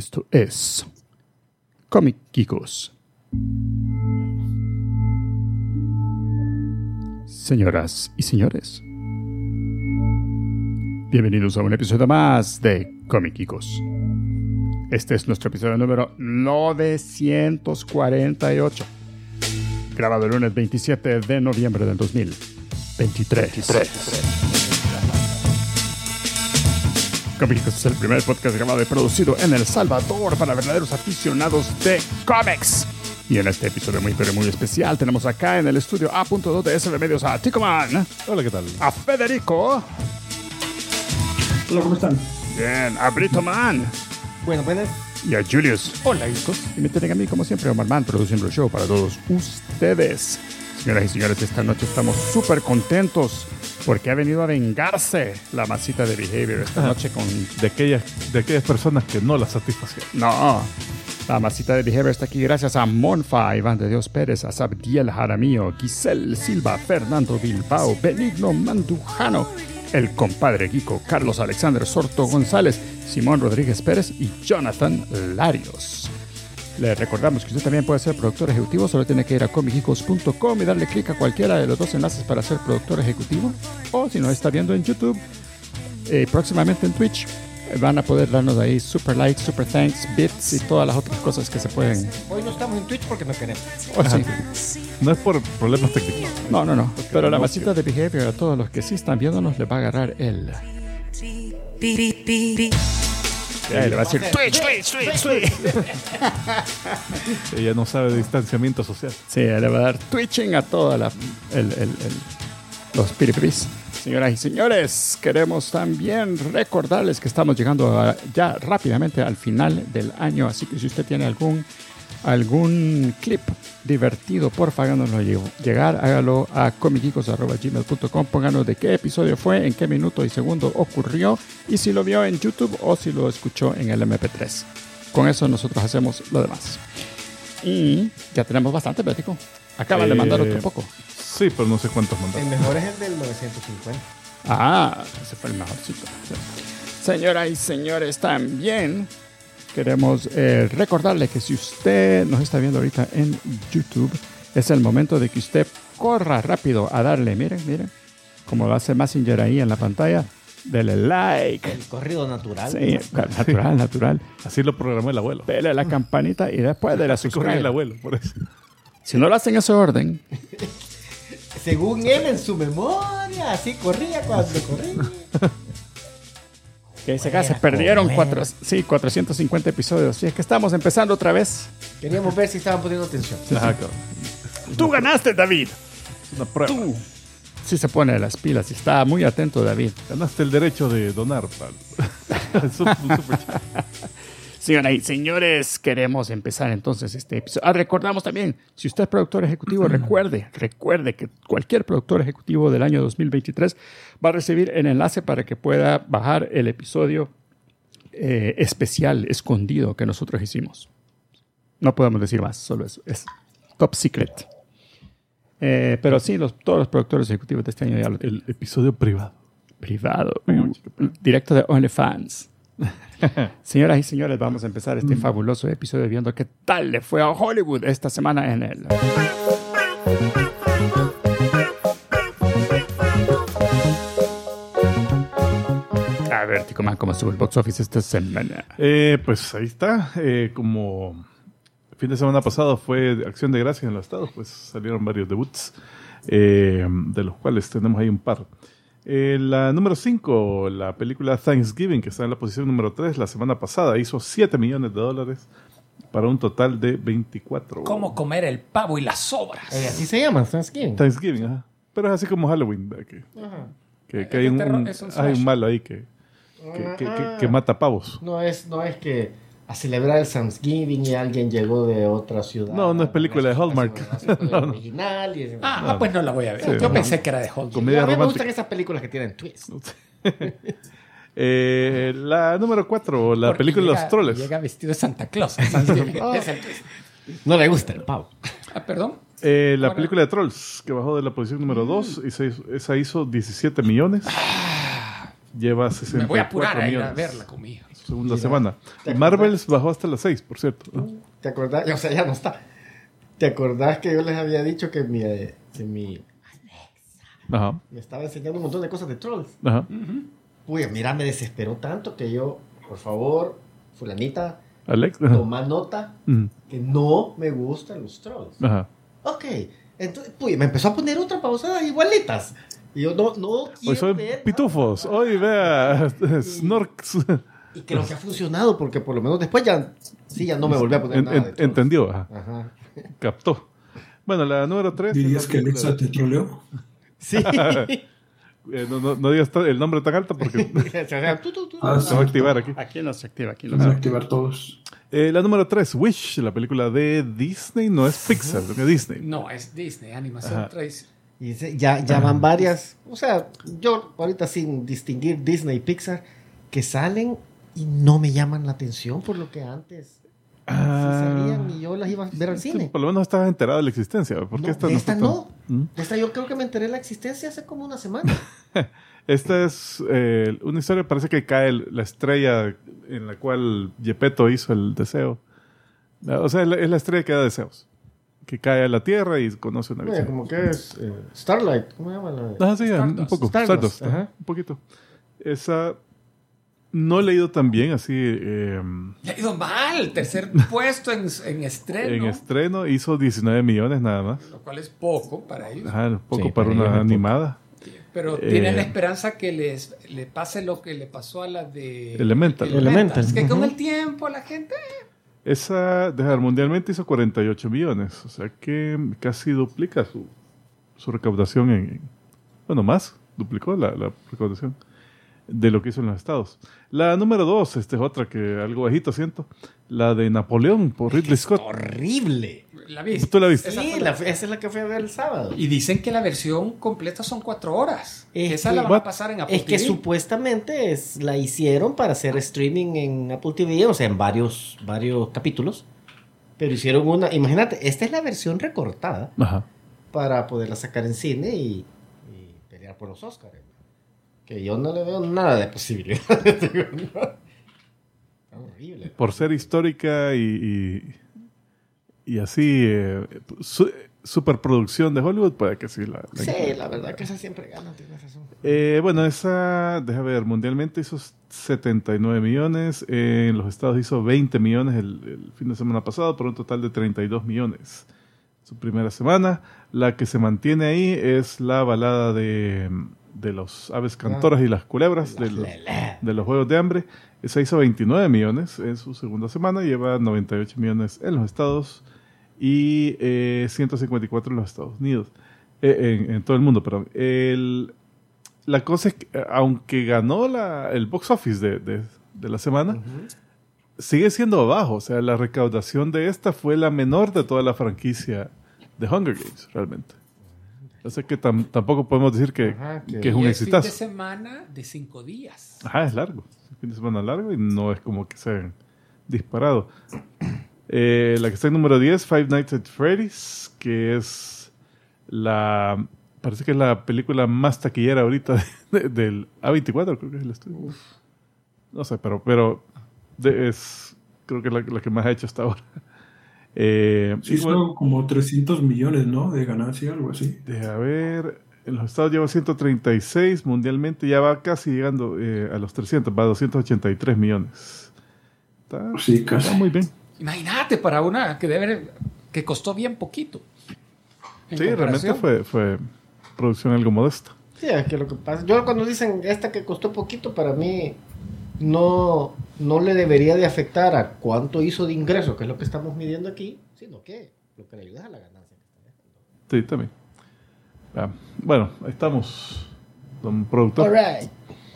Esto es Comic Geekos. Señoras y señores, bienvenidos a un episodio más de Comic Geekos. Este es nuestro episodio número 948, grabado el lunes 27 de noviembre del 2023. Comic es el primer podcast grabado y producido en El Salvador para verdaderos aficionados de cómics. Y en este episodio muy pero muy especial tenemos acá en el estudio A.2 de SB Medios a Ticoman, Hola, ¿qué tal? a Federico, Hola, ¿cómo están? bien, a Brito Man Bueno, buenas. y a Julius. Hola, chicos. Y me tienen a mí, como siempre, Omar Man, produciendo el show para todos ustedes. Señoras y señores, esta noche estamos súper contentos porque ha venido a vengarse la masita de Behavior esta noche con... De aquellas, de aquellas personas que no la satisfacieron. No, la masita de Behavior está aquí gracias a Monfa, Iván de Dios Pérez, a Sabdiel Jaramillo, Giselle Silva, Fernando Bilbao, Benigno Mandujano, el compadre Guico, Carlos Alexander Sorto González, Simón Rodríguez Pérez y Jonathan Larios. Le recordamos que usted también puede ser productor ejecutivo, solo tiene que ir a comicicos.com y darle clic a cualquiera de los dos enlaces para ser productor ejecutivo. O si no está viendo en YouTube, eh, próximamente en Twitch, eh, van a poder darnos ahí super likes, super thanks, bits y todas las otras cosas que se pueden. Hoy no estamos en Twitch porque no queremos. Oh, sí. No es por problemas técnicos. No, no, no. Pero la masita de Behavior a todos los que sí están viéndonos les va a agarrar el. Le va a decir Twitch, Twitch, Twitch, Twitch. Ella no sabe de distanciamiento social. Sí, le va a dar twitching a toda la el, el- el- los piripris. Señoras y señores, queremos también recordarles que estamos llegando a- ya rápidamente al final del año, así que si usted tiene algún algún clip divertido, porfa, háganoslo lle- llegar, hágalo a comicicos.gmail.com, pónganos de qué episodio fue, en qué minuto y segundo ocurrió, y si lo vio en YouTube o si lo escuchó en el MP3. Con eso nosotros hacemos lo demás. Y ya tenemos bastante, Bético. Acaban de Eh, mandar otro poco. Sí, pero no sé cuántos El mandaron. mejor es el del 950. Ah, ese fue el mejorcito. Sí. Señoras y señores, también queremos eh, recordarle que si usted nos está viendo ahorita en YouTube, es el momento de que usted corra rápido a darle, miren, miren, como lo hace Messenger ahí en la pantalla, dele like. El corrido natural. Sí, natural, natural. Así lo programó el abuelo. Dele a la campanita y después de la corría el abuelo, por eso. Si no lo hacen en ese orden, Según él en su memoria, así corría cuando corría. que se, acá se perdieron cuatro, sí, 450 episodios. Sí, es que estamos empezando otra vez. Queríamos ver si estaban poniendo atención. Cabrón. Tú ganaste, David. Una prueba. Tú. Sí se pone las pilas y está muy atento, David. Ganaste el derecho de donar. pal. Super- super. Señoras y señores, queremos empezar entonces este episodio. Ah, recordamos también, si usted es productor ejecutivo, recuerde, recuerde que cualquier productor ejecutivo del año 2023 va a recibir el enlace para que pueda bajar el episodio eh, especial, escondido que nosotros hicimos. No podemos decir más, solo eso. Es top secret. Eh, pero sí, los, todos los productores ejecutivos de este año ya lo tienen. El episodio privado. privado. Uh, directo de OnlyFans. Señoras y señores, vamos a empezar este fabuloso episodio viendo qué tal le fue a Hollywood esta semana en el. A ver, Tico Man, ¿cómo estuvo el box office esta semana? Eh, pues ahí está. Eh, como el fin de semana pasado fue Acción de Gracias en los Estados, pues salieron varios debuts, eh, de los cuales tenemos ahí un par. Eh, la número 5, la película Thanksgiving, que está en la posición número 3 la semana pasada, hizo 7 millones de dólares para un total de 24. cómo comer el pavo y las sobras. Eh, así se llama, Thanksgiving. Thanksgiving, ajá. Pero es así como Halloween, que, que, que hay, un, hay un malo ahí que, que, que- que- que mata pavos. No es, no es que a celebrar el Thanksgiving y alguien llegó de otra ciudad. No, no es película de Hallmark. Es una película original y es- Ah, ah, pues no la voy a ver. Sí, Yo no. pensé que era de. Comedia a mí me gustan esas películas que tienen twist. Eh, la número 4, la Porque película de los troles. Llega vestido de Santa Claus. a Thanksgiving. Es el twist. No le gusta el pavo. ah, perdón. Eh, la Bueno. película de Trolls, que bajó de la posición número 2, y se hizo- esa hizo 17 millones. Lleva 64 Me voy a apurar a ir millones. a verla con mi hija. su segunda Mira, semana. ¿te Marvels bajó hasta las 6, por cierto. ¿Te acordás? O sea, ya no está. ¿Te acordás que yo les había dicho que mi, eh, que mi Ajá, me estaba enseñando un montón de cosas de trolls? ajá. Uy, mira, me desesperó tanto que yo, por favor, fulanita, Alex, ajá. toma nota Mm, que no me gustan los trolls. ajá. Ok, entonces, pues me empezó a poner otra pausadas igualitas. Y yo no, no Hoy quiero son ver pitufos. Hoy vea, Snorks. Y creo que ha funcionado porque por lo menos después ya, sí, ya no me volví a poner En- nada en- entendió, ajá. Ajá. captó. Bueno, la número 3. ¿Dirías que Alexa te troleó? Sí. Eh, no, no, no digas el nombre tan alto porque tú, tú, tú. Ah, se va a activar aquí. Aquí no se activa, aquí no Vamos se a activa. activar todos. Eh, la número 3, Wish, la película de Disney, no es Pixar, es Disney. No, es Disney, animación Ajá. tradicional. Y ese- ya, ya van varias, o sea, yo ahorita sin distinguir Disney y Pixar, que salen y no me llaman la atención por lo que antes Ah, salían y yo las iba a ver al cine. Por lo menos estabas enterado de la existencia. ¿Por qué No, esta de no esta no. ¿Mm? De esta yo creo que me enteré de la existencia hace como una semana. Esta es eh, una historia, parece que cae el- la estrella en la cual Gepetto hizo el deseo. O sea, es la, es la estrella que da deseos. Que cae a la Tierra y conoce una Oye, visión. como que es eh, Starlight, ¿cómo se llama? la- Ah, sí, un poco. Stardust, Stardust, ajá. un poquito. Esa no he leído tan bien, así eh, Le ha ido mal, tercer puesto en, en estreno, en estreno hizo 19 millones nada más. lo cual es poco para ellos. Ajá, poco Sí, para una poco. animada. Pero Eh, tienen la esperanza que les le pase lo que le pasó a la de Elemental. Elemental, Es que con el tiempo la gente Esa, dejar mundialmente hizo 48 millones, o sea que casi duplica su, su recaudación en, en- bueno, más, duplicó la, la recaudación de lo que hizo en los estados. La número dos, esta es otra que algo bajito siento, la de Napoleón por Ridley Scott. Horrible. la viste. ¿Tú la viste? Sí, la- esa es la que fui a ver el sábado. Y dicen que la versión completa son cuatro horas. Es Esa que- la van What? a pasar en Apple Es que TV. supuestamente es, la hicieron para hacer streaming en Apple TV, o sea, en varios, varios capítulos. Pero hicieron una, imagínate, esta es la versión recortada Ajá. para poderla sacar en cine y, y pelear por los Oscars. Que yo no le veo nada de. Está horrible. Por ser histórica y, y, y así, eh, su- superproducción de Hollywood, puede que sí. La, la Sí, la verdad que esa siempre gana, tienes razón. Eh, bueno, esa, deja ver, mundialmente hizo 79 millones, eh, en los estados hizo 20 millones el, el fin de semana pasado, por un total de 32 millones. Su primera semana, la que se mantiene ahí es la balada de, de los aves cantoras y las culebras de los, de los Juegos de Hambre. Esa hizo 29 millones en su segunda semana, lleva 98 millones en los estados y eh, 154 en los Estados Unidos, Eh, en, en todo el mundo, perdón. El, la cosa es que, aunque ganó la, el box office de, de- de la semana, sigue siendo bajo. O sea, la recaudación de esta fue la menor de toda la franquicia de Hunger Games, realmente. O sea que tam- tampoco podemos decir que, Ajá, que- que es un Y es fin de exitazo. semana de cinco días. Ajá, es largo. Es un fin de semana largo y no es como que se hayan disparado. Eh, la que está en número 10, Five Nights at Freddy's, que es la. Parece que es la película más taquillera ahorita de- del A24, creo que es el estudio. No sé, pero, pero de- es. Creo que es la, la que más ha hecho hasta ahora. Eh, Sí, bueno, hizo como 300 millones, ¿no? De ganancia, algo así. Deja ver. En los Estados lleva 136, mundialmente ya va casi llegando eh, a los 300, va a 283 millones. Está, Sí, casi. está muy bien. Imagínate para una que debe que costó bien poquito. Sí, realmente fue, fue producción algo modesta. Sí, es que lo que pasa. Yo cuando dicen esta que costó poquito, para mí no, no le debería de afectar a cuánto hizo de ingreso, que es lo que estamos midiendo aquí, sino que lo que le ayuda es a la ganancia. que está dejando. Sí, también. Ah, bueno, ahí estamos, don productor. Alright.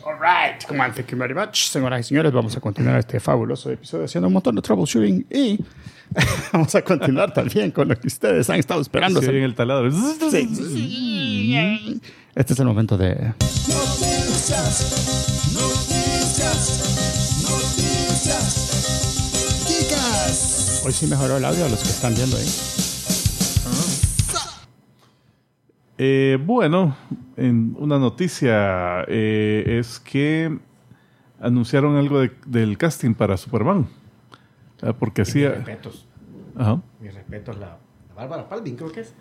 Alright, come on, thank you very much. Señoras y señores, vamos a continuar este fabuloso episodio haciendo un montón de troubleshooting y vamos a continuar también con lo que ustedes han estado esperando. Sí, en el taladro. Sí. Este es el momento de... Noticias, Hoy sí mejoró el audio a los que están viendo ahí. Eh, bueno, en una noticia eh, es que anunciaron algo de- del casting para Superman. Ah, Porque Mis hacía... respetos. Ajá. Mis respetos, la, la Bárbara Palvin, creo que es.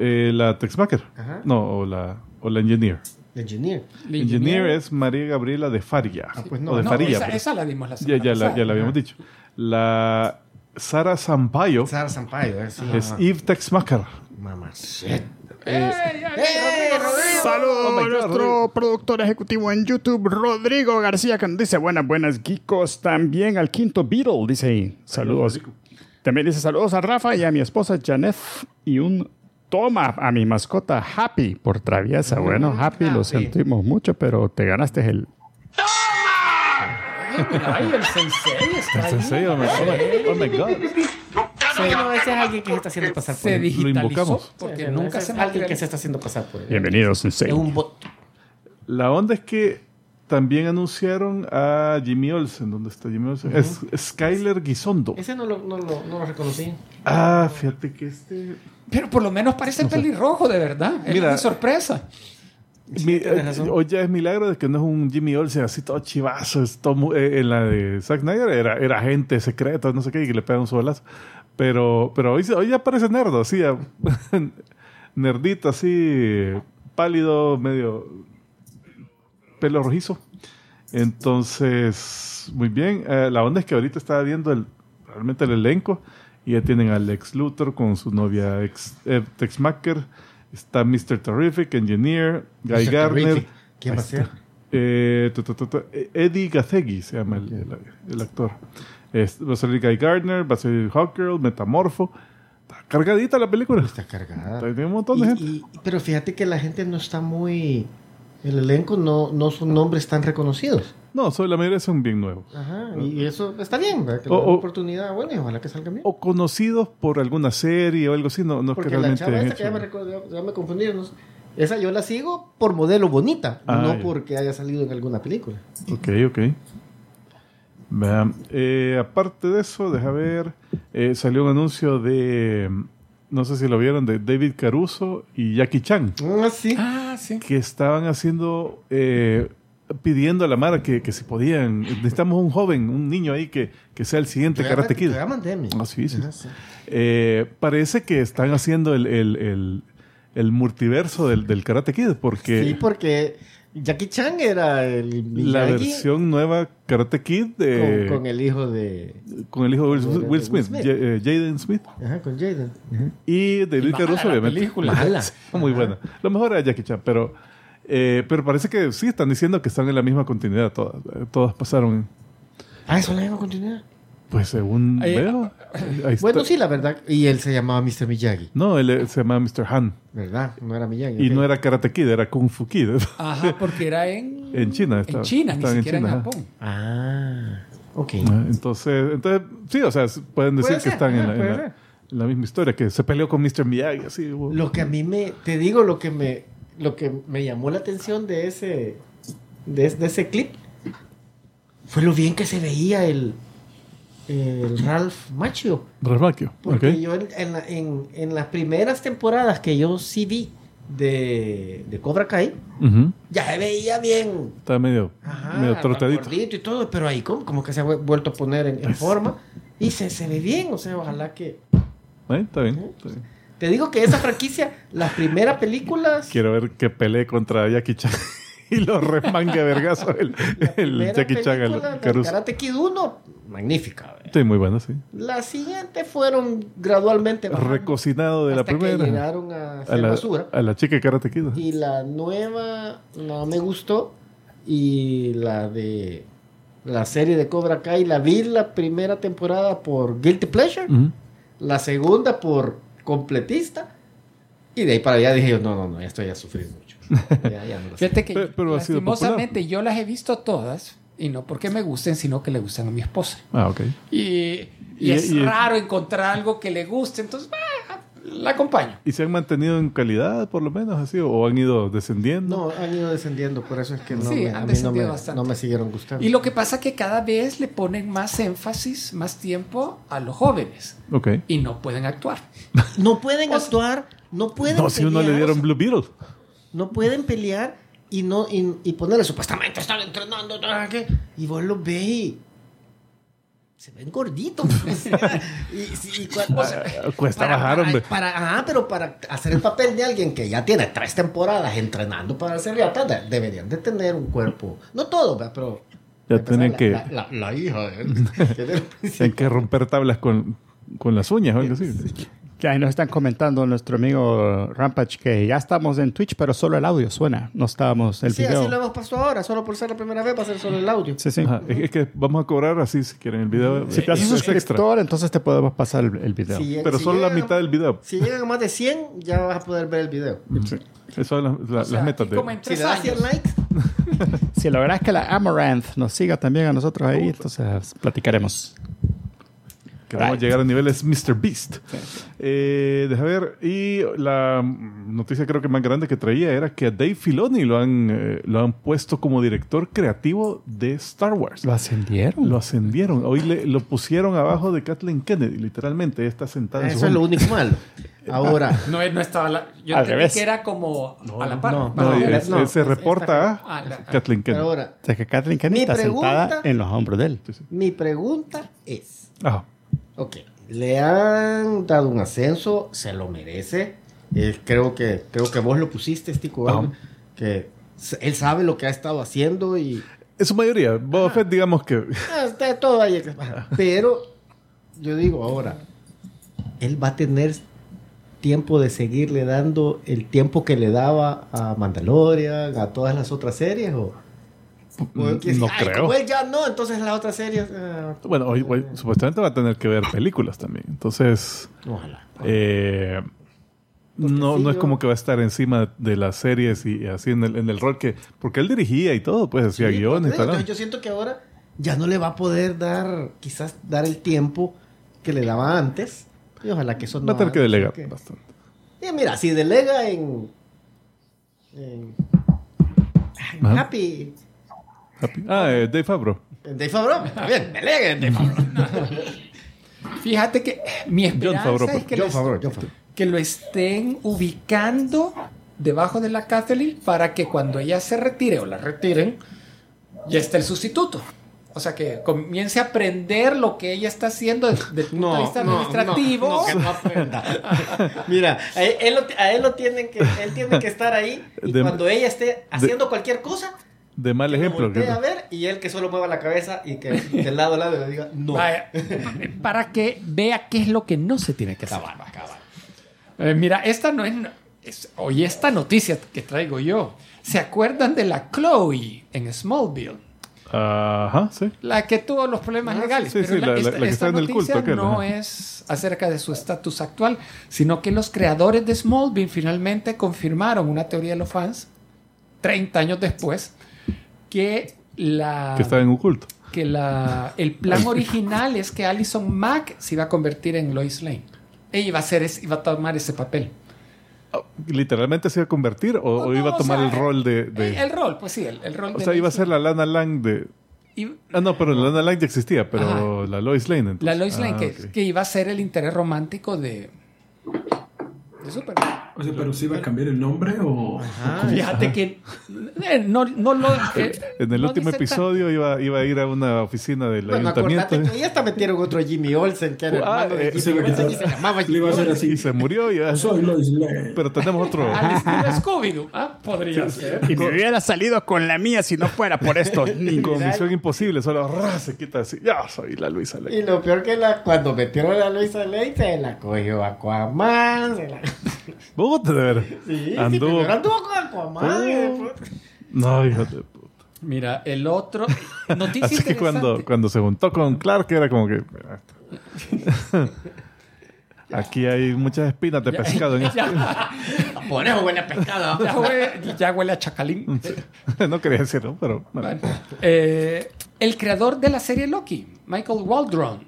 Eh, la Texmaker. Ajá. No, o la, o la Engineer. La Engineer. La Engineer es María Gabriela de Faria. Ah, pues no. o de No, Faría. esa, pero- esa la dimos la ya, semana ya, pasada. ya la habíamos dicho. La Sara Sampaio Sara Sampaio, eh, sí. es ajá. Eve Texmaker. Mamacita. ¡Ey, ey, ey, Rodrigo! Saludos Oh a God, nuestro Rodrigo. productor ejecutivo en YouTube, Rodrigo García, que nos dice buenas, buenas geekos. También al quinto Beatle, dice ahí. Saludos. También dice saludos a Rafa y a mi esposa Janet y un toma a mi mascota Happy por traviesa. Bueno, Happy, lo sentimos mucho, pero te ganaste el... Ay, el sensei está ahí. Sensei, oh my, oh my- God. Sí, no, ese es alguien que se está haciendo pasar por Se él. digitalizó invocamos. porque no, nunca ese se es alguien que se está haciendo pasar por él. Bienvenido, Sensei. Es un bot. La onda es que también anunciaron a Jimmy Olsen. ¿Dónde está Jimmy Olsen? Es Skyler Guisondo. Ese no lo, no lo, no lo reconocí. Ah, fíjate que este... Pero por lo menos parece pelirrojo, de verdad. Es Mira. mi sorpresa. Mi- eh, hoy ya es milagro de que no es un Jimmy Olsen así todo chivazo. todo eh, en la de Zack Snyder era, era agente secreto, no sé qué, y que le pegan un balazo. Pero, pero hoy, hoy ya parece nerdo, así, nerdito, así, pálido, medio pelo rojizo. Entonces, muy bien. Eh, la onda es que ahorita estaba viendo el, realmente el elenco y ya tienen a Lex Luthor con su novia ex, eh, Tex Macker. Está Mr. Terrific, Engineer, Guy Mr. Gardner. Terrific. ¿Quién va a ser? está. Eh, tu, tu, tu, tu, eh, Eddie Gazegui se llama el, el- el actor. Es- va a salir Guy Gardner, va a salir Hawkgirl, Metamorfo. Está cargadita la película. Está cargada. Tiene un montón de Y- gente. y- pero fíjate que la gente no está muy... El elenco no, no son nombres tan reconocidos. No, solo la mayoría son bien nuevos. Ajá, y eso está bien, oportunidad buena y ojalá que salgan bien. O conocidos por alguna serie o algo así. No, no es que Porque la realmente chava esta que ya me, recuerdo, ya me esa yo la sigo por modelo bonita, Ah, no ya. porque haya salido en alguna película. Ok, ok. Vean, eh, aparte de eso, deja ver. eh, salió un anuncio de. No sé si lo vieron, de David Caruso y Jackie Chan. Ah, sí. Ah, sí. que estaban haciendo, eh, pidiendo a la Mara que, que si podían, necesitamos un joven, un niño ahí que, que sea el siguiente Karate Kid. Ah, sí, sí. Ajá, sí. Eh, parece que están haciendo el, el, el, el multiverso del, del Karate Kid, porque Sí, porque Jackie Chan era el la Miyagi versión nueva Karate Kid de, con, con el hijo de... con el hijo de Will, de- de Will Smith, eh, Jaden Smith, Ajá, con Jaden. Ajá. y David mala Caruso, la obviamente. película. Mala. Muy buena. Lo mejor era Jackie Chan, pero, eh, pero parece que sí, están diciendo que están en la misma continuidad todas. Eh, Todas pasaron, Ah, es la misma continuidad. Pues según Ahí- veo. ahí está. Bueno, sí, la verdad. Y él se llamaba Mr. Miyagi, No, él eh, se llama Mr. Han. ¿verdad? No era Miyagi. Y no era Karate Kid, era Kung Fu Kid. Ajá, porque era en... En China En estaba- China, ni en siquiera en, China. Japón. Ah, ok. Ah, Entonces, entonces, sí, o sea, pueden decir Puede que ser, están en la, en en misma historia, que se peleó con Mr. Miyagi, así. Lo que a mí me, te digo, lo que me, lo que me llamó la atención de ese, de, es- de ese clip fue lo bien que se veía el, el Ralph Macchio. Rasmaquio, Porque ok. yo en, en la- en- en las primeras temporadas que yo sí vi de, de Cobra Kai, ya se veía bien. Está medio, Ajá, medio trotadito. y todo, pero ahí como, como que se ha vu- vuelto a poner en, forma y se, se ve bien, o sea, ojalá que... ¿Eh? Está bien. está bien. Te digo que esa franquicia, las primeras películas... Quiero ver que pelee contra Jackie Chan y lo remangue vergazo el, el primera Jackie Chan Caruso. Karate Kid 1, magnífica. ¿ve? Sí, muy bueno, sí. Las siguientes fueron gradualmente bajando Recocinado de la hasta que primera. llegaron a A la, basura. a la chica de Karate Kid. Y la nueva no me gustó. Y la de la serie de Cobra Kai la vi la primera temporada por Guilty Pleasure. La segunda por completista. Y de ahí para allá dije yo, no, no, no, ya estoy a sufrir mucho. Ya, ya no lo. Fíjate que Pero- lastimosamente yo las he visto todas y no porque me gusten, sino que le gustan a mi esposa. Ah, ok. Y, y Y- es y- raro encontrar algo que le guste, entonces ah, la acompaño. ¿Y se han mantenido en calidad, por lo menos, así? ¿O han ido descendiendo? No, han ido descendiendo, por eso es que no, Sí, me, han a mí no, descendido me, bastante. no me siguieron gustando. Y lo que pasa es que cada vez le ponen más énfasis, más tiempo a los jóvenes Ok. y no pueden actuar. No pueden actuar, no pueden No, si uno le dieron Blue Beetle. No pueden pelear y no y, y ponerle supuestamente están entrenando y vos los ves y se ven gorditos y, y cua- o sea, Ah, cuesta para- bajar, para- hombre. para- ajá, pero para hacer el papel de alguien que ya tiene tres temporadas entrenando para hacer riata, de- deberían de tener un cuerpo no todo pero Ya para tienen empezar, que- la, la- la hija de él, Hay que romper tablas con, con las uñas o algo así. Que ahí nos están comentando nuestro amigo Rampage que ya estamos en Twitch, pero solo el audio suena. No estábamos el sí, video. así lo hemos pasado ahora, solo por ser la primera vez va a ser solo el audio. Sí, sí. Ajá, Es, que vamos a cobrar así si quieren el video. Si te haces suscriptor, entonces te podemos pasar el, el video. Si Pero si solo la llegan- mitad del video. Si llegan a más de 100, ya vas a poder ver el video. Sí. Esas son las, las- O sea, las metas de. como en Si tres le das 100 años. likes, Si que la Amaranth nos siga también a nosotros ahí, entonces platicaremos. Queremos Right. llegar a niveles Mr. Beast. Eh, deja ver. Y la noticia creo que más grande que traía era que a Dave Filoni lo han, eh, lo han puesto como director creativo de Star Wars. ¿Lo ascendieron? Lo ascendieron. Hoy le, lo pusieron abajo de Kathleen Kennedy, literalmente. Está sentada en su eso es lo único malo. Ahora, No, no estaba la, yo Al revés. que era como a la par. no, No, No, es- no, se es- reporta Ah, a la- Kathleen Kennedy. ahora, O sea, que Kathleen Kennedy está pregunta- sentada en los hombros de él. mi pregunta es, Ajá. Ok, le han dado un ascenso, se lo merece. Eh, creo que creo que vos lo pusiste, Stico, algo, que él sabe lo que ha estado haciendo y En su mayoría. Boba Fett, digamos que. Ah, está todo ahí. Pero yo digo ahora, él va a tener tiempo de seguirle dando el tiempo que le daba a Mandalorian, a todas las otras series o que- No ay, creo. Como él ya no, entonces las otras series. Bueno, hoy, hoy supuestamente va a tener que ver películas también. Entonces. ojalá. Eh, no, sí, no es yo- como que va a estar encima de las series y así en el, en el rol que. Porque él dirigía y todo, pues hacía Sí, guiones y tal. yo siento que ahora ya no le va a poder dar, quizás dar el tiempo que le daba antes. Y ojalá que eso no. Va a tener que delegar que- bastante. Y mira, si delega en. en. Happy. Happy- Ah, eh, Dave Favreau. Dave Favreau. Está bien, delega en Dave Favreau. Fíjate que mi esperanza Favreau, es que, John lo, Favreau, John Favreau. que lo estén ubicando debajo de la Kathleen para que cuando ella se retire o la retiren, ya esté el sustituto. O sea, que comience a aprender lo que ella está haciendo desde el punto de vista administrativo. no, que no aprenda. Mira, a él, a él lo tienen que, él tiene que estar ahí y De- cuando ella esté haciendo cualquier cosa, De mal que ejemplo. que- a ver y él que solo mueva la cabeza y que del lado a lado le diga no. Vaya, para que vea qué es lo que no se tiene que hacer. Eh, mira, esta no es, es- Oye, esta noticia que traigo yo. ¿Se acuerdan de la Chloe en Smallville? Ajá, sí. La que tuvo los problemas Ah, legales. sí, pero sí, la- la- esta, la que esta está en el noticia culto aquel, no ajá. es acerca de su estatus actual, sino que los creadores de Smallville finalmente confirmaron una teoría de los fans, 30 años después, que la Que estaba en oculto. que la, el plan original es que Alison Mack se iba a convertir en Lois Lane. Ella iba a, ser, ese- iba a tomar ese papel. Ah, ¿Literalmente se iba a convertir o, iba a o tomar sea, el rol de. de- El, el rol, pues sí, el, el rol o de sea, iba a Lois ser la Lana Lang de. Y- Ah, no, pero la Lana Lang ya existía, pero la Lois Lane. entonces. La Lois Lane, Ah, que, que iba a ser el interés romántico de, de Superman. O sea, pero si iba a cambiar el nombre o. Fíjate que eh, no, no lo. eh, En el no último episodio iba, iba a ir a una oficina del Bueno, ayuntamiento acordate que ahí hasta metieron otro Jimmy Olsen, que era Ah, hermano de eh, Jimmy a Olsen y se llamaba Jimmy iba a Olsen. así. y se murió. ya. Soy Lois Lane. Pero tenemos otro. Al estilo Scooby-Doo. Ah, podría ser. Y me hubiera salido con la mía si no fuera por esto. Ni con misión imposible, solo ra, se quita así. Ya soy la Luisa Lane. Y lo peor que la, cuando metieron a la Luisa Lane, se la cogió Aquaman. Se la... Puta, de ver. Sí, sí, Anduvo. primero anduvo con Aquaman. Oh. No, hijo de puta. Mira, el otro. Noticia Así que cuando, cuando se juntó con Clark era como que. Aquí hay muchas espinas de pescado en. Por eso huele a pescado. Ya huele, ya huele a chacalín. no quería decirlo, pero. bueno. Bueno, eh, el creador de la serie Loki, Michael Waldron,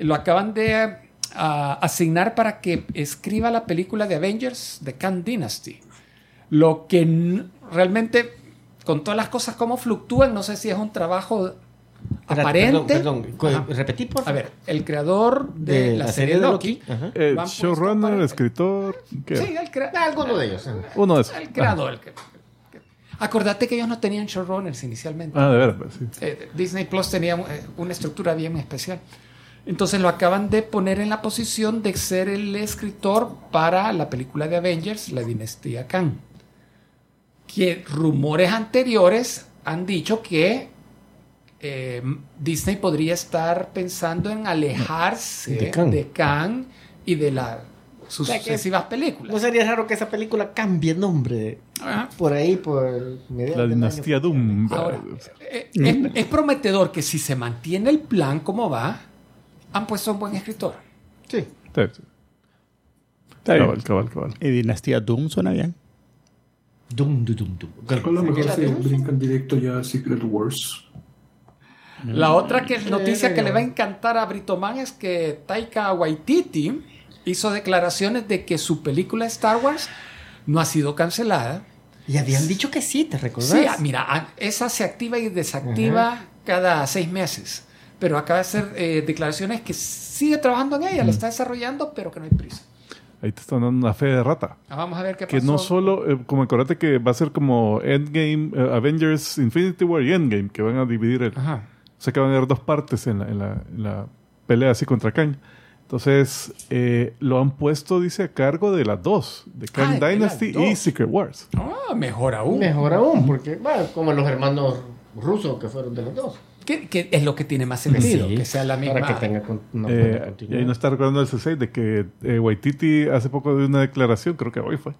lo acaban de ah, asignar para que escriba la película de Avengers de Khan Dynasty. Lo que realmente, con todas las cosas como fluctúan, no sé si es un trabajo aparente. Perdón, perdón. Repetí, por A favor. ver, el creador de, la, serie de Loki. Ajá. Lo han puesto showrunner, para- escritor. ¿qué? Sí, el, crea- Alguno de ellos. Uno de esos. el creador. el que- Acordate que ellos no tenían showrunners inicialmente. Ah, de veras, pues, sí. Eh, Disney Plus tenía eh, una estructura bien especial. Entonces lo acaban de poner en la posición de ser el escritor para la película de Avengers, La Dinastía Khan. Que rumores anteriores han dicho que eh, Disney podría estar pensando en alejarse De Khan. de Khan y de las sus sea sucesivas No películas. sería raro que esa película cambie nombre Ajá. por ahí, por La dinastía. Doom. Ahora, eh, es, es prometedor que si se mantiene el plan como va, han puesto un buen escritor. Sí. Está bien. Cabal, cabal, cabal. Y Dinastía Doom suena bien. Dum, dum, dum. Calculo a lo mejor ¿Ya se brincan directo ya a Secret Wars. La otra que noticia que le va a encantar a Britoman es que Taika Waititi hizo declaraciones de que su película Star Wars no ha sido cancelada. Y habían dicho que sí, ¿te recordás? Sí, ah, mira, ah, esa se activa y desactiva cada seis meses. Pero acaba de hacer eh, declaraciones que sigue trabajando en ella, la está desarrollando, pero que no hay prisa. Ahí te están dando una fe de rata. Ah, Vamos a ver qué Que pasó. no solo, eh, como acuérdate que va a ser como Endgame, eh, Avengers Infinity War y Endgame, que van a dividir el. Ajá. O sea que van a haber dos partes en la, en la, en la pelea así contra Kang. Entonces, eh, lo han puesto, dice, a cargo de las dos, de Kang Ah, de las Dynasty y. Secret Wars. Ah, mejor aún. Mejor aún, porque, bueno, como los hermanos rusos que fueron de los dos. Que, que es lo que tiene más sentido, Sí, que sea la misma. Para que tenga con- una Eh, y ahí nos está recordando el C6 de que eh, Waititi hace poco dio una declaración, creo que hoy fue,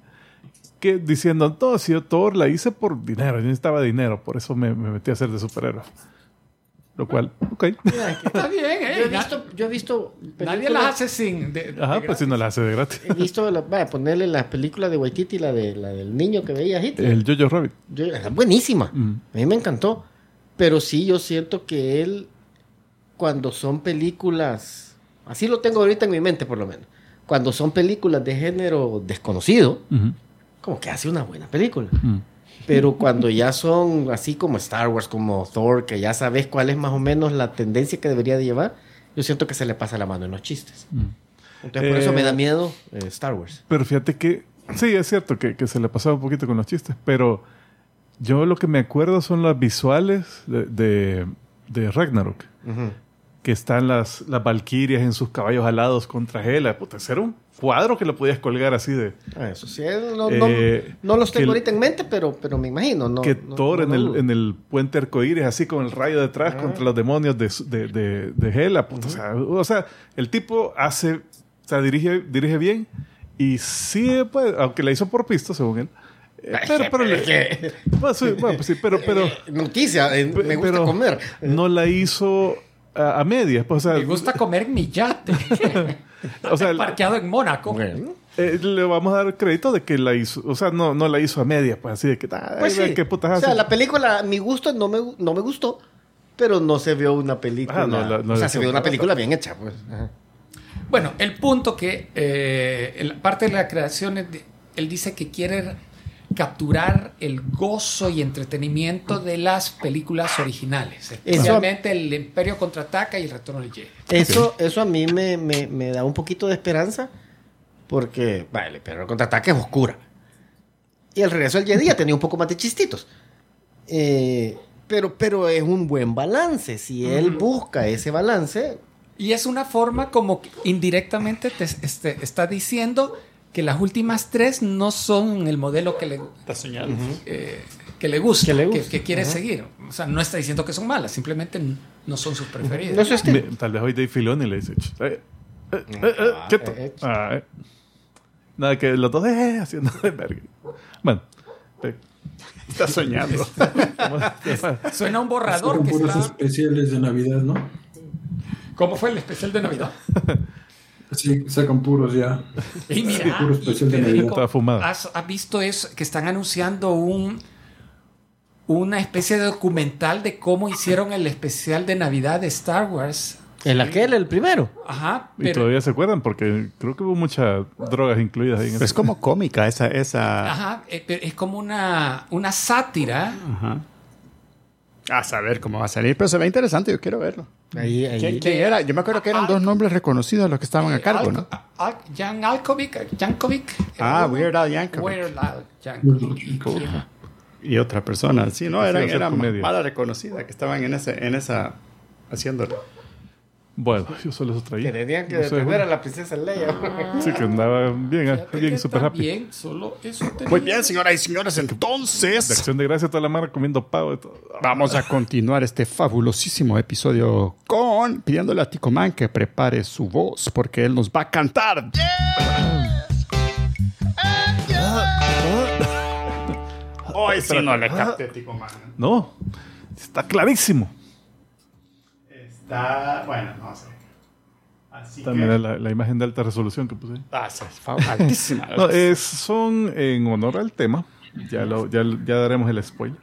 que diciendo, no, si yo Thor la hice por dinero, yo necesitaba dinero, por eso me, me metí a hacer de superhéroe. Lo cual, ok. Mira, Está bien, ¿eh? yo he visto, yo he visto Nadie películas- las hace sin. de- de Ajá, pues si no la hace de gratis. He visto, la, vaya, ponerle la película de Waititi, la, de, la del niño que veía Hitler. El Jojo Rabbit. Yo- era buenísima. Mm. A mí me encantó. Pero sí, yo siento que él, cuando son películas, así lo tengo ahorita en mi mente por lo menos, cuando son películas de género desconocido, como que hace una buena película. Pero cuando ya son así como Star Wars, como Thor, que ya sabes cuál es más o menos la tendencia que debería de llevar, yo siento que se le pasa la mano en los chistes. Entonces por eso Eh, me da miedo eh, Star Wars. Pero fíjate que, sí, es cierto que, que se le pasaba un poquito con los chistes, pero yo lo que me acuerdo son las visuales de, de, de Ragnarok. Que están las, las valquirias en sus caballos alados contra Hela. Puta, ese era un cuadro que lo podías colgar así de... Ah, Eso sí, eh, no, no- Eh, no los tengo ahorita en mente, pero, pero me imagino. No, que no- Thor en, el, en el puente arcoíris, así con el rayo detrás Ah. contra los demonios de, de, de, de Hela. Puta, o, sea, o sea, el tipo hace... O sea, dirige, dirige bien. Y sí, pues, aunque la hizo por pisto, según él. Eh, pero, pero le- bueno, sí, bueno, pues sí, pero, pero, Eh, Noticia, eh, me gusta pero comer. no la hizo a, a medias. Pues, o sea, Me gusta comer en mi yate. o sea, parqueado en Mónaco. Bueno, Eh, le vamos a dar crédito de que la hizo, o sea, no, no la hizo a media, pues así de que, ay, pues sí. qué putas o sea, hace. la película, a mi gusto, no me, no me gustó, pero no se vio una película. Ah, no, la- no o sea, se vio una película bien hecha, pues. Ajá. Bueno, el punto que eh, en la parte de la creación, él dice que quiere capturar el gozo y entretenimiento de las películas originales, especialmente el Imperio contraataca y el Retorno del Jedi. Eso, eso a mí me, me- me da un poquito de esperanza, porque, vale, el contraataque es oscura. Y el regreso del Jedi ya tenía un poco más de chistitos. Eh, pero, pero es un buen balance. Si él busca ese balance, Y es una forma como que indirectamente te este, está diciendo que las últimas tres no son el modelo que le, Está eh, que le gusta, Que que, le gusta. que quiere Ajá. seguir. O sea, no está diciendo que son malas, simplemente no son sus preferidas. no es. Me- tal vez hoy Dave Filoni le dice, "Ch, eh, eh, eh, eh, Ah, quieto". eh, Ah, eh. Nada, que los dos eh, haciendo de verga. Bueno, eh, Está soñando. Suena un borrador Sacan que puros está... especiales de Navidad, ¿no? ¿Cómo fue el especial de Navidad? Sí, sacan puros ya. Y mira, puro especial y de fumado. ¿has, has visto eso? Que están anunciando un una especie de documental de cómo hicieron el especial de Navidad de Star Wars. El aquel, el primero. Ajá, y todavía se acuerdan porque creo que hubo muchas drogas incluidas ahí en es ese- como cómica esa. esa... ajá, eh, es como una, una sátira. Ajá. A saber cómo va a salir, pero se ve interesante, yo quiero verlo. Ahí, ahí. ¿Quién, quién era? Yo me acuerdo que eran dos nombres reconocidos los que estaban a cargo, Al- ¿no? Al- Jan Alkovic, Jankovic. Ah, Weird Al Yankovic. Weird Al Yankovic. y otra persona. Sí, no, eran, eran reconocida que estaban en ese, en esa haciéndolo. Bueno, yo solo eso traía. Que tenían que No sé, a la princesa Leia. Sí, que andaba bien, bien súper rápido. también solo eso tenía. Muy bien, señoras y señores, De entonces acción de gracia toda la mara comiendo pavo y todo. vamos a continuar este fabulosísimo episodio con pidiéndole a Tico Man que prepare su voz porque él nos va a cantar. Hoy sí no le capté, Tico Man. No, está clarísimo. Está, bueno, no sé. Así También que... la, la imagen de alta resolución que puse. Ah, sí, fa- altísima. No, es, son en honor al tema. Ya, lo, ya, ya daremos el spoiler.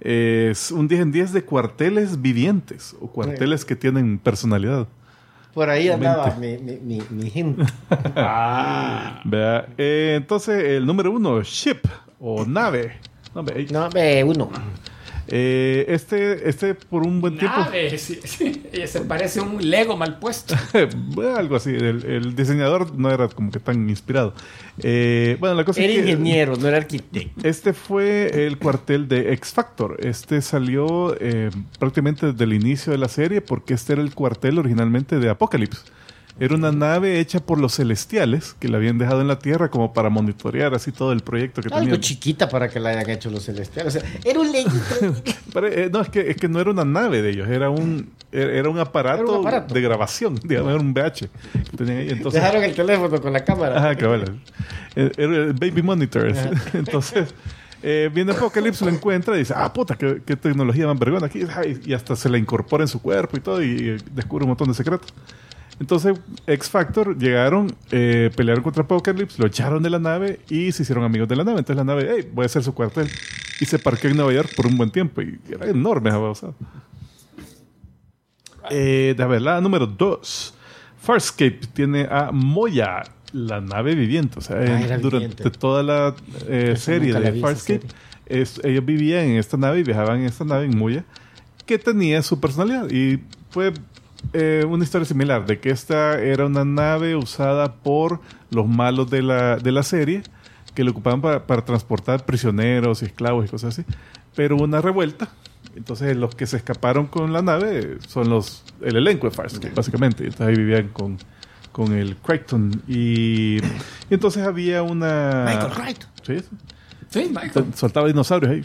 Es un 10 en 10 de cuarteles vivientes o cuarteles que tienen personalidad. Por ahí andaba mi, mi, mi, mi hint. Ah. Vea, eh, entonces, el número uno, ship o nave. No, ve, ahí. No, ve, uno. Eh, este, este por un buen tiempo. Nave, sí, sí. Ella se parece a un Lego mal puesto. Algo así. El, el diseñador no era como que tan inspirado. Eh, bueno, la cosa Era es que ingeniero, no era arquitecto. Este fue el cuartel de X Factor. Este salió eh, prácticamente desde el inicio de la serie porque este era el cuartel originalmente de Apocalypse. Era una nave hecha por los celestiales que la habían dejado en la Tierra como para monitorear así todo el proyecto que Algo tenían. chiquita para que la hayan hecho los celestiales. O sea, era un eh, no, es que, es que no era una nave de ellos, era un, era era un, aparato, Era un aparato. de grabación, digamos, era un VH. que tenían ahí. Entonces, Dejaron el teléfono con la cámara. Ajá. Eh, Era el Baby Monitor. Entonces, eh, viene Apocalypse, lo encuentra y dice, ah, puta, qué, qué tecnología más vergüenza aquí. Y hasta se la incorpora en su cuerpo y todo y descubre un montón de secretos. Entonces, X Factor llegaron, eh, pelearon contra Apocalypse, lo echaron de la nave y se hicieron amigos de la nave. Entonces la nave, hey, voy a hacer su cuartel. Y se parqueó en Nueva York por un buen tiempo. Y era enorme esa babosada. Eh, de ver, la número 2. Farscape tiene a Moya, la nave viviente. O sea, Ah, durante viviente. toda la eh, serie de Farscape, es- ellos vivían en esta nave y viajaban en esta nave en Moya, que tenía su personalidad. Y fue eh, una historia similar, de que esta era una nave usada por los malos de la, de la serie, que lo ocupaban para, para transportar prisioneros y esclavos y cosas así. Pero hubo una revuelta. Entonces los que se escaparon con la nave son los el elenco de Farscape, básicamente. Entonces ahí vivían con, con el Crichton. Y, y entonces había una... Michael Crichton. Sí, sí. Sí, Michael. Soltaba dinosaurios ahí.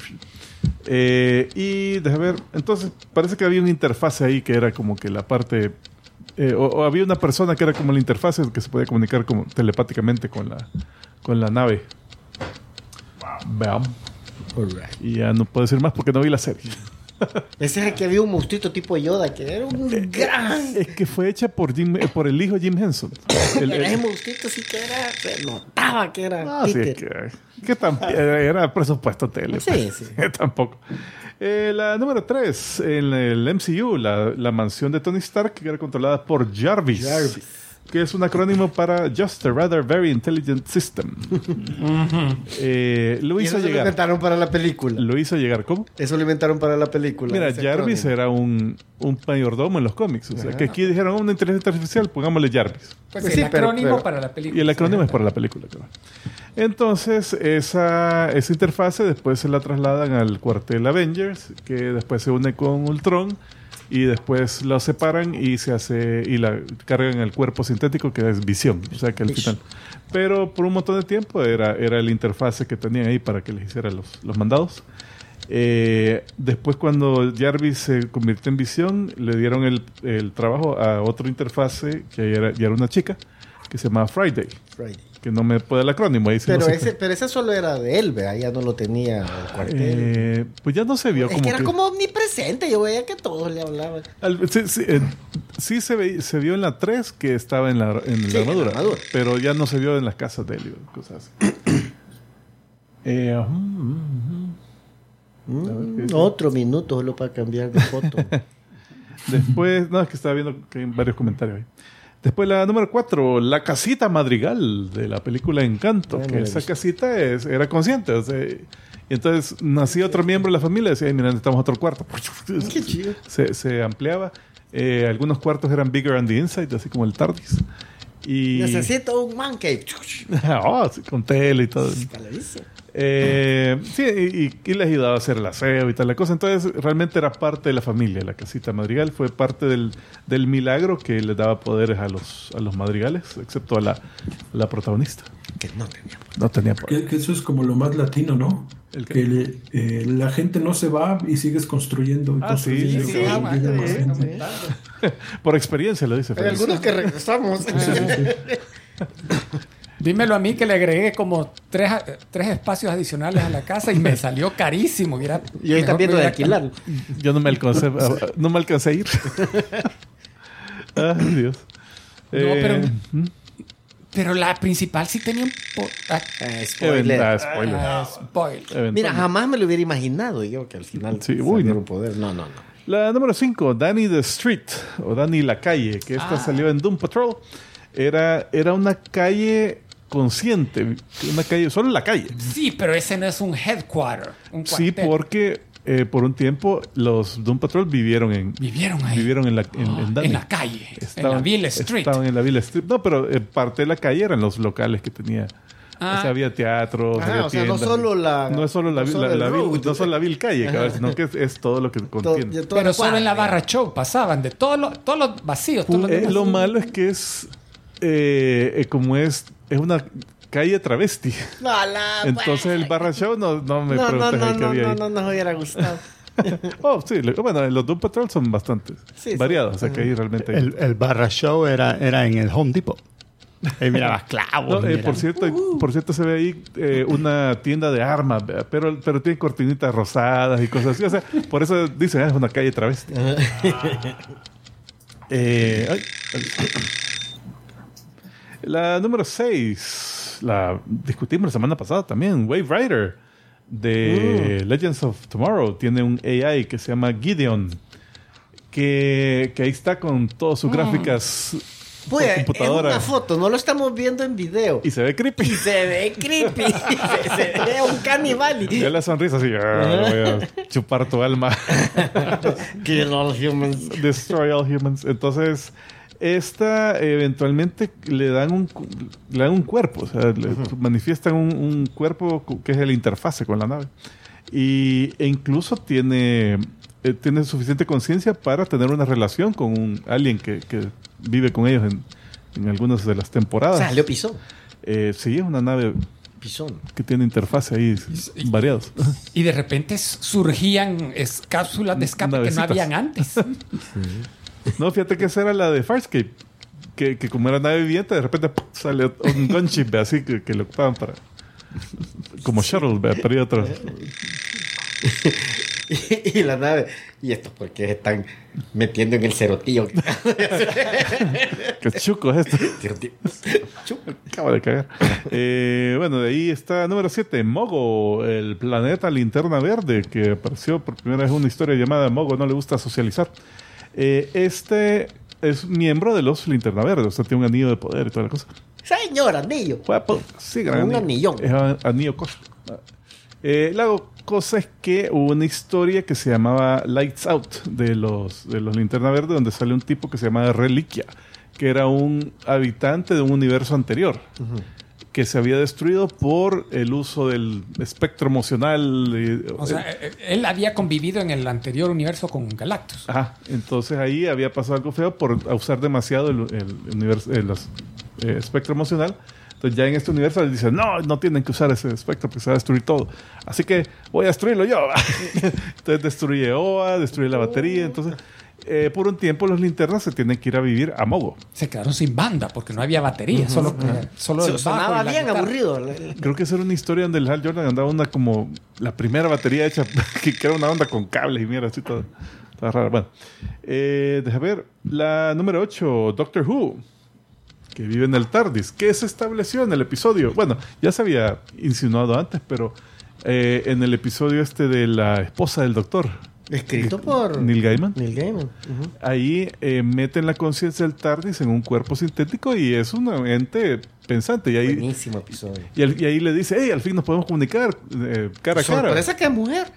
Eh, y déjame ver, entonces parece que había una interfase ahí que era como que la parte. eh, o, o había una persona que era como la interfase que se podía comunicar como telepáticamente con la, con la nave. Veamos. Y ya no puedo decir más porque no vi la serie. Ese es el que había un monstruito tipo Yoda, que era un gran. Es que fue hecha por, Jim, eh, por el hijo Jim Henson. El- el- Ese monstruito sí que era. Se notaba que era. No, sí, es Peter. que, que tam- era presupuesto tele. Sí, pues. sí. Tampoco. Eh, la número 3, en el MCU, la, la mansión de Tony Stark, que era controlada por Jarvis, Jarvis. Que es un acrónimo para Just a Rather Very Intelligent System. Eh, lo Y hizo eso lo llegar. inventaron para la película. Lo hizo llegar, ¿cómo? Eso lo inventaron para la película. Mira, Jarvis acrónimo. era un, un mayordomo en los cómics. O sea, que aquí dijeron "Oh, una inteligencia artificial, pongámosle Jarvis. Pues Pues el sí, pero- acrónimo pero- para la película. Y el acrónimo es para la película. claro. Entonces, esa, esa interfase después se la trasladan al cuartel Avengers, que después se une con Ultron, y después lo separan y se hace y la cargan el cuerpo sintético que es Visión. O sea que al final. Pero por un montón de tiempo era, era la interfase que tenían ahí para que les hiciera los, los mandados. Eh, después cuando Jarvis se convirtió en Visión, le dieron el, el trabajo a otra interfase que era, ya era una chica, que se llamaba Friday Friday. Que no me puede el acrónimo. Ahí sí Pero, no ese, pero ese solo era de él, vea, ya no lo tenía el cuartel. Eh, pues ya no se vio es como que era que- como omnipresente, yo veía que todos le hablaban. Al- sí, sí, eh, sí se, ve- se vio en la 3 que estaba en la, en la armadura, armadura. pero ya no se vio en las casas de él cosas así. Eh. Mm, otro minuto solo para cambiar de foto. Después, no, es que estaba viendo que hay varios comentarios ahí. Después la número 4, la casita madrigal de la película Encanto, que esa casita es, era consciente. o sea, y entonces nacía otro miembro de la familia y decía, "Ay, mira, necesitamos otro cuarto. Qué chido. Se, se ampliaba. Eh, algunos cuartos eran bigger on the inside, así como el TARDIS. Y... Necesito un man cave. Oh, con tele y todo. Eh, sí, y, y- les ayudaba a hacer el aseo y tal la cosa. Entonces, realmente era parte de la familia. La casita madrigal fue parte del, del milagro que les daba poderes a los, a los madrigales, excepto a la, la protagonista. Que no tenía. No tenía poder. Que, que eso es como lo más latino, ¿no? ¿El que le- eh, la gente no se va y sigues construyendo. Ah, sí, construyendo, sí, sí. sí, gente. Por experiencia, lo dice. Hay algunos que regresamos. Dímelo a mí que le agregué como tres, tres espacios adicionales a la casa y me salió carísimo. Mira, Y ahí están mejor viendo de alquilar. Yo no me alcancé, a- no me alcancé a ir. Ay, Dios. Eh, pero- ¿hmm? Pero la principal sí tenía un ah, Ah, Event- spoiler. ah, spoiler. ah, spoiler. Mira, jamás me lo hubiera imaginado yo que al final Sí, uy, no. un poder. No, no, no. La número 5, Danny the Street, o Danny la calle, que esta Ah. salió en Doom Patrol. Era, era una calle consciente, una calle, solo la calle. Sí, pero ese no es un headquarter. Un Sí, porque eh, por un tiempo los Doom Patrol vivieron en, Vivieron ahí. vivieron en la, en, en en la calle. en la Ville Street. Estaban en la Ville Street. No, pero eh, parte de la calle eran los locales que tenía. Ah. O sea, había teatros, Ajá, había o sea, no solo la- No es solo la, no solo la- el la vil- road. no solo la vil calle, cabrón, sino que es, es todo lo que Todo- contiene. Pero solo en la barra show pasaban de todos los, todos los vacíos. Todos los Eh, lo malo es que es eh, eh, como es es una calle travesti. No, la- Entonces el barra show no, no me No, no, preguntes no, ahí qué no, había no, ahí. no nos hubiera gustado. Oh, sí, bueno, los Doom Patrol son bastante Sí, sí. variados, o sea que ahí realmente hay- El, el barra show era, era en el Home Depot. Ahí mirabas clavos. No, eh, mira. por cierto, por cierto se ve ahí eh, una tienda de armas, pero, pero tiene cortinitas rosadas y cosas así. O sea, por eso dicen, ah, es una calle travesti. Eh, ay, ay. La número 6, la discutimos la semana pasada también, Wave Rider de Legends of Tomorrow. Tiene un AI que se llama Gideon, que, que ahí está con todas sus gráficas por Pues, es computadora. una foto, no lo estamos viendo en video. Y se ve creepy. Y se ve creepy. se, se ve un caníbal. Ya la sonrisa así, "Ah, voy a chupar tu alma. Kill all humans. Destroy all humans. Entonces, esta eventualmente le dan un, le dan un cuerpo, o sea, le manifiestan un, un cuerpo cu- que es el interfase con la nave. Y, e incluso tiene, eh, tiene suficiente conciencia para tener una relación con un alien que, que vive con ellos en, en algunas de las temporadas. Salió pisón. Eh, sí, es una nave Pisón. que tiene interfase ahí variados. Y de repente surgían es- cápsulas de escape que no habían antes. No, fíjate que esa era la de Farscape. Que, que como era nave viviente, de repente ¡pum! sale un gunship así que, que lo ocupaban para. Como shuttle, ve, para ir a otro. y la nave. ¿Y esto por qué están metiendo en el cerotillo? Qué chuco es esto. Cerotillo. Acaba de cagar. Eh, bueno, de ahí está número 7, Mogo, el planeta linterna verde, que apareció por primera vez en una historia llamada Mogo no le gusta socializar. Eh, este es miembro de los linterna verde, o sea, tiene un anillo de poder y toda la cosa. Señor, anillo. Sí, gran Un anillo. anillón. Es anillo cósmico. Eh, la cosa es que hubo una historia que se llamaba Lights Out de los, de los Linterna Verde, donde sale un tipo que se llamaba Reliquia, que era un habitante de un universo anterior. Que se había destruido por el uso del espectro emocional. y- O sea, eh, él había convivido en el anterior universo con Galactus. Ajá, entonces ahí había pasado algo feo por usar demasiado el, el universo, el los- eh, espectro emocional. Entonces ya en este universo les dicen, no, no tienen que usar ese espectro porque se va a destruir todo. Así que voy a destruirlo yo. entonces destruye OA, destruye la batería. Entonces, eh, por un tiempo los linternas se tienen que ir a vivir a Mogo. Se quedaron sin banda porque no había batería. Solo, solo el bajo Sonaba y la bien guitarra. aburrido. Creo que esa era una historia donde el Hal Jordan andaba una como la primera batería hecha, que era una onda con cables y mierda, así todo. Toda rara. Bueno, eh, deja ver. La número 8, Doctor Who, que vive en el TARDIS, que se estableció en el episodio. Bueno, ya se había insinuado antes, pero eh, en el episodio este de la esposa del doctor, Escrito por Neil Gaiman. Neil Gaiman. Ahí eh, meten la conciencia del TARDIS en un cuerpo sintético y es un ente pensante. Y ahí, Buenísimo episodio. y, ahí le dice, hey, al fin nos podemos comunicar eh, cara a cara. Sorpresa que es mujer.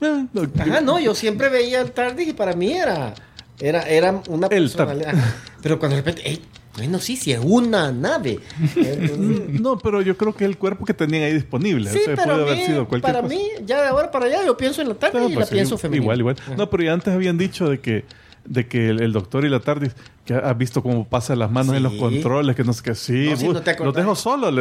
Eh, no, Ajá, no, yo siempre veía el TARDIS y para mí era, era, era una. Ajá. Pero cuando de repente, ey, Bueno, sí, sí, es una nave. No, pero yo creo que es el cuerpo que tenían ahí disponible. sí, o sea, pero puede a haber mí, sido cualquier para cosa. mí, ya de ahora para allá, yo pienso en la tarde No, y pues la sí, pienso femenina. Igual, igual. No, pero ya antes habían dicho de que, de que el, el doctor y la tarde que ha visto cómo pasan las manos en los controles, que no sé qué. Sí, No, bu- no te los dejo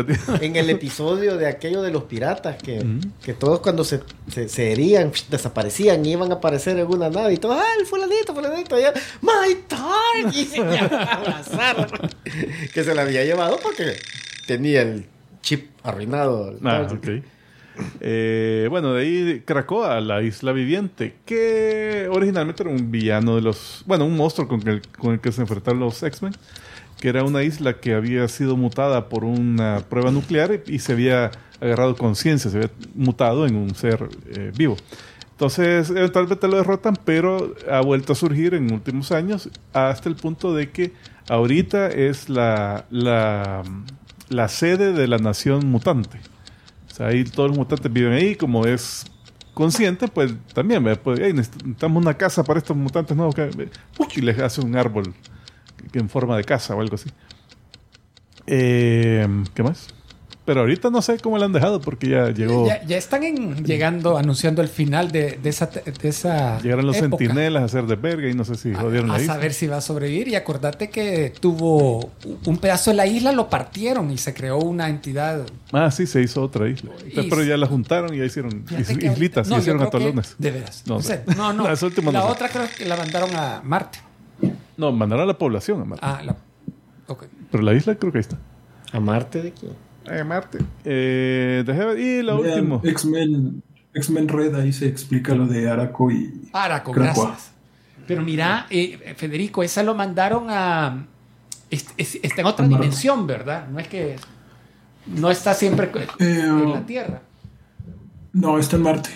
digo. En el episodio de aquello de los piratas, que, que todos cuando se, se, se herían, desaparecían y iban a aparecer en una nave y todos, ah, el fulanito, fulanito, ya, my target, y se abrazar. que se la había llevado porque tenía el chip arruinado. Ah, target. Eh, bueno, de ahí Krakoa, la isla viviente, que originalmente era un villano de los. Bueno, un monstruo con el, que se enfrentaron los X-Men, que era una isla que había sido mutada por una prueba nuclear y, se había agarrado conciencia, se había mutado en un ser eh, vivo. Entonces, eventualmente lo derrotan, pero ha vuelto a surgir en últimos años hasta el punto de que ahorita es la, la, la sede de la nación mutante. Ahí todos los mutantes viven ahí, como es consciente, pues también. Pues, "Ey, necesitamos una casa para estos mutantes nuevos. que-. Y les hace un árbol en forma de casa o algo así. Eh, ¿Qué más? Pero ahorita no sé cómo le han dejado porque ya llegó. Ya, ya están en- llegando, anunciando el final de, de esa, de esa Llegaron los época. centinelas a hacer de verga y no sé si jodieron a la isla. saber si va a sobrevivir. Y acordate que tuvo un pedazo de la isla, lo partieron y se creó una entidad. Ah, sí, se hizo otra isla. Pero ya la juntaron y ya hicieron Fíjate is- que- islitas, No, y hicieron que- atolones. De veras. No No, sé. no, no. Las últimas la no sé. otra creo que la mandaron a Marte. No, mandaron a la población a Marte. Ah, la. ok. Pero la isla creo que ahí está. ¿A Marte de quién? Eh, Marte. Eh, y la Vean, última. X-Men X-Men Red, ahí se explica lo de Araco y Araco, Krakoa. gracias. Pero mira, eh, Federico, esa lo mandaron a. es- es- está en otra A Marte. dimensión, ¿verdad? No es que. No está siempre Eh, en la Tierra. No, está en Marte.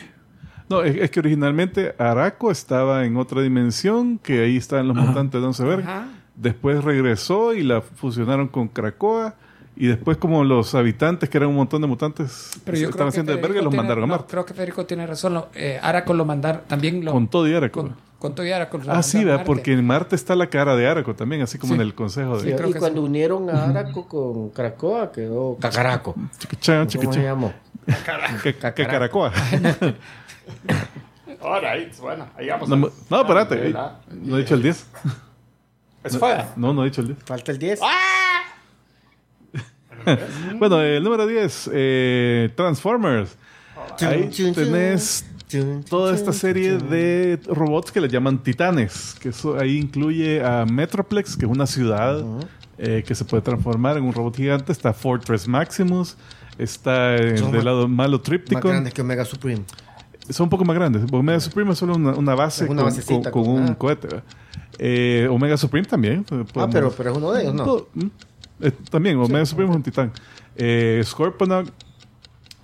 No, es, es que originalmente Araco estaba en otra dimensión, que ahí estaban los Ajá. mutantes de Once Verga. Ajá. Después regresó y la fusionaron con Krakoa. Y después, como los habitantes, que eran un montón de mutantes, Pero yo estaban haciendo verga, los tiene- mandaron a no, Marte. creo que Federico tiene razón. Lo, eh, Araco lo mandaron. También lo. Con todo y Araco. Con, con todo y Araco. lo ah, sí. Marte. porque en Marte está la cara de Araco también, así como Sí. en el consejo Sí, de... creo y que cuando unieron a Araco con Krakoa quedó Cacaraco. Chiquichán, ¿Cómo se llamó? Que, que Caracoa. Alright, bueno, ahí vamos. No, no, espérate. Ah, eh. No he dicho el 10. Es fuera. No, no he dicho el 10. Falta el 10. Bueno, el número 10, eh, Transformers. Ahí tenés toda esta serie de robots que le llaman titanes, que eso ahí incluye a Metroplex, que es una ciudad eh, que se puede transformar en un robot gigante. Está Fortress Maximus, está eh, del más- lado malo Más Tripticon. grandes que Omega Supreme. Son un poco más grandes. Omega Supreme es solo una, una base una con, con- con con- un ah. cohete. Eh, Omega Supreme también. Ah, pero, pero es uno de ellos, ¿no? todo, mm. Eh, también, Omega Supreme es un titán. Eh, Scorponok,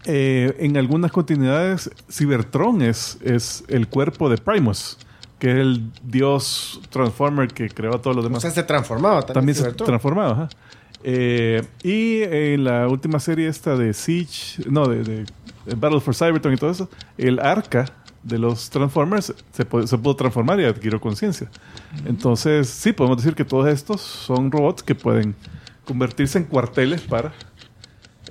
eh, en algunas continuidades, Cybertron es, es el cuerpo de Primus, que es el dios Transformer que creó a todos los O demás. sea, se transformaba también. también se Cybertron. transformaba. ajá. Eh, y en la última serie esta de Siege, no, de, de- de Battle for Cybertron y todo eso, el arca de los Transformers se, puede- se pudo transformar y adquirió conciencia. Entonces, sí, podemos decir que todos estos son robots que pueden convertirse en cuarteles para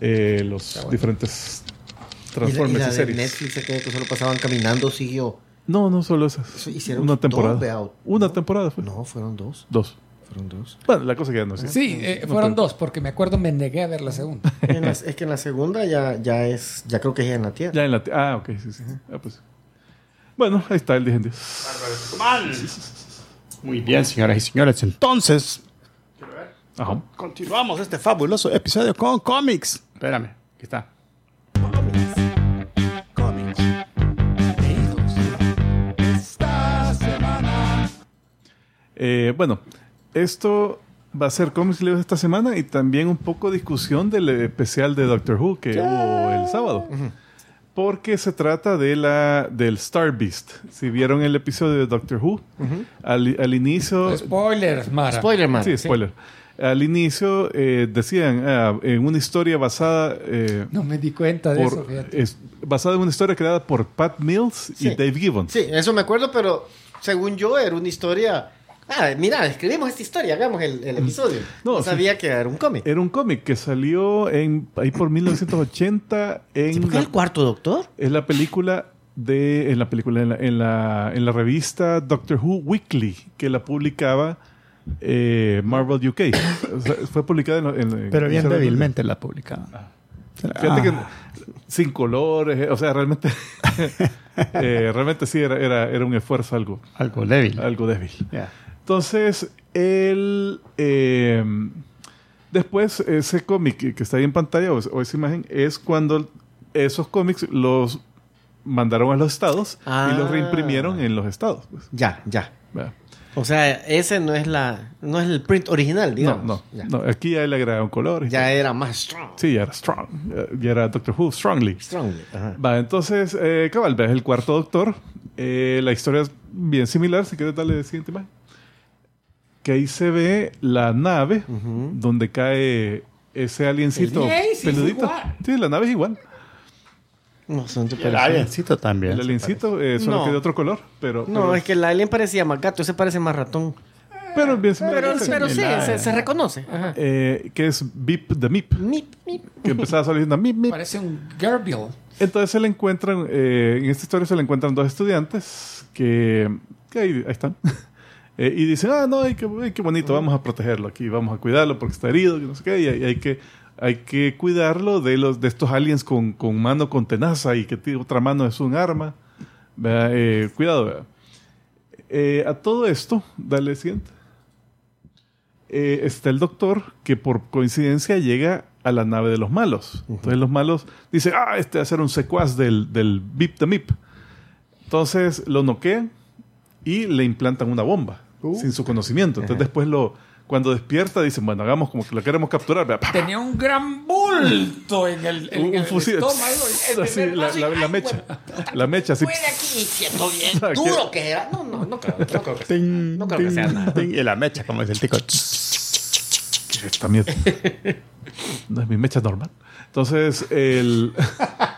eh, los diferentes Y la, y Transformers y, la de. Netflix, aquella que solo pasaban caminando, siguió. No, no solo esas. Eso hicieron Una dos, temporada. vea, Una ¿no? temporada fue. No, fueron dos. Dos. Fueron dos. Bueno, la cosa que ya no sé. Sí, eh, No, fueron pero- dos, porque me acuerdo, me negué a ver la segunda. La- es que en la segunda ya, ya es, ya creo que es ya en la Tierra. Ya en la... ti- Ah, ok, sí, sí. Ah, pues. Bueno, ahí está el 10 en 10. Muy bien, señoras y señores. Entonces, Ajá. continuamos este fabuloso episodio con cómics. Espérame, aquí está. Eh, bueno, esto va a ser cómics libros esta semana y también un poco discusión del especial de Doctor Who que hubo el sábado. Porque se trata de la del Star Beast. Si vieron el episodio de Doctor Who, al, al inicio... Spoilers, Mara. Spoiler, man. Sí, spoiler. Al inicio eh, decían ah, en una historia basada eh, No me di cuenta de eso, fíjate. es basada en una historia creada por Pat Mills y Sí. Dave Gibbons. Sí, eso me acuerdo, pero según yo era una historia Ah, mira, escribimos esta historia, hagamos el, el episodio. No, No, sí. sabía que era un cómic. Era un cómic que salió en, ahí por 1980 en ¿Por qué la, el cuarto doctor? en la película de en la película en la, en la, en la revista Doctor Who Weekly que la publicaba eh, Marvel UK. O sea, fue publicada en, en- Pero bien en- débilmente la publicaba. Fíjate que Ah, sin colores, eh, o sea, realmente eh, realmente sí era, era, era un esfuerzo algo, algo débil. algo débil. Ya. Entonces, él. eh, después, ese cómic que que está ahí en pantalla, o, o esa imagen, es cuando esos cómics los mandaron a los estados Ah. y los reimprimieron en los estados. pues. Ya, ya. O sea, ese no es la no es el print original, No, digamos. no, Ya, no. Aquí ya le agregaron colores. Ya era más strong. Sí, ya era strong. Ya, ya era Doctor Who, strongly. Strongly. Ajá. Va, entonces, eh, cabal, ves el cuarto doctor. Eh, la historia es bien similar, si quieres darle la siguiente imagen. Que ahí se ve la nave donde cae ese aliencito es peludito. Sí, la nave es igual. No, son El aliencito también. El aliencito, eh, solo No. que de otro color. Pero, No, pero, es que el alien parecía más gato, ese parece más ratón. pero es bien similar. Pero, pero sí, se, se reconoce. Eh, que es Beep the Meep. Mip, mip. Que empezaba solo diciendo Meep, Meep. Parece un Gerbil. Entonces se le encuentran, eh, en esta historia se le encuentran dos estudiantes que, que ahí, ahí están. Eh, y dicen, ah, no, ay, qué, ay, qué bonito, vamos a protegerlo aquí, vamos a cuidarlo porque está herido, que no sé qué, y hay, hay que, hay que cuidarlo de, los, de estos aliens con, con mano con tenaza y que tiene otra mano es un arma. Eh, cuidado, ¿verdad? Eh, a todo esto, dale siguiente. Eh, está el doctor que por coincidencia llega a la nave de los malos. Entonces los malos dicen, ah, este va a ser un secuaz del, del Bip the Mip. Entonces lo noquean y le implantan una bomba sin su conocimiento. Entonces después lo, cuando despierta dicen, bueno, hagamos como que lo queremos capturar. Vea, pa, pa, Tenía un gran bulto en el, en un, un el fusil. estómago. El Así, primer la, la- la ¡ay, mecha. La mecha así. Aquí siendo bien duro que era. No, no, no creo, no creo que. Ting, No creo que sea nada. ting. Y la mecha, como es el tico. Esta mierda. No es mi mecha normal. Entonces, el...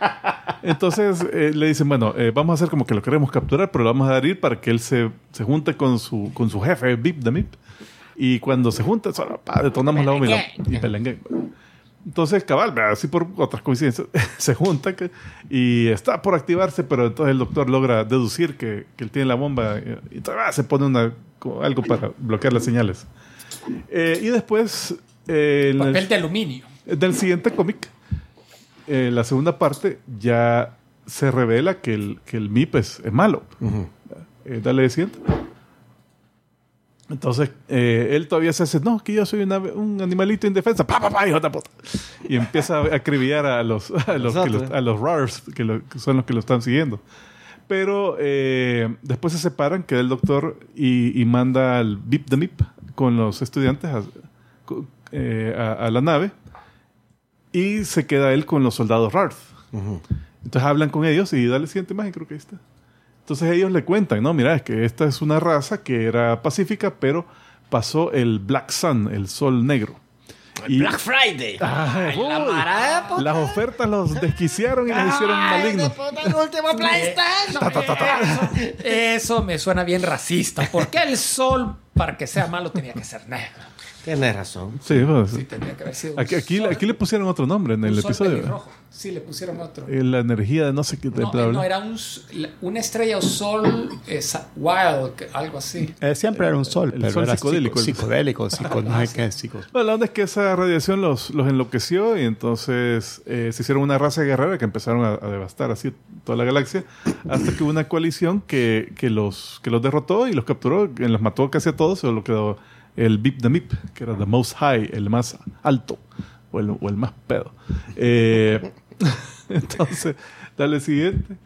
Entonces eh, le dicen, bueno, eh, vamos a hacer como que lo queremos capturar, pero lo vamos a dar ir para que él se, se junte con su, con su jefe, Bip de Mip. Y cuando se junta, solo, pa, detonamos la bomba y, y pelengue. Entonces, cabal, así por otras coincidencias, se junta que- y está por activarse, pero entonces el doctor logra deducir que, que él tiene la bomba eh, y ah, se pone una, algo para bloquear las señales. Eh, y después, eh, en el- Papel de aluminio. del siguiente cómic, eh, la segunda parte, ya se revela que el, que el MIP es, es malo. Eh, dale de siguiente. Entonces, eh, él todavía se hace, no, que yo soy una- un animalito indefensa. ¡Pa, pa, pa, hijo de puta! Y empieza a acribillar a los, a los, que los- a los rares, que, lo- que son los que lo están siguiendo. Pero eh, después se separan, queda el doctor y, y manda al BIP de MIP con los estudiantes a, eh, a- a la nave y se queda él con los soldados Rarth. Entonces hablan con ellos y dale siguiente imagen, creo que ahí está. Entonces ellos le cuentan, no, mira, es que esta es una raza que era pacífica, pero pasó el Black Sun, el sol negro. Y Black Friday. Ah, Ay, la las ofertas los desquiciaron y los hicieron malignos. el último PlayStation. Eso, eso me suena bien racista. ¿Por qué el sol, para que sea malo, tenía que ser negro? Tienes razón. Sí, pues, Sí, tenía que haber sido un aquí, aquí, sol- aquí le pusieron otro nombre en un el sol episodio. pelirrojo. Sí, le pusieron otro. Eh, La energía de no sé qué. No, bla, eh, bla. no, era un, una estrella o sol wild, algo así. Eh, siempre era un sol, El pero sol era psicodélico. psico- psicodélico, psico, no sé qué, psico. Bueno, la onda es que esa radiación los, los enloqueció y entonces eh, se hicieron una raza guerrera que empezaron a, a devastar así toda la galaxia hasta que hubo una coalición que, que los, que los derrotó y los capturó, que los mató casi a todos, solo quedó el Bip the Mip, que era the most high, el más alto o el, o el más pedo. Eh, entonces, dale siguiente.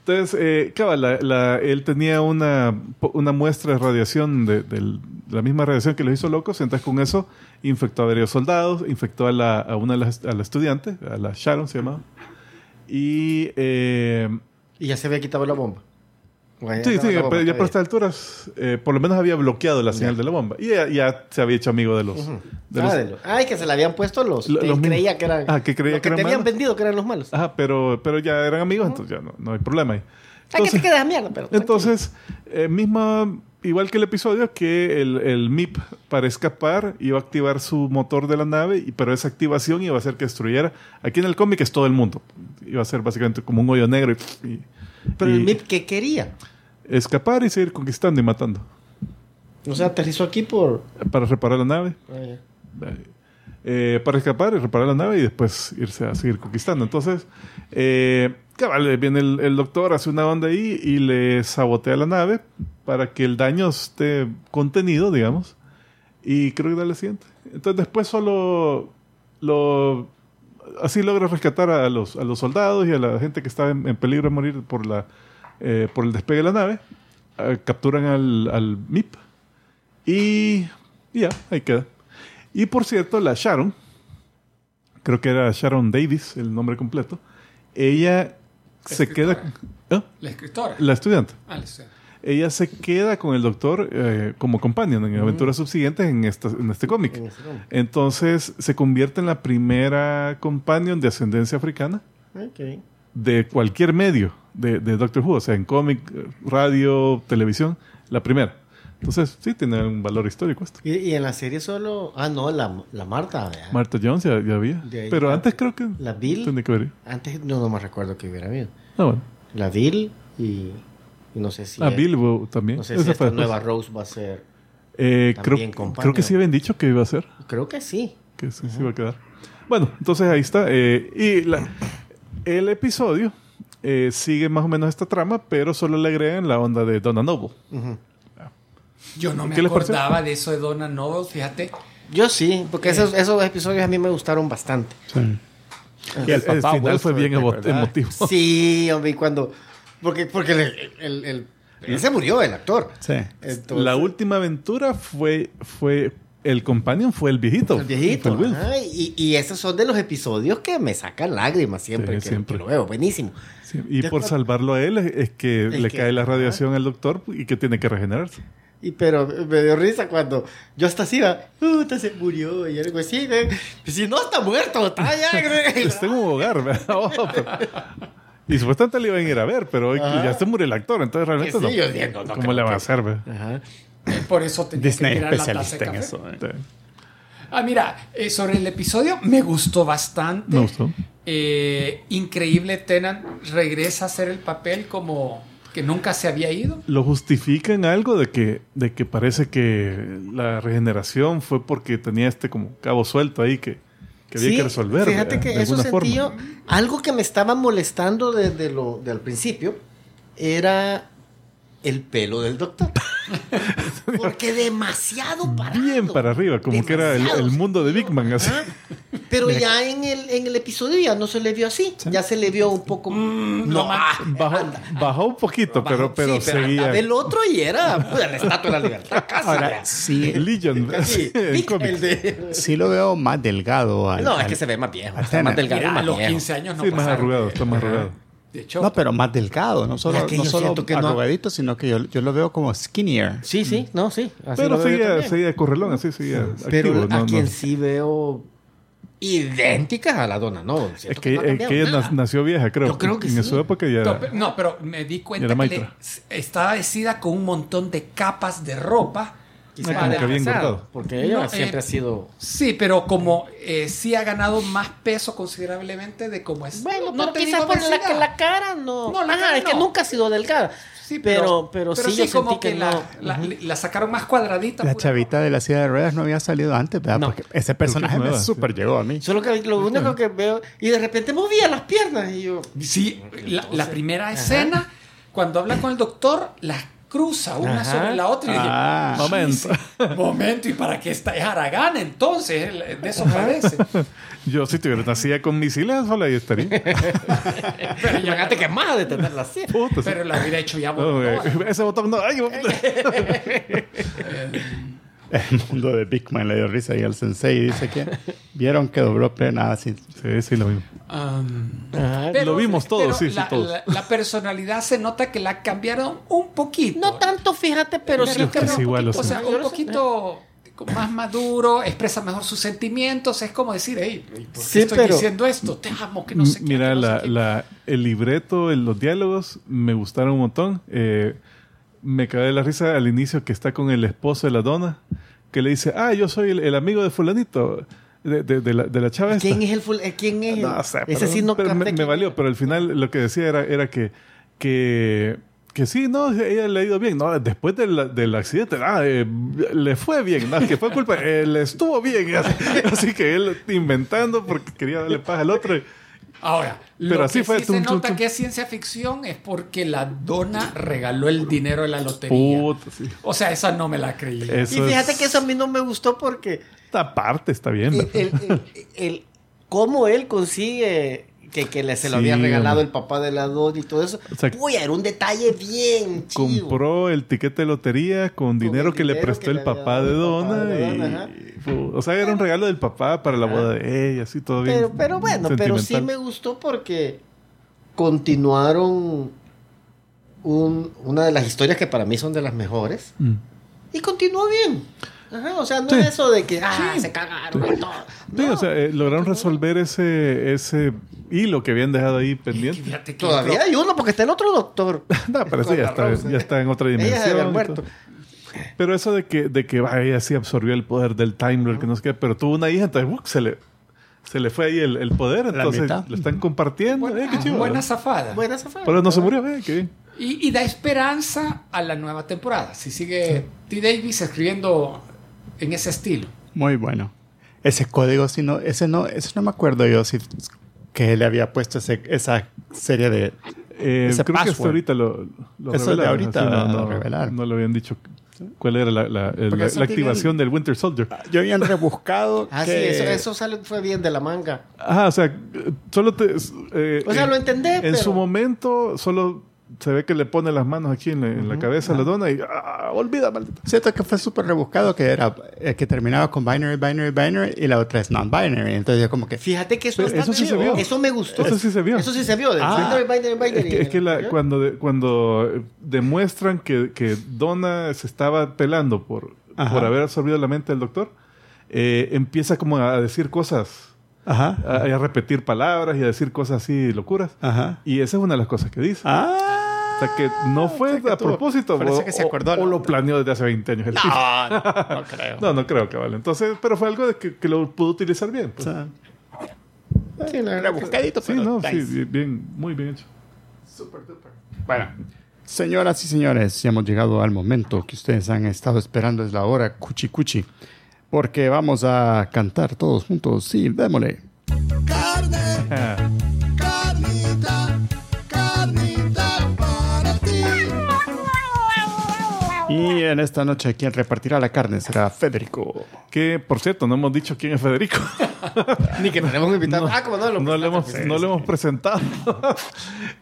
Entonces, eh, cabal, la- él tenía una, una muestra de radiación, de la misma radiación que los hizo locos, entonces con eso infectó a varios soldados, infectó a, la, a una de las a la estudiante, a la Sharon se llamaba, y... eh, Y ya se había quitado la bomba. Sí, sí, la bomba, ya por estas alturas, eh, por lo menos había bloqueado la señal de la bomba, y ya, ya se había hecho amigo de los... bien. de Ah, los- de lo- Ay, que se le habían puesto los. Lo- que los creía que eran. Ah, que creía los que te habían malos. vendido que eran los malos. Ajá, pero, pero ya eran amigos, entonces ya no, no hay problema ahí. Ay, que te Entonces- quedas mierda, pero. Entonces, eh, misma igual que el episodio, que el, el MIP para escapar iba a activar su motor de la nave, pero esa activación iba a hacer que destruyera. Aquí en el cómic es todo el mundo. Iba a ser básicamente como un hoyo negro y, y- Pero el MIP, ¿qué quería? escapar y seguir conquistando y matando. O sea, aterrizó aquí por... Para reparar la nave. eh, eh, para escapar y reparar la nave y después irse a seguir conquistando. Entonces, eh, cabal, viene el, el doctor, hace una onda ahí y le sabotea la nave para que el daño esté contenido, digamos. Y creo que da la siguiente. Entonces, después solo lo. Así logra rescatar a los, a los soldados y a la gente que estaba en, en peligro de morir por, la, eh, por el despegue de la nave. Eh, capturan al, al MIP. Y, ya, ahí queda. Y por cierto, la Sharon, creo que era Sharon Davis, el nombre completo, ella se Escritora. queda... ¿Ah? La escritora. La estudiante. Ah, la escritora. Ella se queda con el doctor eh, como companion en aventuras subsiguientes en, esta- en este cómic. en ese cómic. Entonces se convierte en la primera companion de ascendencia africana de cualquier medio de, de Doctor Who, o sea, en cómic, radio, televisión, la primera. Entonces, sí, tiene un valor histórico esto. Y, y en la serie solo... Ah, no, la, la Marta. ¿verdad? Martha Jones ya, ya había. Pero antes creo que La Bill. que. Antes no, no me recuerdo que hubiera habido. Ah, bueno. La Bill y, y no sé si... Ah, es- Bilbo también. No sé Esa si esta nueva Rose va a ser... Eh, creo, también companion. creo que sí habían dicho que iba a ser. Creo que sí. Que sí, sí iba a quedar. Bueno, entonces ahí está. eh, y la- el episodio eh, sigue más o menos esta trama, pero solo le agregan la onda de Donna Noble. Ujú. Yo no me acordaba de eso de Donna Noble, fíjate. Yo sí, porque esos, esos episodios a mí me gustaron bastante. Y el papá final Wilfred, fue bien ¿te emo- emotivo. Sí, hombre, y cuando... Porque, porque el, el, el- él se murió, el actor. Sí. Entonces, la última aventura fue, fue el companion fue el viejito. El viejito. El ajá, y, y esos son de los episodios que me sacan lágrimas siempre, Sí, que, siempre. que lo veo. Buenísimo. Sí, y por salvarlo a él es, es que Es le que- cae la ajá. radiación al doctor y que tiene que regenerarse. Y pero me dio risa cuando yo hasta así, puta, se murió. Y algo así, ¿eh? si no está muerto, está ya. Está en un hogar, ¿verdad? Y supuestamente le iban a ir a ver, pero hoy Ajá. ya se murió el actor, entonces realmente sí, no. yo no ¿Cómo le va a hacer? Ajá. Por eso tenía Disney que tirar la taza de especialista en eso. ¿eh? Ah, mira, eh, sobre el episodio me gustó bastante. Me gustó. Eh, increíble, Tennant regresa a hacer el papel como que nunca se había ido. Lo justifican algo de que, de que parece que la regeneración fue porque tenía este como cabo suelto ahí que, que había Sí, que resolver. Fíjate ¿verdad? que de eso sentí yo. Algo que me estaba molestando desde lo del principio era el pelo del doctor. Porque demasiado parado. Bien para arriba, como que era el, el mundo de sí, Big Man. Así. Pero ya en el, en el episodio ya no se le vio así. Ya se le vio un poco. no, ah, Bajó, bajó un poquito, pero, pero sí, seguía. el otro y era pues, la estatua de la libertad. Casi. Ahora, sí, Legion. Vic, cómics. el de- sí lo veo más delgado. al- No, es que se ve más viejo. Está más delgado a más los viejo. 15 años no Sí, más arrugado, está más arrugado. De hecho, No, pero más delgado, no solo, Es que no solo que no- sino que yo, yo lo veo como skinnier. Sí, sí, no, sí. así Pero también. seguía correlón, así seguía Pero activo. a no- quien no. sí veo idénticas a la dona, ¿no? Es que, no ha es cambiado que ella nada. nació vieja, creo. Yo creo que en sí. su época ya no, era. pe- no, pero me di cuenta que le- estaba vestida con un montón de capas de ropa. Quizá como que había adelgazado, engordado. Porque ella No, siempre eh, ha sido... Sí, pero como eh, sí ha ganado más peso considerablemente de como es. Bueno, no pero te quizás por la, la cara no... No, la Ajá, cara es que nunca ha sido delgada. Sí, pero, pero, sí, yo como sentí que, la, no... la, sacaron más cuadradita. La pura chavita de la silla de ruedas no había salido antes, ¿verdad? No. Porque ese personaje me sí. súper llegó a mí. Solo que lo único que veo... Y de repente movía las piernas y yo... Sí, la, la primera escena, cuando habla con el doctor, las cruza una Ajá. sobre la otra. Y dije, Ah, Momento. Momento, ¿y para qué está? Es Aragán, entonces, el- de eso parece. Yo, si tuviera una silla con misiles, solo ahí estaría. Pero imagínate que más de tenerla así. Puta, sí. Pero la hubiera hecho ya voladora. Ese botón no. Ay, el mundo de Big Man le dio risa y el sensei dice que vieron que dobló plena así. sí, sí, lo mismo. Um, pero- Lo vimos todos, pero sí, sí, todos. La, la personalidad se nota que la cambiaron un poquito. No tanto, fíjate, pero Pero sí Yo que no, igual, o O sea. un poquito más maduro, expresa mejor sus sentimientos. Es como decir, hey, ¿por qué Sí, estoy pero- diciendo esto? Te amo, que no sé qué. Mira, no sé la, qué". la- el libreto, el- los diálogos me gustaron un montón. Eh, me cagué la risa al inicio que está con el esposo de la dona, que le dice, ah, yo soy el, el amigo de fulanito, de, de- de la, de la chava esta. ¿Quién es el eh, ¿Quién es? No sé, Ese pero- sí no pero me, valió, pero al final lo que decía era, era que, que, que sí, no, ella le ha ido bien. No, después del, del accidente, ah, eh, le fue bien, no, que fue culpa, él estuvo bien. Así, así que él inventando porque quería darle paz al otro. Ahora, Pero lo así que fue, sí tum, se tum, nota tum. que es ciencia ficción es porque la dona regaló el dinero de la lotería. Puta, sí. O sea, esa no me la creí. Eso Y fíjate es- que eso a mí no me gustó porque Esta parte está bien. el, ¿verdad? el- el- el- cómo él consigue que, que le, se lo Sí, había regalado el papá de la dona y todo eso. O sea, Uy, era un detalle bien chido. Compró el tiquete de lotería con, dinero que le prestó que el le papá de papá Donna. de y o sea, era un regalo del papá para la boda de ella, así todo bien. Pero, pero bueno, pero sí me gustó porque continuaron un- una de las historias que para mí son de las mejores. Mm. Y continuó bien. Ajá, o sea, no Sí. es eso de que ah, Sí. se cagaron y todo. Sí, o sea, eh, lograron resolver ese, ese hilo que habían dejado ahí pendiente. Fíjate que todavía hay uno porque está el otro doctor. No, pero eso Con ya está, Rosa. ya está en otra dimensión. muerto. Pero eso de que, de que vaya, ella sí absorbió el poder del Time Lord, que no sé qué, pero tuvo una hija, entonces ¡buc! se le, se le fue ahí el, el poder, entonces lo están compartiendo. eh, qué chido. buena zafada. Buena zafada. Pero no se murió, eh, qué bien. Y, y da esperanza a la nueva temporada. Si sigue T. Davis escribiendo en ese estilo. Muy bueno. Ese código, si no, ese no, eso no me acuerdo yo si que le había puesto ese- esa serie de. Eh, Ese creo que hasta ahorita lo, lo Eso de ahorita así no, lo no, le habían dicho cuál era la, la- el- la- activación del Winter Soldier. Yo habían rebuscado. Ah, sí, que- eso, eso sale- fue bien de la manga. Ajá, o sea, solo te... eh, O sea, en- lo entendé, En pero- su momento solo se ve que le pone las manos aquí en la, en la cabeza a la dona y ah, olvida, maldita. Cierto que fue súper rebuscado, que era eh, que terminaba con binary, binary, binary y la otra es non-binary. Entonces yo como que... Fíjate que eso, está eso sí se vio. Eso me gustó. Eso sí se vio. Eso sí se vio. del Ah. binary, binary, binary. Es que, es que la- cuando, de- cuando demuestran que, que Donna se estaba pelando por, Ajá. por haber absorbido la mente del doctor, eh, empieza como a decir cosas, Ajá. a, a repetir palabras y a decir cosas así locuras. Ajá. Y esa es una de las cosas que dice. Ah. O sea, que no fue o sea, que a tuvo- propósito. parece o, que se acordó o- lo planeó desde hace 20 años. el. No, no, no creo. No, no creo que vale. Entonces, pero fue algo de que, que lo pudo utilizar bien. O pues. sea, Sí, la verdad que- rebuscadito, sí, pero no, nice. sí, bien, muy bien hecho. Bueno, señoras y señores, ya hemos llegado al momento que ustedes han estado esperando. Es la hora cuchi cuchi. Porque vamos a cantar todos juntos. Sí, démosle. Carne, Y en esta noche quien repartirá la carne será Federico. que, por cierto, no hemos dicho quién es Federico. Ni que tenemos invitado. ah, como no lo no, lo hemos, no lo hemos presentado.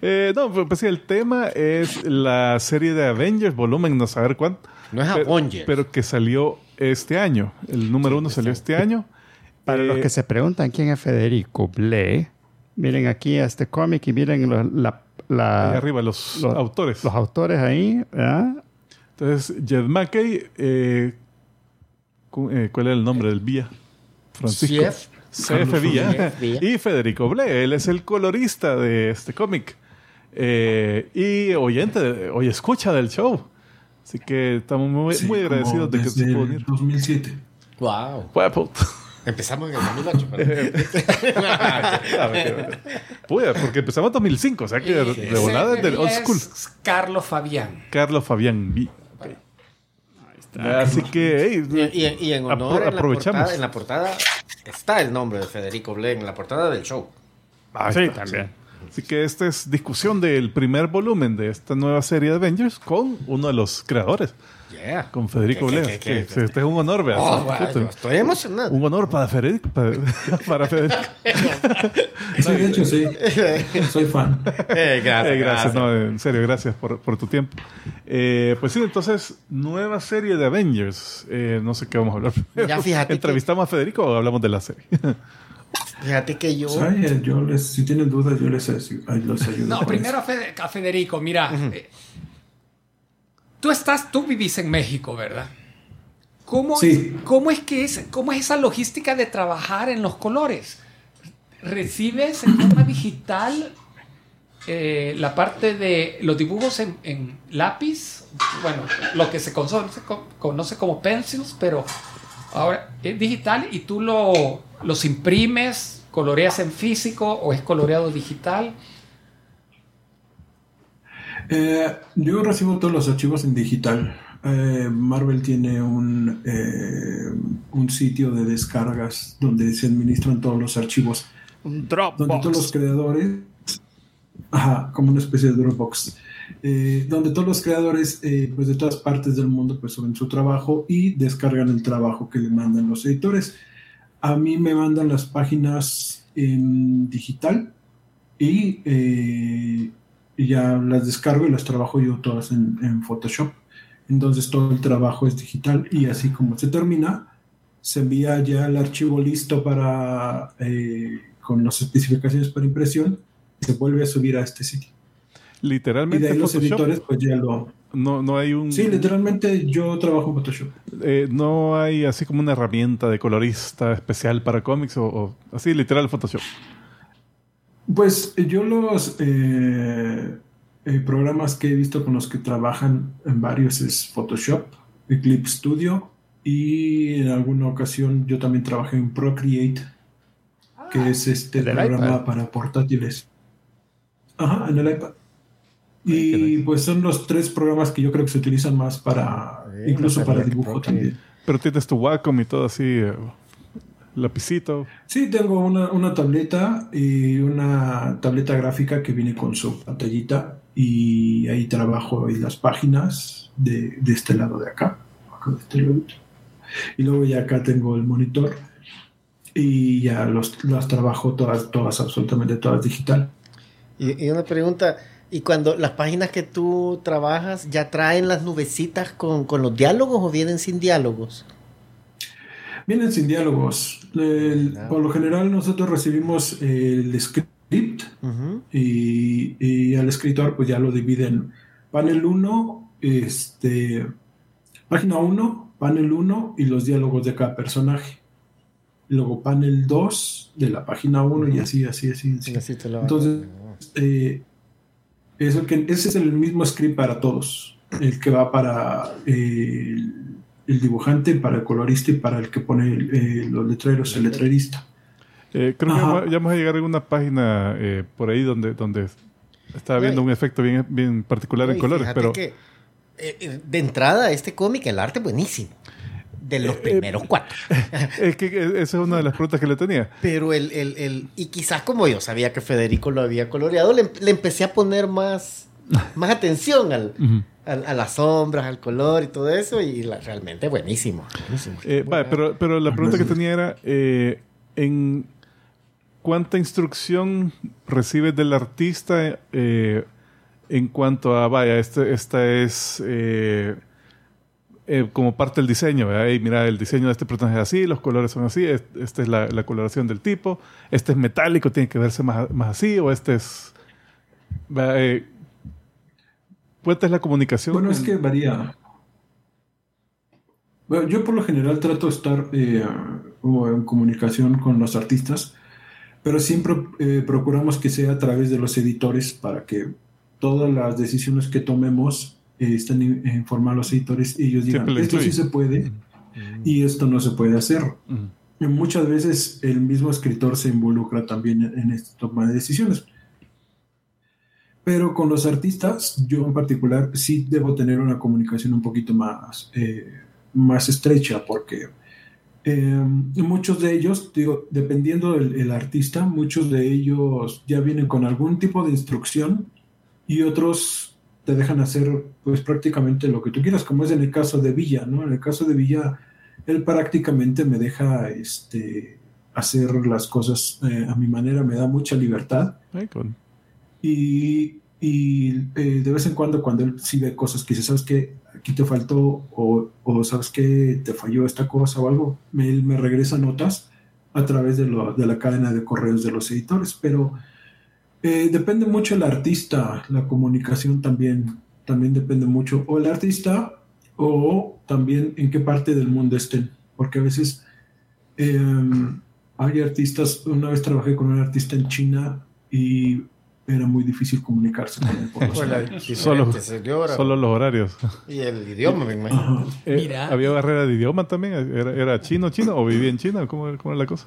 Eh, no, pero pues sí, el tema es la serie de Avengers, volumen no saber cuánto. No es pero, Avengers. pero que salió este año. El número uno salió este año. Para Eh, los que se preguntan quién es Federico Ble, miren aquí a este cómic y miren la, la- ahí arriba, los, los- autores. los autores ahí. ¿verdad? Entonces, Jed Mackey, eh, eh, ¿cuál era el nombre del Vía? Francisco. Chef. CF Villa. Y Federico Ble, él es el colorista de este cómic. Eh, y oyente, oye, escucha del show. Así que estamos muy, Sí, muy agradecidos de que desde se pudo el unir. 2007. Wow. Empezamos en el 2008. Puya, porque empezamos en 2005, o sea que de, volada es del old school. Carlos Fabián. Carlos Fabián V. Así que, hey, Y, y- y en honor Apro- en, la aprovechamos. portada, en la portada está el nombre de Federico Blen, en la portada del show. ahí Sí, está. también. Así que esta es discusión del primer volumen de esta nueva serie de Avengers con uno de los creadores, Yeah. con Federico ¿Qué, qué, Blea. que Este es un honor, vea. Oh, wow, estoy emocionado. Un honor para Federico. Para, para Federico. Sí, de hecho, sí. Soy fan. Eh, gracias, Eh, gracias, no, en serio, gracias por, por tu tiempo. Eh, pues sí, entonces, nueva serie de Avengers. Eh, no sé qué vamos a hablar. Ya, fíjate que- ¿Entrevistamos a Federico o hablamos de la serie? Fíjate que yo. ¿Sabe? Yo les, si tienen dudas, yo les, los ayudo. No, primero a, eso. Fede- a Federico, mira. eh, tú estás, tú vivís en México, ¿verdad? ¿Cómo, Sí. ¿Cómo es que es, cómo es esa logística de trabajar en los colores? ¿Recibes en forma digital eh, la parte de los dibujos en, en lápiz, bueno, lo que se conoce, conoce como pencils, pero ahora es digital y tú lo, los imprimes, coloreas en físico o es coloreado digital. Eh, yo recibo todos los archivos en digital. Eh, Marvel tiene un, eh, un sitio de descargas donde se administran todos los archivos. Un Donde todos los Dropbox. creadores, ajá, como una especie de Dropbox, eh, donde todos los creadores eh, pues de todas partes del mundo pues suben su trabajo y descargan el trabajo que le mandan los editores. A mí me mandan las páginas en digital y, eh, ya las descargo y las trabajo yo todas en, en Photoshop. Entonces todo el trabajo es digital y así como se termina, se envía ya el archivo listo para eh, con las especificaciones para impresión y se vuelve a subir a este sitio. Y Literalmente de ahí los Photoshop, editores pues ya lo... no, no hay un... Sí, literalmente yo trabajo en Photoshop. eh, no hay así como una herramienta de colorista especial para cómics o, o así literal Photoshop. Pues yo los eh, eh, programas que he visto con los que trabajan en varios es Photoshop, Eclipse Studio y en alguna ocasión yo también trabajé en Procreate, que es este programa iPad. para portátiles. Ajá, en el iPad. Y pues son los tres programas que yo creo que se utilizan más para, Bueno, incluso para dibujo también. Pero tienes tu Wacom y todo así, eh, lapicito. Sí, tengo una, una tableta y una tableta gráfica que viene con su pantallita y ahí trabajo en las páginas de, de este lado de acá. acá de este lado. Y luego ya acá tengo el monitor y ya los, las trabajo todas, todas, absolutamente todas digital. Y, y una pregunta, ¿y cuando las páginas que tú trabajas ya traen las nubecitas con, con los diálogos o vienen sin diálogos? Vienen sin diálogos. El- Ah. por lo general nosotros recibimos el script Ujú. y, y al escritor pues ya lo divide en panel 1, este, página 1, panel 1 y los diálogos de cada personaje. Luego panel 2 de la página 1 y así, así, así. así. Sí, así te lo Entonces, eh, eso que, ese es el mismo script para todos. El que va para eh, el, el dibujante, para el colorista y para el que pone eh, los letreros, el letrerista. Eh, creo que Ajá. ya vamos a llegar a una página eh, por ahí donde, donde estaba viendo Ay. un efecto bien, bien particular en Y colores, pero que, eh, de entrada, este cómic, el arte buenísimo. De los Eh, primeros cuatro. es que eh, esa es una de las preguntas que le tenía. Pero el, el, el- y quizás como yo sabía que Federico lo había coloreado, le, le empecé a poner más, más atención al, al- a las sombras, al color y todo eso, y la- realmente buenísimo. buenísimo. Eh, vale, pero, pero la pregunta que tenía era, eh, ¿en cuánta instrucción recibes del artista eh, en cuanto a, vaya, este, esta es eh, como parte del diseño? Y mira, el diseño de este personaje es así, los colores son así, es- esta es la, coloración del tipo, este es metálico, tiene que verse más, más así, o este es... eh, ¿Cuánta es la comunicación? Bueno, es que varía. Bueno, yo por lo general trato de estar eh, en comunicación con los artistas, pero siempre eh, procuramos que sea a través de los editores para que todas las decisiones que tomemos eh, in- informados a los editores y ellos digan, esto sí se puede y esto no se puede hacer. Y muchas veces el mismo escritor se involucra también en, en esta toma de decisiones. Pero con los artistas, yo en particular sí debo tener una comunicación un poquito más, eh, más estrecha, porque eh, muchos de ellos, digo, dependiendo del el artista, muchos de ellos ya vienen con algún tipo de instrucción y otros te dejan hacer pues prácticamente lo que tú quieras, como es en el caso de Villa, ¿no? En el caso de Villa, él prácticamente me deja este, hacer las cosas eh, a mi manera, me da mucha libertad Ay, y, y, eh, de vez en cuando cuando él sí ve cosas que dice, ¿sabes qué? Aquí te faltó o, o ¿sabes qué? Te falló esta cosa o algo, me, él me regresa notas a través de, lo- de la cadena de correos de los editores, pero eh, depende mucho el artista, la comunicación también, también depende mucho, o el artista o también en qué parte del mundo estén, porque a veces eh, hay artistas, una vez trabajé con un artista en China y era muy difícil comunicarse con él. por. Solo-. Solo los horarios. Y el idioma, me imagino. Eh, Mira. ¿Había barrera de idioma también? ¿Era, era chino, chino o vivía en China? ¿Cómo, cómo era la cosa?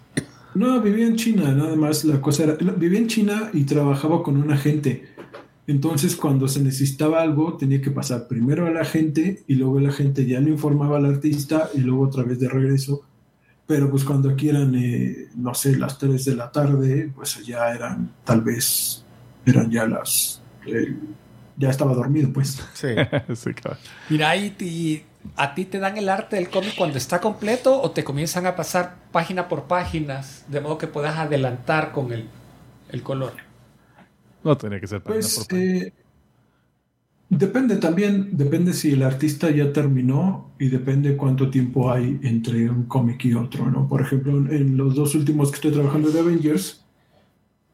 No, vivía en China, nada más la cosa era, vivía en China y trabajaba con un agente. Entonces, cuando se necesitaba algo, tenía que pasar primero a la gente y luego la gente ya le informaba al artista y luego otra vez de regreso. Pero pues cuando aquí eran, eh, no sé, las 3 de la tarde, pues ya eran, tal vez, eran ya las, eh, ya estaba dormido, pues. Sí. Sí, cabrón. Mira, y, y a ti te dan el arte del cómic cuando está completo o te comienzan a pasar página por páginas, de modo que puedas adelantar con el, el color. No tenía que ser página Pues por página. eh, depende también, depende si el artista ya terminó y depende cuánto tiempo hay entre un cómic y otro, ¿no? Por ejemplo, en, en los dos últimos que estoy trabajando de Avengers,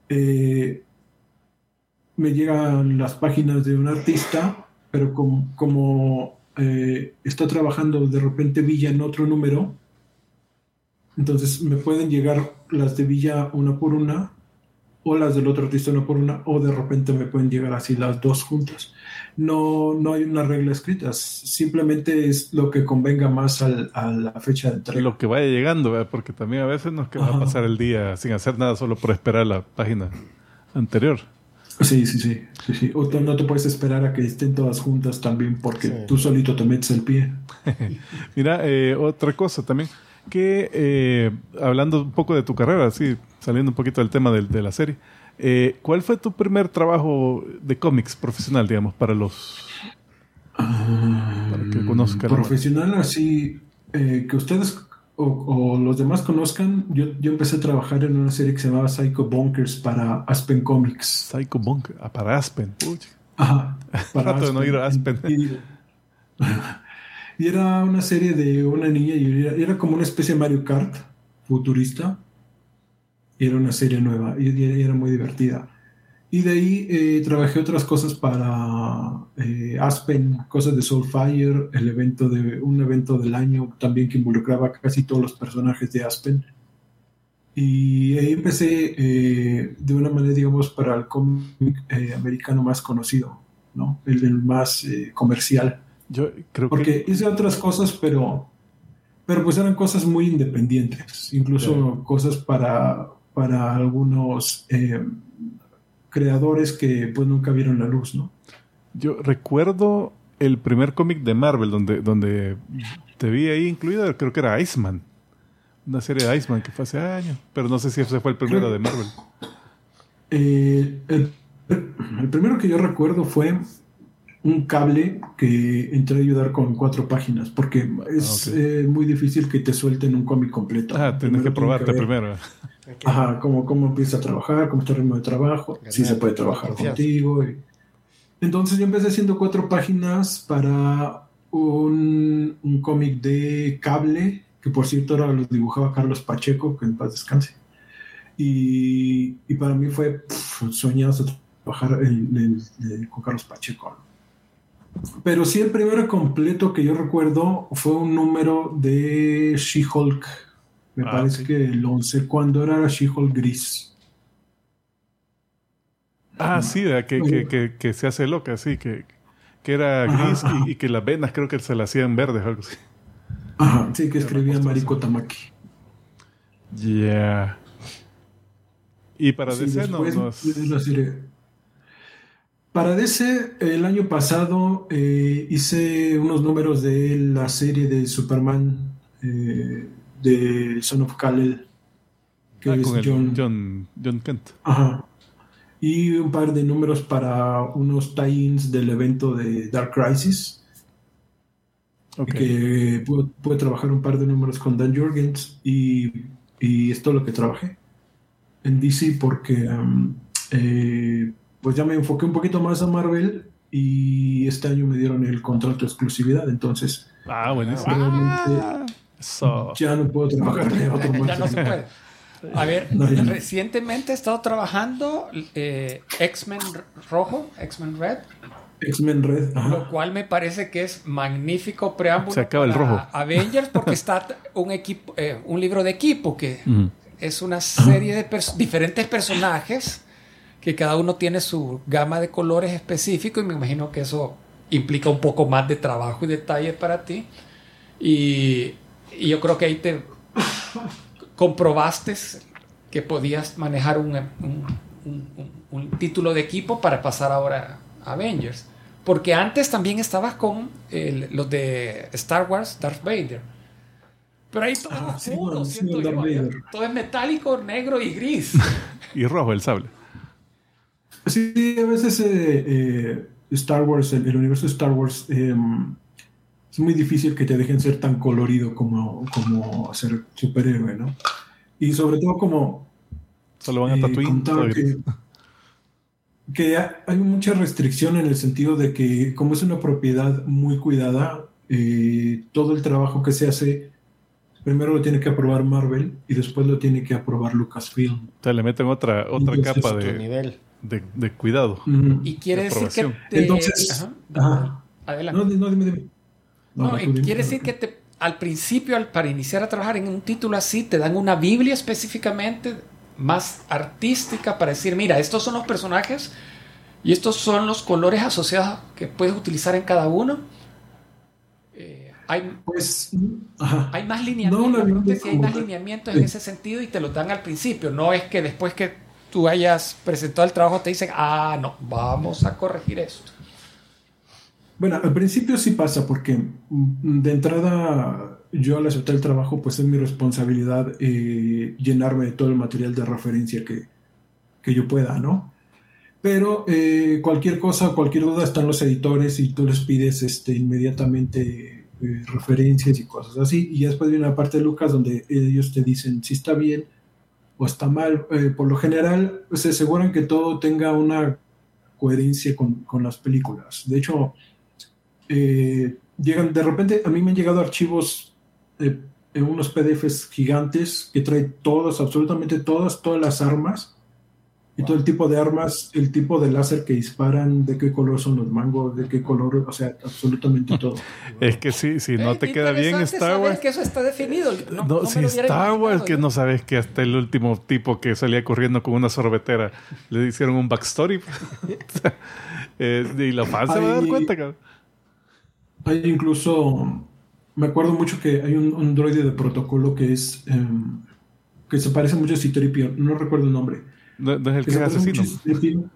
eh, me llegan las páginas de un artista, pero como, como eh, está trabajando de repente Villa en otro número, entonces me pueden llegar las de Villa una por una o las del otro artista una por una, o de repente me pueden llegar así las dos juntas. No, no hay una regla escrita, simplemente es lo que convenga más al- a la fecha de entrega. Lo que vaya llegando, ¿verdad? porque también a veces nos queda pasar el día sin hacer nada solo por esperar la página anterior. Sí, sí, sí, sí, sí. O no te puedes esperar a que estén todas juntas también porque Sí. tú solito te metes el pie. Mira, eh, otra cosa también, que eh, hablando un poco de tu carrera, así, saliendo un poquito del tema de, la serie, eh, ¿cuál fue tu primer trabajo de cómics profesional, digamos, para los... para que conozcan? Profesional así, eh, que ustedes o, o los demás conozcan, yo, yo empecé a trabajar en una serie que se llamaba Psycho Bunkers para Aspen Comics. Psycho Monk, ah, para Aspen. Uy, Ajá. De no ir a Aspen. Y, y era una serie de una niña y era, era como una especie de Mario Kart futurista. Y era una serie nueva y, y era muy divertida. Y de ahí eh, trabajé otras cosas para eh, Aspen, cosas de Soulfire, el evento de un evento del año también que involucraba casi todos los personajes de Aspen. Y ahí empecé eh, de una manera, digamos, para el cómic eh, americano más conocido, ¿no? El, el más eh, comercial. Yo creo Porque que... hice otras cosas, pero, pero pues eran cosas muy independientes, incluso cosas para, para algunos eh, creadores que pues nunca vieron la luz, ¿no? Yo recuerdo el primer cómic de Marvel donde, donde te vi ahí incluido, creo que era Iceman. Una serie de Iceman que fue hace años, pero no sé si ese fue el primero de Marvel. Eh, el, el primero que yo recuerdo fue un cable que entré a ayudar con cuatro páginas, porque es Ah, eh, muy difícil que te suelten un cómic completo. Ah, tienes que probarte primero. Ajá, cómo, cómo empieza a trabajar, cómo está el ritmo de trabajo, Ganar si se puede trabajar contigo. y- Entonces yo empecé haciendo cuatro páginas para un, un cómic de cable, que por cierto ahora lo dibujaba Carlos Pacheco, que en paz descanse. Y, y para mí fue pff, soñado trabajar en- en- en- con Carlos Pacheco. Pero sí, el primero completo que yo recuerdo fue un número de She-Hulk. Me Ah, parece que el 11, cuando era She-Hulk gris. Ah, sí, que, que, que, que se hace loca, sí, que, que era gris y- ajá. Y, que las venas creo que se las hacían verdes o algo así. Ajá, sí, que escribía Mariko. Tamaki. Yeah. Y para Sí, DC no, después no es- es la serie. Para DC, el año pasado eh, hice unos números de la serie de Superman eh, de Son of Kal-El, que ah, es con el John. John, John Kent. Ajá. Y un par de números para unos tie-ins del evento de Dark Crisis, Ok. que pude, pude trabajar un par de números con Dan Jorgens y, y es todo lo que trabajé en DC porque um, eh, pues ya me enfoqué un poquito más a Marvel y este año me dieron el contrato de exclusividad, entonces Ah, buenísimo. realmente Eso. ya no puedo trabajar de otro ya no se puede. A ver, No, no. recientemente he estado trabajando eh, X-Men Rojo, X-Men Red, X-Men Red, ajá. lo cual me parece que es magnífico preámbulo Se acaba el rojo. Avengers porque está un equipo, eh, un libro de equipo que Ujú. es una serie de pers- diferentes personajes que cada uno tiene su gama de colores específico y me imagino que eso implica un poco más de trabajo y detalle para ti. Y, y yo creo que ahí te comprobaste que podías manejar un, un- un- un- un título de equipo para pasar ahora a Avengers. Porque antes también estabas con el- los de Star Wars, Darth Vader. Pero ahí todo Ah, es oscuro, siento yo, ¿eh? Vader. Todo es metálico, negro y gris. Y rojo el sable. Sí, a veces eh, eh, Star Wars, el, el universo de Star Wars, eh, es muy difícil que te dejen ser tan colorido como, como ser superhéroe, ¿no? Y sobre todo como Solo van a eh, que, que ha- hay mucha restricción en el sentido de que como es una propiedad muy cuidada, eh, todo el trabajo que se hace, primero lo tiene que aprobar Marvel y después lo tiene que aprobar Lucasfilm. Entonces le meten otra, otra Entonces, capa de, nivel. de, de cuidado. Y quiere De decir que te... Entonces, Ajá. ajá. Adelante. No, dime, dime. No, quiere decir que te, al principio, al- para iniciar a trabajar en un título así, te dan una Biblia específicamente más artística para decir, mira, estos son los personajes y estos son los colores asociados que puedes utilizar en cada uno. Eh, hay, Pues, ajá. hay más lineamientos, No, si hay más lineamientos en ese sentido y te los dan al principio. No es que después que tú hayas presentado el trabajo te dicen, ah, no, vamos a corregir esto. Bueno, al principio sí pasa porque mm, de entrada yo al aceptar el trabajo pues es mi responsabilidad eh, llenarme de todo el material de referencia que, que yo pueda, ¿no? Pero eh, cualquier cosa, cualquier duda están los editores y tú les pides este, inmediatamente eh, referencias y cosas así. Y después viene la parte de Lucas donde ellos te dicen si está bien o está mal. Eh, por lo general se aseguran que todo tenga una coherencia con, con las películas. De hecho, eh, llegan, de repente a mí me han llegado archivos eh, en unos PDFs gigantes que trae todas, absolutamente todas, todas las armas y todo el tipo de armas, el tipo de láser que disparan, de qué color son los mangos, de qué color, o sea, absolutamente todo. Es que sí, si no Eh, te queda bien Star Wars. que eso está definido. No, No, no me si Star Wars, que yo. no sabes que hasta el último tipo que salía corriendo con una sorbetera le hicieron un backstory. Eh, y la fan se va a dar cuenta, cabrón. Hay incluso, me acuerdo mucho que hay un, un droide de protocolo que es, em, que se parece mucho a Citripio, no recuerdo el nombre. No, no es el que que es se mucho asesino. a.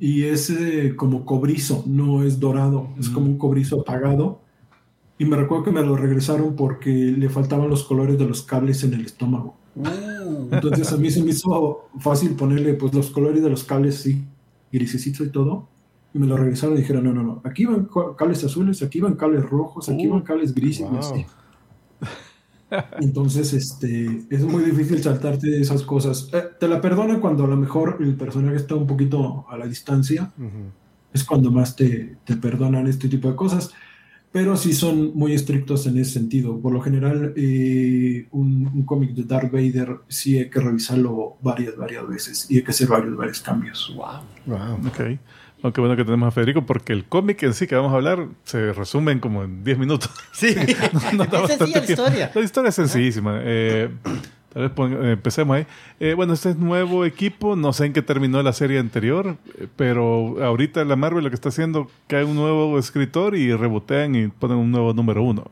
Y es eh, como cobrizo, no es dorado, es como un cobrizo apagado. Y me recuerdo que me lo regresaron porque le faltaban los colores de los cables en el estómago. Entonces a mí se me hizo fácil ponerle pues los colores de los cables así, grisecitos y todo. Y me lo regresaron y dijeron, no, no, no, aquí van cables azules, aquí van cables rojos, aquí Uh, van cables grises. y wow. así. Entonces, este, es muy difícil saltarte de esas cosas. Eh, te la perdonan cuando a lo mejor el personaje está un poquito a la distancia. Es cuando más te, te perdonan este tipo de cosas. Pero sí son muy estrictos en ese sentido. Por lo general, eh, un, un cómic de Darth Vader sí hay que revisarlo varias, varias veces. Y hay que hacer varios, varios cambios. Wow. Wow. Ok. Aunque bueno que tenemos a Federico porque el cómic en sí que vamos a hablar se resume en como en 10 minutos. Sí. No da es sencilla la historia. La historia es sencillísima. Eh, tal vez eh, empecemos ahí. Eh, bueno, este es nuevo equipo. No sé en qué terminó la serie anterior, eh, pero ahorita la Marvel lo que está haciendo que hay un nuevo escritor y rebotean y ponen un nuevo número uno.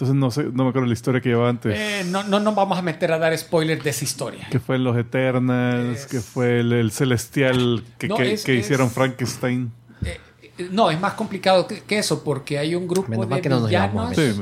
Entonces no sé, no me acuerdo la historia que llevaba antes. Eh, no, no nos vamos a meter a dar spoilers de esa historia. que fue en los Eternals, Es- que fue el, el Celestial que, No, que- es- que es- hicieron Frankenstein. Eh, eh, no, es más complicado que, que eso, porque hay un grupo Menos de que villanos Sí,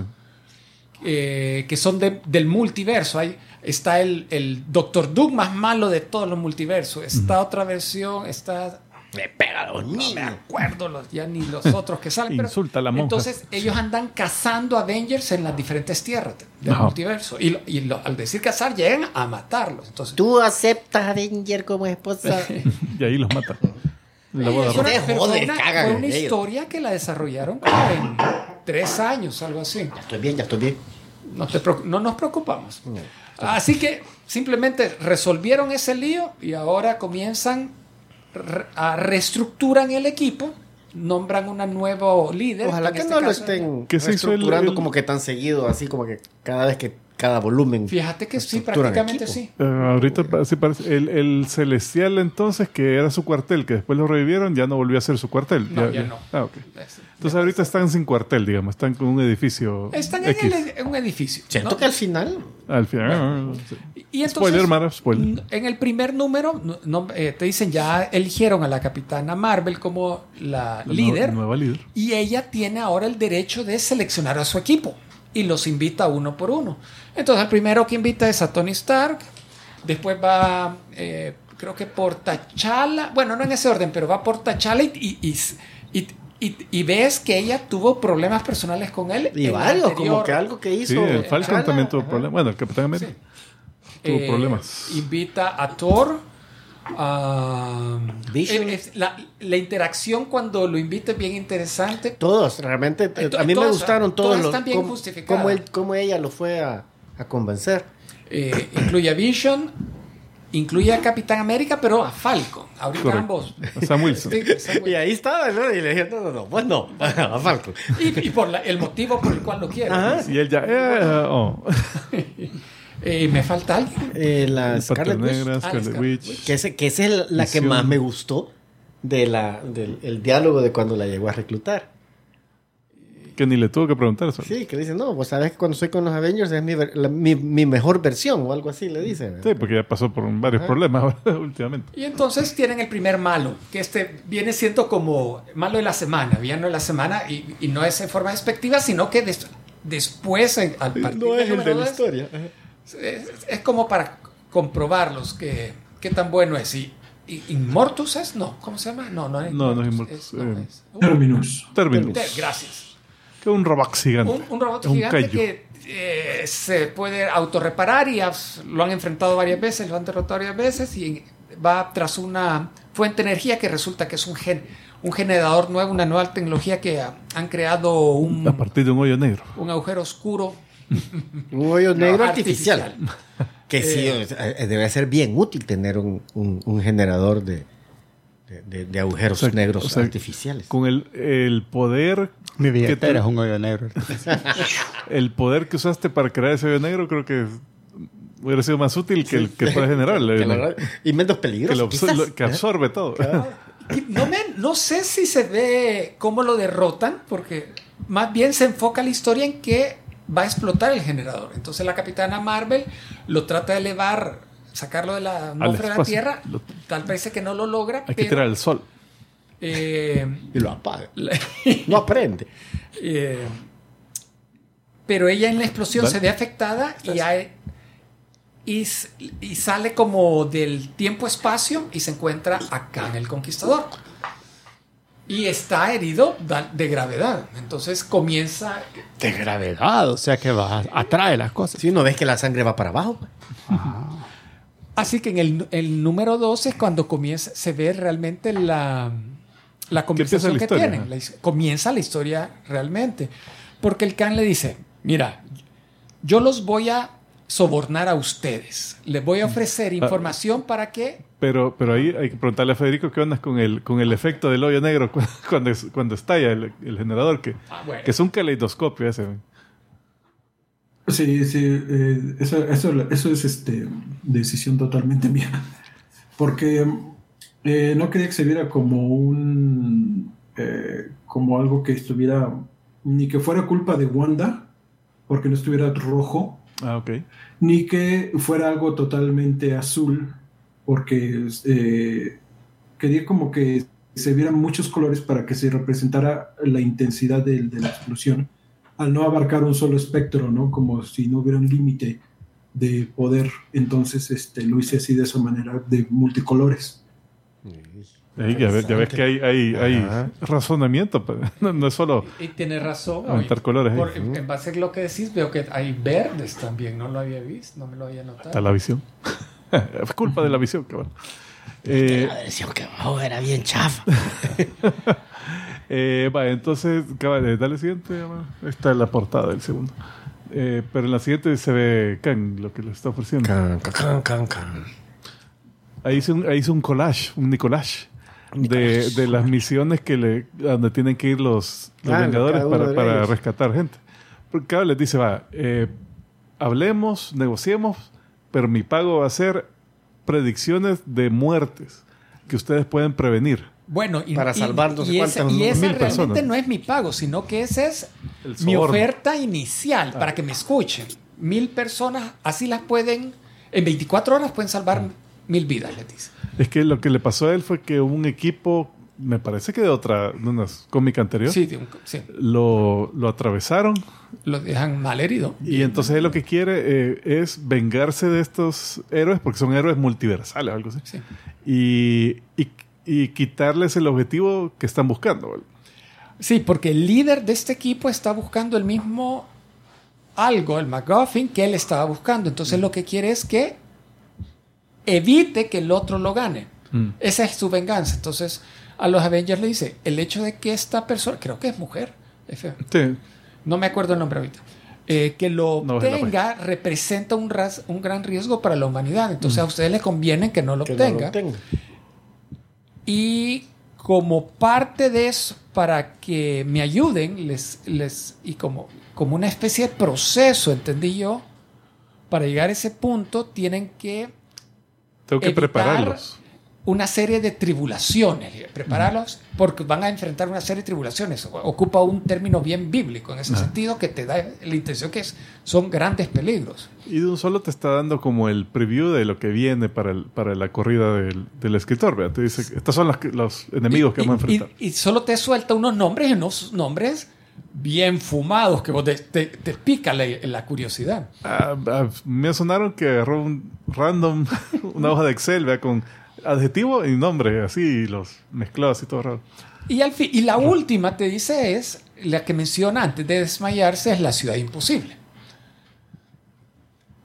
eh, que son de- del multiverso. Hay, está el, el Doctor Doom más malo de todos los multiversos. Está otra versión, está... Me pega a los No me niños. acuerdo los, ya ni los otros que salen. pero- Insulta a la monja. Entonces ellos andan cazando Avengers en las diferentes tierras del multiverso. Y, lo- y lo- al decir cazar, llegan a matarlos. Entonces, ¿Tú aceptas a Avenger como esposa? y ahí los mata. La boda es una-. Joder, una, cagan fue en una ellos. historia que la desarrollaron como en tres años, algo así. Estoy bien, ya estoy bien. No, te preocu- no nos preocupamos. Así que simplemente resolvieron ese lío y ahora comienzan re- reestructuran el equipo, nombran una nuevo líder. Ojalá que este no lo estén ¿Qué se hizo el- reestructurando el- como que tan seguido, así como que cada vez que cada volumen. Fíjate que sí, prácticamente sí. Eh, ahorita sí parece. El, el Celestial, entonces, que era su cuartel, que después lo revivieron, ya no volvió a ser su cuartel. No, ya no. Ah, ok. Es- Entonces, ahorita están sin cuartel, digamos. Están con un edificio. Están en, el- en un edificio. Siento ¿no? que al final Al final. ah, sí. Y entonces, Spoiler, Mara, spoiler. En el primer número, no- no, eh, te dicen ya eligieron a la capitana Marvel como la, La líder. nueva- nueva líder. Y ella tiene ahora el derecho de seleccionar a su equipo. Y los invita uno por uno. Entonces, el primero que invita es a Tony Stark. Después va, eh, creo que por T'Challa. Bueno, no en ese orden, pero va por T'Challa y, y, y, y- y ves que ella tuvo problemas personales con él. y varios, como que algo que hizo. Sí, el Falcon también tuvo problemas. Bueno, el Capitán América tuvo Eh, problemas. Invita a Thor. eh, es- la, la interacción cuando lo invita es bien interesante. Todos, realmente. eh, a mí me todas- gustaron todos todas los. están bien cómo- justificadas. cómo, él- cómo ella lo fue a, a convencer. Eh, incluye a Vision, incluye a Capitán América, pero a Falcon. Ahorita Correcto. ambos. A Sam Wilson. Sí, Sam Y Wilson. ahí estaba, ¿no? Y le dije, no, no, no, pues no, a Falcon. Y, y por la- el motivo por el cual lo quiero. Ajá. Y él ya. eh, oh. Eh, me falta alguien. Eh, la Scarlet Witch, Negra, Ah, Scarlet Witch. Witch. que, ese, que esa es la que más me gustó de la, del el diálogo de cuando la llegó a reclutar. Que ni le tuvo que preguntar eso. Sí, que le dice, no, pues sabes que cuando estoy con los Avengers es mi, ver- la- mi, mi mejor versión o algo así, le dice. Sí, porque ya pasó por varios problemas últimamente. Y entonces tienen el primer malo, que este viene siendo como malo de la semana, villano de la semana, y, y no es en forma despectiva, sino que des- después, en- al partir No es el de la dos, historia. Es, es como para comprobarlos que qué tan bueno es. Y, ¿Inmortus es? No, ¿cómo se llama? No, no es No, no es Inmortus, eh, es- uh, Terminus. Terminus. te- gracias. Un robot gigante. Un, un robot Un gigante que eh, se puede autorreparar y has- lo han enfrentado varias veces, lo han derrotado varias veces y va tras una fuente de energía que resulta que es un gen, un generador nuevo, una nueva tecnología que ha- han creado un, A partir de un hoyo negro. un agujero oscuro Un hoyo negro artificial. artificial. Que sí, sea, eh, debe ser bien útil tener un, un- un generador de, de, de- de agujeros O sea, negros o sea, artificiales. Con el, el poder. Mi que te- billetera es un hoyo negro. El poder que usaste para crear ese hoyo negro creo que hubiera sido más útil que el que puede generar. Que y menos que, peligroso. quizás. lo- que absorbe todo. Que No, me, no sé si se ve cómo lo derrotan, porque más bien se enfoca la historia en que va a explotar el generador. Entonces la capitana Marvel lo trata de elevar, sacarlo de la atmósfera de la. Tierra. Lo- Tal parece que no lo logra, Hay que tirar el sol. eh, Y lo apaga. la- No aprende. eh, pero ella en la explosión Vale. se ve afectada y, hay- y, s- y sale como del tiempo-espacio y se encuentra acá en el Conquistador. Y está herido de gravedad. Entonces comienza... De gravedad, o sea que va, atrae las cosas. Si no ves que la sangre va para abajo. pues. Así que en el, el número 12 cuando comienza, se ve realmente la, la conversación la que, historia, tienen. La comienza la historia realmente. Porque el Khan le dice, mira, yo los voy a sobornar a ustedes. Les voy a ofrecer información para que... Pero, pero ahí hay que preguntarle a Federico qué onda con el, con el efecto del hoyo negro cu- cuando, es- cuando estalla el, el generador, que, Ah, bueno. que es un caleidoscopio ese. Sí, sí, eh, eso, eso, eso es este, decisión totalmente mía. Porque eh, no quería que se viera como un. eh, como algo que estuviera. ni que fuera culpa de Wanda, porque no estuviera rojo, Ah, ok. ni que fuera algo totalmente azul, porque quería como que se vieran muchos colores para que se representara la intensidad de, la explosión, al no abarcar un solo espectro, ¿no? Como si no hubiera un límite de poder, entonces este, lo hice así de esa manera, de multicolores. Ahí ya, ves, ya ves que hay, hay, hay razonamiento, pues. no, no es solo Y tiene razón. aumentar colores. ahí. Por- en base a lo que decís, veo que hay verdes también. No lo había visto, no me lo había notado. Está la visión. es culpa de la visión, cabrón. Eh, La versión que abajo era bien chafa. eh, va, entonces, cabal, eh, dale siguiente. Esta es la portada del segundo. Eh, pero en la siguiente se ve Kang, lo que le está ofreciendo. Can, can, can, can. Ahí hice un, ahí hice un collage, un Nicolás. De, de las misiones que le, donde tienen que ir los, los Ah, Vengadores para, para rescatar gente. Porque cada les dice, va, eh, hablemos, negociemos, pero mi pago va a ser predicciones de muertes que ustedes pueden prevenir. Bueno, y, Para salvar no sé y ese, cuántas, y Mil realmente personas. no es mi pago, sino que ese es mi oferta inicial para que me escuchen. Mil personas, así las pueden, en 24 horas pueden salvar mil vidas, les dice. Es que lo que le pasó a él fue que un equipo, me parece que de otra, de una cómica anterior, Sí, de un- sí, lo, lo atravesaron lo dejan mal herido. y entonces él lo que quiere eh, es vengarse de estos héroes porque son héroes multiversales o algo así. Sí. Y, y, y quitarles el objetivo que están buscando. ¿vale? Sí, porque el líder de este equipo está buscando el mismo algo, el McGuffin, que él estaba buscando. Entonces lo que quiere es que evite que el otro lo gane. Mm. Esa es su venganza. Entonces a los Avengers le dice, el hecho de que esta persona, creo que es mujer, es feo, Sí. no me acuerdo el nombre ahorita, eh, que lo No obtenga representa un, ras- un gran riesgo para la humanidad. Entonces a ustedes les conviene que no lo Que no lo obtenga. obtenga. Y como parte de eso, para que me ayuden, les, les, y como, como una especie de proceso, entendí yo, para llegar a ese punto, tienen que Tengo que Evitar- prepararlos. Una serie de tribulaciones, prepararlos, porque van a enfrentar una serie de tribulaciones. Ocupa un término bien bíblico en ese sentido que te da la intención que es, son grandes peligros. Y de un solo te está dando como el preview de lo que viene para, el- para la corrida del, del escritor. ¿verdad? Te dice, estos son los, que- los enemigos que Y- vamos a y- enfrentar. Y, solo te suelta unos nombres y unos nombres bien fumados que vos te, te- te pica la, la curiosidad. Ah, ah, me sonaron que agarró un random, una hoja de Excel ¿verdad? con adjetivo y nombre, así, y los mezcló así todo raro. Y, al fin, y la última te dice es, la que menciona antes de desmayarse, es la ciudad imposible.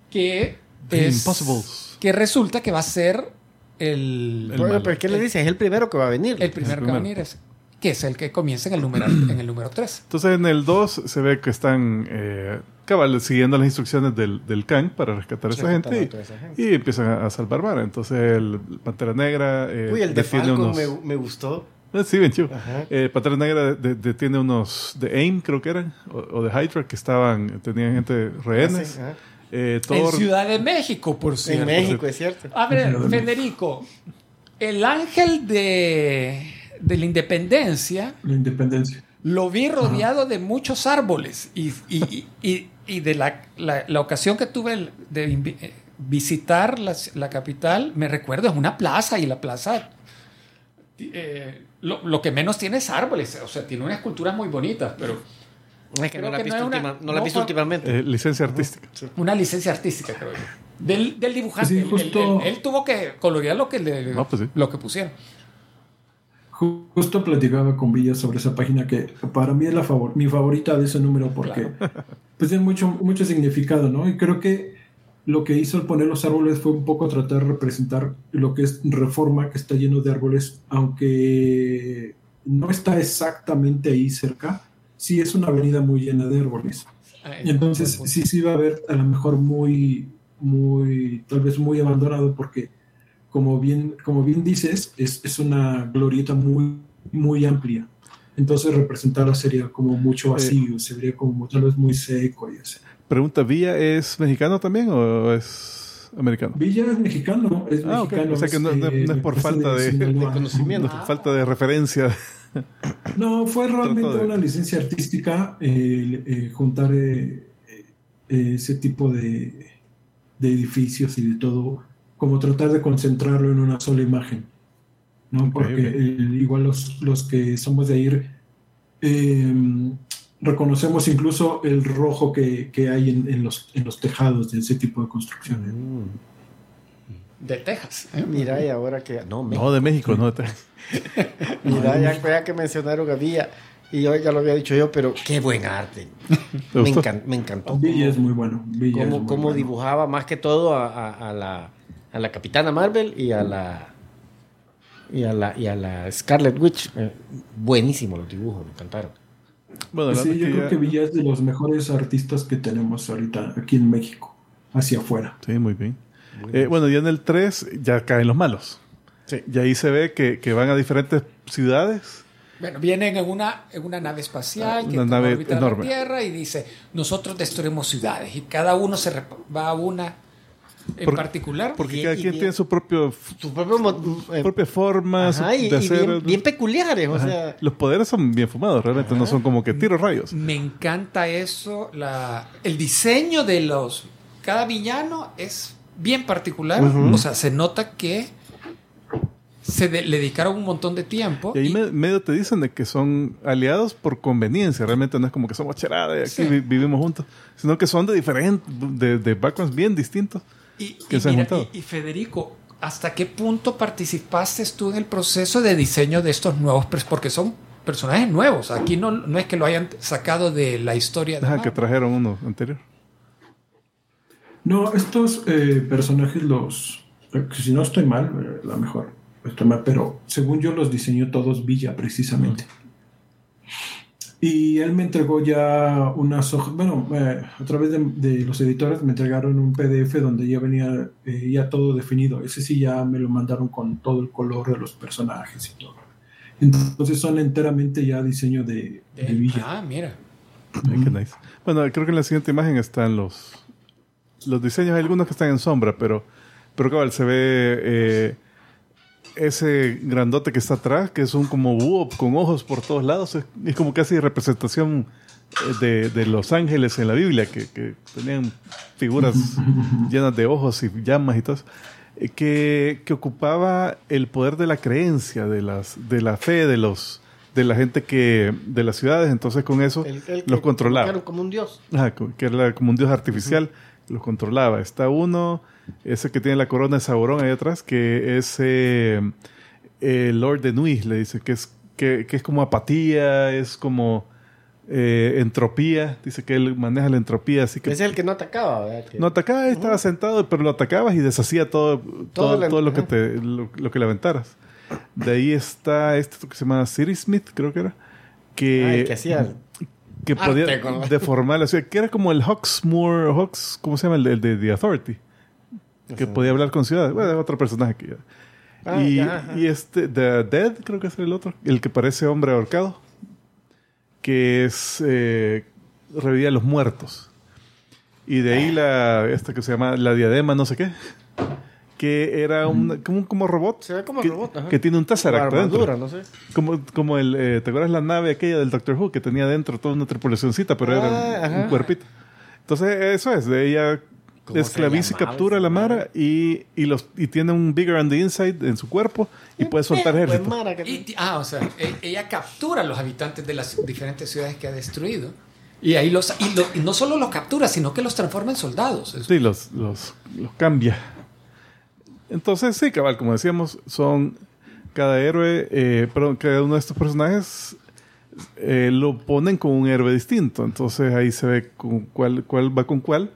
Que The es, Impossibles. que resulta que va a ser el, El pero ¿qué le dice? Es el primero que va a venir. el primero que va a primero. venir, es, que es el que comienza en el número, en el número 3. Entonces en el 2 se ve que están eh, cabal siguiendo las instrucciones del, del Kang para rescatar a esa gente a y, toda esa gente. y empiezan a, a salvar vara. Entonces el Pantera Negra eh, Uy, el de Falcon unos... me, me gustó. Eh, Sí, bien chido. Eh, Pantera Negra de- detiene unos de AIM, creo que eran, o, o de Hydra, que estaban, tenían gente rehenes. Ah, sí. Eh, En Ciudad de México, por cierto. En México, es cierto. A ver, Federico, el ángel de, de la independencia La independencia. lo vi rodeado de muchos árboles y, y- y- y de la, la- la ocasión que tuve de eh, visitar la, la capital, me recuerdo, es una plaza y la plaza eh, lo, lo que menos tiene es árboles, o sea, tiene unas esculturas muy bonitas, pero Es que Creo no la que he visto, no es una- última- no la he no visto fue- últimamente. eh, licencia artística. una licencia artística, creo yo. Del, del dibujante. Sí, Él- él- justo- él, él tuvo que colorear lo que, le, No, pues sí. lo que pusieron. Ju- Justo platicaba con Villa sobre esa página que para mí es la favor mi favorita de ese número porque pues tiene mucho, mucho significado, ¿no? Y creo que lo que hizo al poner los árboles fue un poco tratar de representar lo que es Reforma, que está lleno de árboles, aunque no está exactamente ahí cerca, sí es una avenida muy llena de árboles. Entonces sí sí va a haber a lo mejor muy, muy, tal vez muy abandonado porque como bien, como bien dices, es, es una glorieta muy, muy amplia. Entonces representarla sería como mucho vacío, se vería como tal vez muy seco y así. Pregunta, ¿Villa es mexicano también o es americano? Villa es mexicano, es Ah, mexicano. O sea que no, no- eh, no es por falta de, Sinaloa. de conocimiento, Ah. falta de referencia. No, fue realmente de- una licencia artística eh, eh, juntar eh, eh, ese tipo de, de edificios y de todo, como tratar de concentrarlo en una sola imagen. ¿no? Porque eh, igual los, los que somos de ahí eh, reconocemos incluso el rojo que, que hay en, en los, en los tejados de ese tipo de construcciones. De Texas. ¿eh? Mira, y ahora que. No, No, de México, no de Texas. Mira, ya, ya que mencionaron a Villa, y yo ya lo había dicho yo, pero qué buen arte. ¿Te Me, gustó? encan- me encantó. Villa es muy bueno. Villa es cómo, muy cómo bueno. dibujaba más que todo a, a- a la, a la Capitana Marvel y a la y a la, y a la Scarlet Witch. Eh, buenísimo los dibujos, me encantaron. Bueno, Sí, yo creo ya- que Villa es de los mejores artistas que tenemos ahorita aquí en México, hacia afuera. Sí, muy bien. Eh, bueno, ya en el 3 ya caen los malos. Sí. Y ahí se ve que, que van a diferentes ciudades Bueno, vienen en una, en una nave espacial que Una nave órbita de enorme. la Tierra y dice, nosotros destruimos ciudades y cada uno se va a una en particular. Porque cada y quien bien. tiene su propio Tu propio eh, propia forma su- ajá, de y hacer. bien, bien peculiares, o sea. Los poderes son bien fumados, realmente no son como que tiros rayos. Me encanta eso, la, el diseño de los... Cada villano es bien particular, o sea, se nota que se de- le dedicaron un montón de tiempo. Y ahí y- me- medio te dicen de que son aliados por conveniencia. Realmente no es como que somos cheradas y aquí Sí. vi- vivimos juntos, sino que son de diferentes, de, de backgrounds bien distintos. Y, que y se han mira, juntado. y- y Federico, ¿hasta qué punto participaste tú en el proceso de diseño de estos nuevos personajes? Porque son personajes nuevos. Aquí no, no es que lo hayan sacado de la historia de Ajá, que trajeron uno anterior. No, estos eh, personajes los... eh, Si no estoy mal, eh, la mejor, estoy mal, pero según yo los diseñó todos Villa, precisamente. Y él me entregó ya unas hojas, bueno, eh, a través de, de los editores me entregaron un PDF donde ya venía eh, ya todo definido. Ese sí ya me lo mandaron con todo el color de los personajes y todo. Entonces son enteramente ya diseño de, de De- Villa. ah, mira. Ay, qué nice. Bueno, creo que en la siguiente imagen están los, los diseños. Hay algunos que están en sombra, pero, pero cabal, se ve eh, ese grandote que está atrás, que es un como búho con ojos por todos lados. Es, es como casi representación eh, de, de los ángeles en la Biblia, que, que tenían figuras llenas de ojos y llamas y todo eso. Eh, Que, que ocupaba el poder de la creencia, de, las, de la fe de los de la gente que de las ciudades entonces con eso El, el que los controlaba colocaron como un dios. Ajá, que era como un dios artificial, los controlaba. Está uno, ese que tiene la corona de Sauron ahí atrás, que es eh, el Lord de Nui, le dice, que es, que, que es como apatía, es como eh, entropía, dice que él maneja la entropía, así que es el que no atacaba, ¿verdad? No atacaba, estaba sentado, pero lo atacabas y deshacía todo, todo, la- todo lo, que te, lo, lo que le aventaras. De ahí está este que se llama Siri Smith, creo que era, que, Ah, el que hacía que arte podía con la- deformar la ciudad, que era como el Hawksmoor, Hawks, ¿cómo se llama? El de, el de The Authority, que podía hablar con ciudades. Bueno, otro personaje que ya. Ah, y, ya, y este, The Dead, creo que es el otro, el que parece hombre ahorcado, que es, eh, revivía a los muertos. Y de ahí la, esta que se llama la diadema, no sé qué, que era un, como, un- como robot. Se ve como que, robot, ajá. que tiene un Tesseract armadura, adentro. no sé. Como, como el, eh, ¿te acuerdas la nave aquella del Doctor Who que tenía dentro toda una tripulacióncita, pero era Ah, un, ajá. un cuerpito? Entonces, eso es, de ella ¿Cómo se esclaviza y captura a la? Mara y, y, los, y tiene un bigger on the inside en su cuerpo y puede soltar Pues, ejército. Y ah, o sea, e- ella captura a los habitantes de las diferentes ciudades que ha destruido. Y ahí los. Y, lo- y no solo los captura, sino que los transforma en soldados. Sí, los, los, los cambia. Entonces, sí, cabal, como decíamos, son cada héroe, eh, perdón, cada uno de estos personajes eh, lo ponen con un héroe distinto. Entonces ahí se ve con cuál, cuál va con cuál.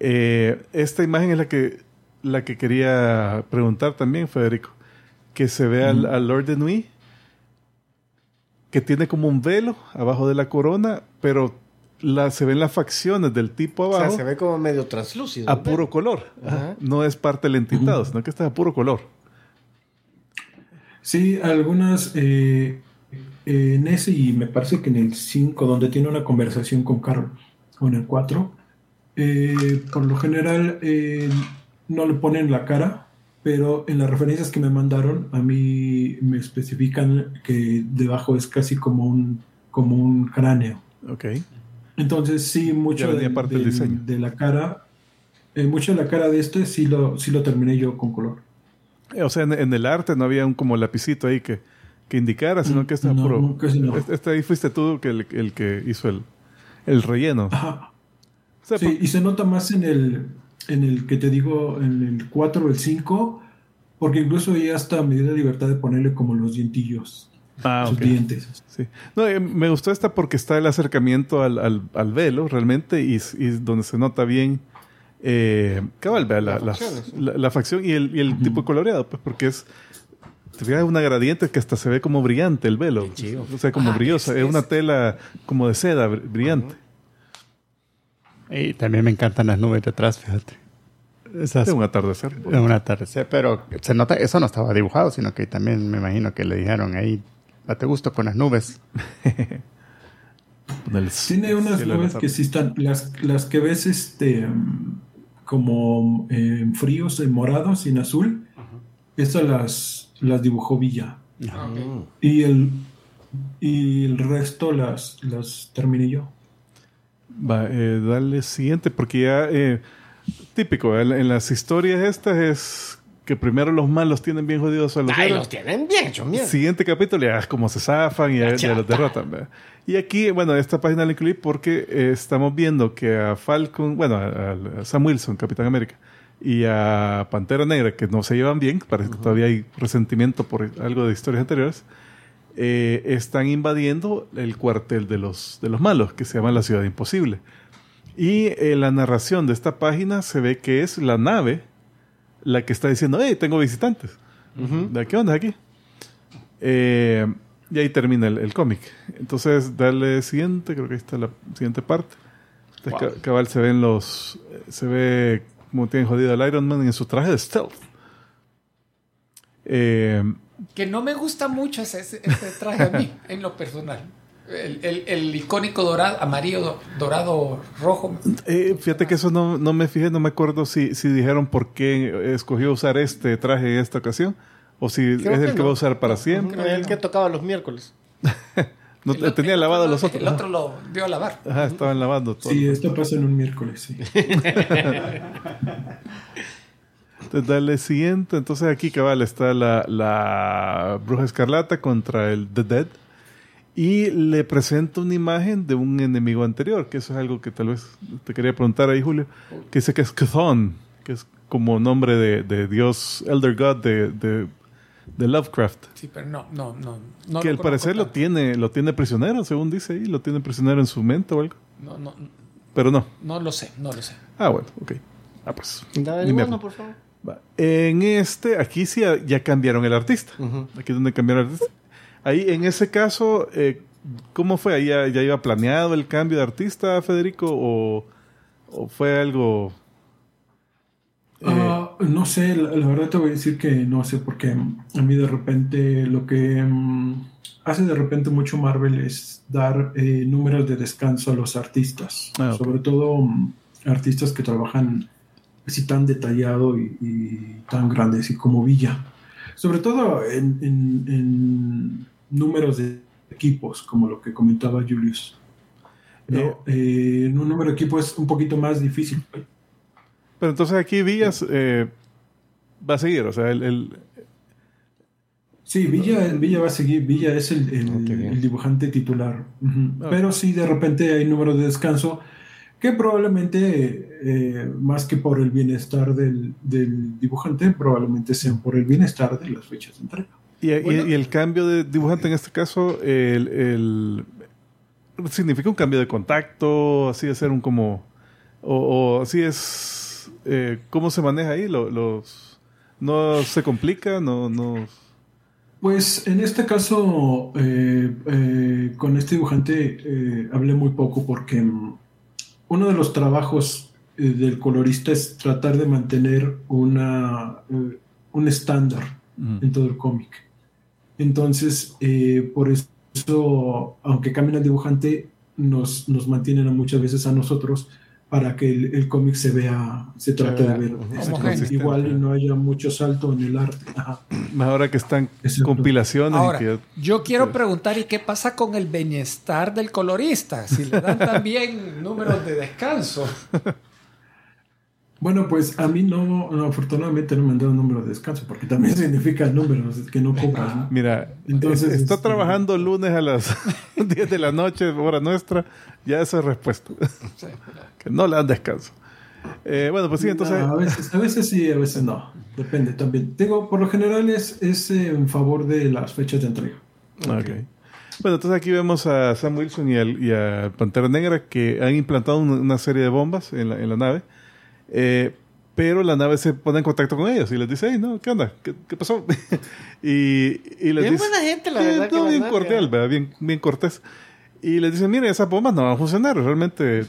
Eh, esta imagen es la que, la que quería preguntar también, Federico. Que se ve al, al Lord de Nui, que tiene como un velo abajo de la corona, pero la, se ven las facciones del tipo O abajo sea, se ve como medio translúcido. a puro color. Ajá. No es parte del entintado, sino que está a puro color. Sí, algunas eh, eh, en ese y me parece que en el 5, donde tiene una conversación con Carol, o en el 4, eh, por lo general eh, no le ponen la cara, pero en las referencias que me mandaron a mí me especifican que debajo es casi como un, como un cráneo. Ok. Entonces sí, mucho de, diseño. la cara, eh, mucho de la cara de este sí lo, sí lo terminé yo con color. Eh, O sea, en, en el arte no había un como lapicito ahí que, que indicara, sino que está No, puro. no. Este, este ahí fuiste tú que el, el que hizo el, el relleno. Ajá. O sea, Sí, y se nota más en el, en el que te digo, en el 4 o el 5, porque incluso ya hasta me dio la libertad de ponerle como los dientillos, Ah, sus ok. dientes. Sí. No, eh, me gustó esta porque está el acercamiento al, al, al velo realmente y, y donde se nota bien eh, cabal, vea, la, sí. la- la facción y el, y el tipo de coloreado, pues porque es te fijas, es una gradiente que hasta se ve como brillante el velo. O sea, como Ah, brillosa. es- Es, una es- tela como de seda br- brillante. Y también me encantan las nubes detrás, fíjate. Esas Es un atardecer. en un atardecer, pero se nota, eso no estaba dibujado, sino que también me imagino que le dijeron ahí, Date gusto con las nubes. Tiene unas en nubes que sí están, las, las que ves este como eh, fríos, en morado, sin azul, esas las, las dibujó Villa. Y el, y el resto las, las terminé yo. Va, eh, dale siguiente, porque ya eh, típico, en, en las historias estas es que primero los malos tienen bien jodidos a los Ay, los tienen bien hechos, mierda. Siguiente capítulo, ya es como se zafan y ya, ya los derrotan. ¿verdad? Y aquí, bueno, esta página la incluí porque eh, estamos viendo que a Falcon, bueno, a, a Sam Wilson, Capitán América, y a Pantera Negra, que no se llevan bien, parece que todavía hay resentimiento por algo de historias anteriores, eh, están invadiendo el cuartel de los, de los malos, que se llama la Ciudad Imposible. Y en la narración de esta página se ve que es la nave la que está diciendo, hey, tengo visitantes. ¿De qué onda aquí? Eh, y ahí termina el, el cómic. Entonces, dale siguiente, creo que ahí está la siguiente parte. Entonces, ca- cabal se ven los. eh, Se ve como tienen jodido al Iron Man en su traje de stealth. Eh, Que no me gusta mucho ese- ese traje a mí, en lo personal. El, el- el icónico dorado, amarillo, dorado, rojo. eh, fíjate que eso no, no me fijé, no me acuerdo si, si dijeron por qué escogió usar este traje en esta ocasión. O si Creo es el que que no. va a usar para siempre. Era el que tocaba los miércoles. No, El otro- tenía el lavado los otros. El otro lo dio a lavar. Ajá, estaban lavando todo. Sí, esto pasa en un miércoles, sí. Entonces, dale siguiente. Entonces aquí, cabal, está la, la bruja escarlata contra el The Dead. Y le presenta una imagen de un enemigo anterior, que eso es algo que tal vez te quería preguntar ahí, Julio. Que dice que es Chthon, que es como nombre de, de dios, Elder God de, de, de Lovecraft. Sí, pero no, no, no. no que al parecer lo tiene, lo tiene prisionero, según dice ahí, lo tiene prisionero en su mente o algo. No, no, Pero no. no lo sé, no lo sé. Ah, bueno, ok. Ah, pues. Dale, bueno, por favor. Va. En este, aquí sí ya, ya cambiaron el artista. Aquí es donde cambiaron el artista. Ahí, en ese caso, eh, ¿cómo fue? ¿Ahí ya, ya iba planeado el cambio de artista, Federico? ¿O, o fue algo...? eh, Ah, no sé, la, la verdad te voy a decir que no sé porque a mí de repente lo que mm, hace de repente mucho Marvel es dar eh, números de descanso a los artistas, Ah, sobre todo mm, artistas que trabajan así tan detallado y, y tan grande así como Villa, sobre todo en, en- en números de equipos como lo que comentaba Julius. No, Eh, eh, en un número de equipo es un poquito más difícil. pero entonces aquí Villas eh, va a seguir, o sea, el... el- Sí, Villa, Villa va a seguir. Villa es el, el dibujante titular. Pero sí, de repente hay números de descanso que probablemente, eh, más que por el bienestar del, del dibujante, probablemente sean por el bienestar de las fechas de entrega. Y, y- Bueno. y el cambio de dibujante en este caso, el, el- significa un cambio de contacto, así de ser un como... O, o así es... eh, ¿Cómo se maneja ahí? Lo- los, ¿No se complica? ¿No...? no Pues en este caso, eh, eh, con este dibujante eh, hablé muy poco porque mm, uno de los trabajos del colorista es tratar de mantener una, un estándar En todo el cómic. Entonces, eh, por eso, aunque cambien al dibujante, nos, nos mantienen a muchas veces a nosotros para que el, el cómic se vea, se trate de ver igual y no haya mucho salto en el arte. Ajá. Ahora que están Exacto. compilaciones Ahora, que... yo quiero preguntar, ¿y qué pasa con el bienestar del colorista? Si le dan también números de descanso. Bueno, pues a mí no, no, afortunadamente no me han dado número de descanso, porque también significa números que no cobras. ¿no? Mira, Entonces, está este- trabajando lunes a las 10 de la noche, hora nuestra, ya esa es respuesta. que no le dan descanso. Eh, bueno, pues sí, entonces... No, a, veces, a veces sí, a veces no. Depende también. Digo, por lo general es, es en favor de las fechas de entrega. Ok. Bueno, entonces aquí vemos a Sam Wilson y, al- y a Pantera Negra que han implantado una, una serie de bombas en la, en la nave. Eh, pero la nave se pone en contacto con ellos y les dice, hey, no, ¿qué onda? ¿Qué, qué pasó? y, y les Bien dice, buena gente, la verdad. todo que bien cordial. ¿verdad? Bien, bien cortés. Y les dicen, mire, esas bombas no van a funcionar, realmente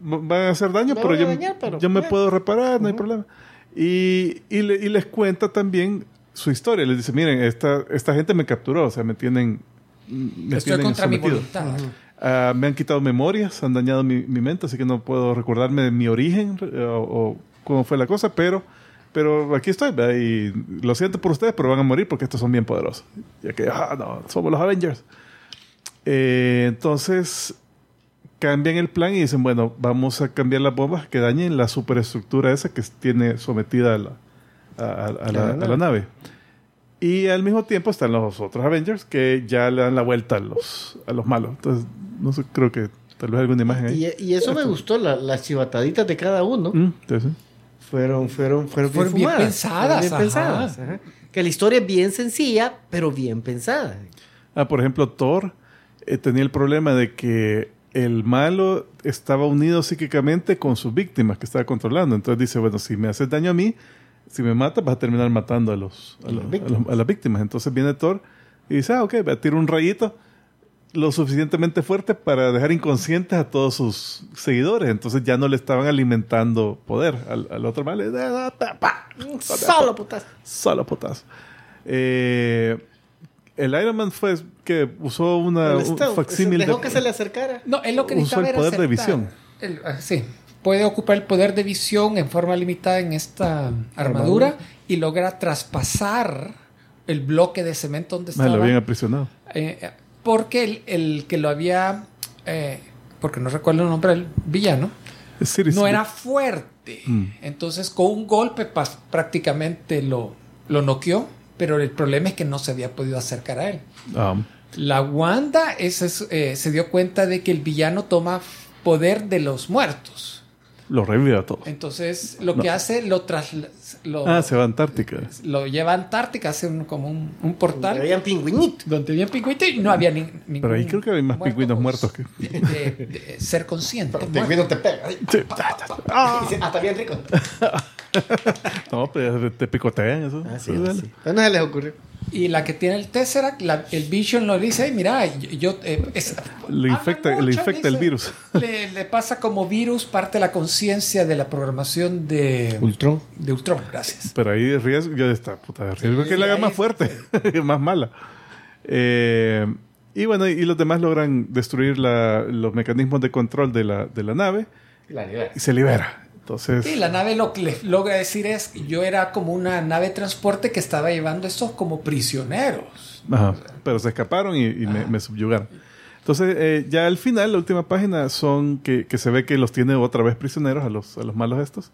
van a hacer daño, pero yo, dañar, pero yo me bien. puedo reparar, no hay problema. Y, y, le- y les cuenta también su historia. Les dice, miren, esta, esta gente me capturó, o sea, me tienen me Estoy tienen contra mi sometido. voluntad. Ah, me han quitado memorias, han dañado mi, mi mente, así que no puedo recordarme de mi origen eh, o, cómo fue la cosa, pero, pero aquí estoy, ¿verdad? y lo siento por ustedes, pero van a morir porque estos son bien poderosos. Ya que, ah, no, somos los Avengers. Eh, entonces cambian el plan y dicen, bueno, vamos a cambiar las bombas que dañen la superestructura esa que tiene sometida a la, a, a- a la, a la nave. Y al mismo tiempo están los otros Avengers que ya le dan la vuelta a los, a los malos. Entonces, no sé, creo que tal vez alguna imagen ahí. Y, y eso me gustó, la- las chivataditas de cada uno. Mm, entonces, Fueron, fueron, fueron, Fueron bien fumadas, pensadas, fueron bien ajá. pensadas, ajá. Que la historia es bien sencilla, pero bien pensada. Ah, por ejemplo, Thor eh, tenía el problema de que el malo estaba unido psíquicamente con sus víctimas que estaba controlando. Entonces dice, bueno, si me haces daño a mí, si me matas, vas a terminar matando a, los, a, los- a los- a las víctimas. Entonces viene Thor y dice, ah, ok, va a tirar un rayito lo suficientemente fuerte para dejar inconscientes a todos sus seguidores. Entonces ya no le estaban alimentando poder al, al otro. Le da- pa, Solo putas. Solo potazo. Eh, el Iron Man fue que usó una, un facsímil dejó de- que se le acercara. No, él lo que Usó el era poder de visión. El- ah, sí, puede ocupar el poder de visión en forma limitada en esta armadura, y logra traspasar el bloque de cemento donde estaba. lo habían aprisionado. Eh, porque el, el que lo había, eh, porque no recuerdo el nombre del villano, no era fuerte. Mm. Entonces con un golpe prácticamente lo, lo noqueó, pero el problema es que no se había podido acercar a él. Ah, La Wanda es, eh, se dio cuenta de que el villano toma poder de los muertos. Lo revive a todos. Entonces lo No. que hace lo, trasla- lo, Ah, se va a Antártica. lo lleva a Antártica, hace un- como un, un portal Habían pingüinitos. donde había pingüinos y no había ni, ningún Pero ahí creo que hay más muerto pingüinos con- muertos que... de, de- de ser consciente. El muerto. pingüino te pega. Ay, Sí, ta, ta, ta. Ah. dice, Hasta bien rico. No, pero te picotean eso. Ah, sí, dale. sí. Pero no se les ocurrió. Y la que tiene el Tesseract, la- el Vision lo dice, "Ay, mira, yo... yo, eh, es- Le infecta, le el virus. Le, le pasa como virus parte de la conciencia de la programación de Ultron. de Ultron. Gracias. Pero ahí el riesgo, ya está, puta, el riesgo es que Sí, la haga más es- fuerte, más mala. Eh, y bueno, y los demás logran destruir la- los mecanismos de control de la, de la nave La libera. y se libera. Entonces, Sí, la nave lo que logra decir es, yo era como una nave de transporte que estaba llevando estos como prisioneros. Ajá, pero se escaparon y, y me, me subyugaron. Entonces, eh, ya al final, la última página, son que, que se ve que los tiene otra vez prisioneros a los, a los malos estos.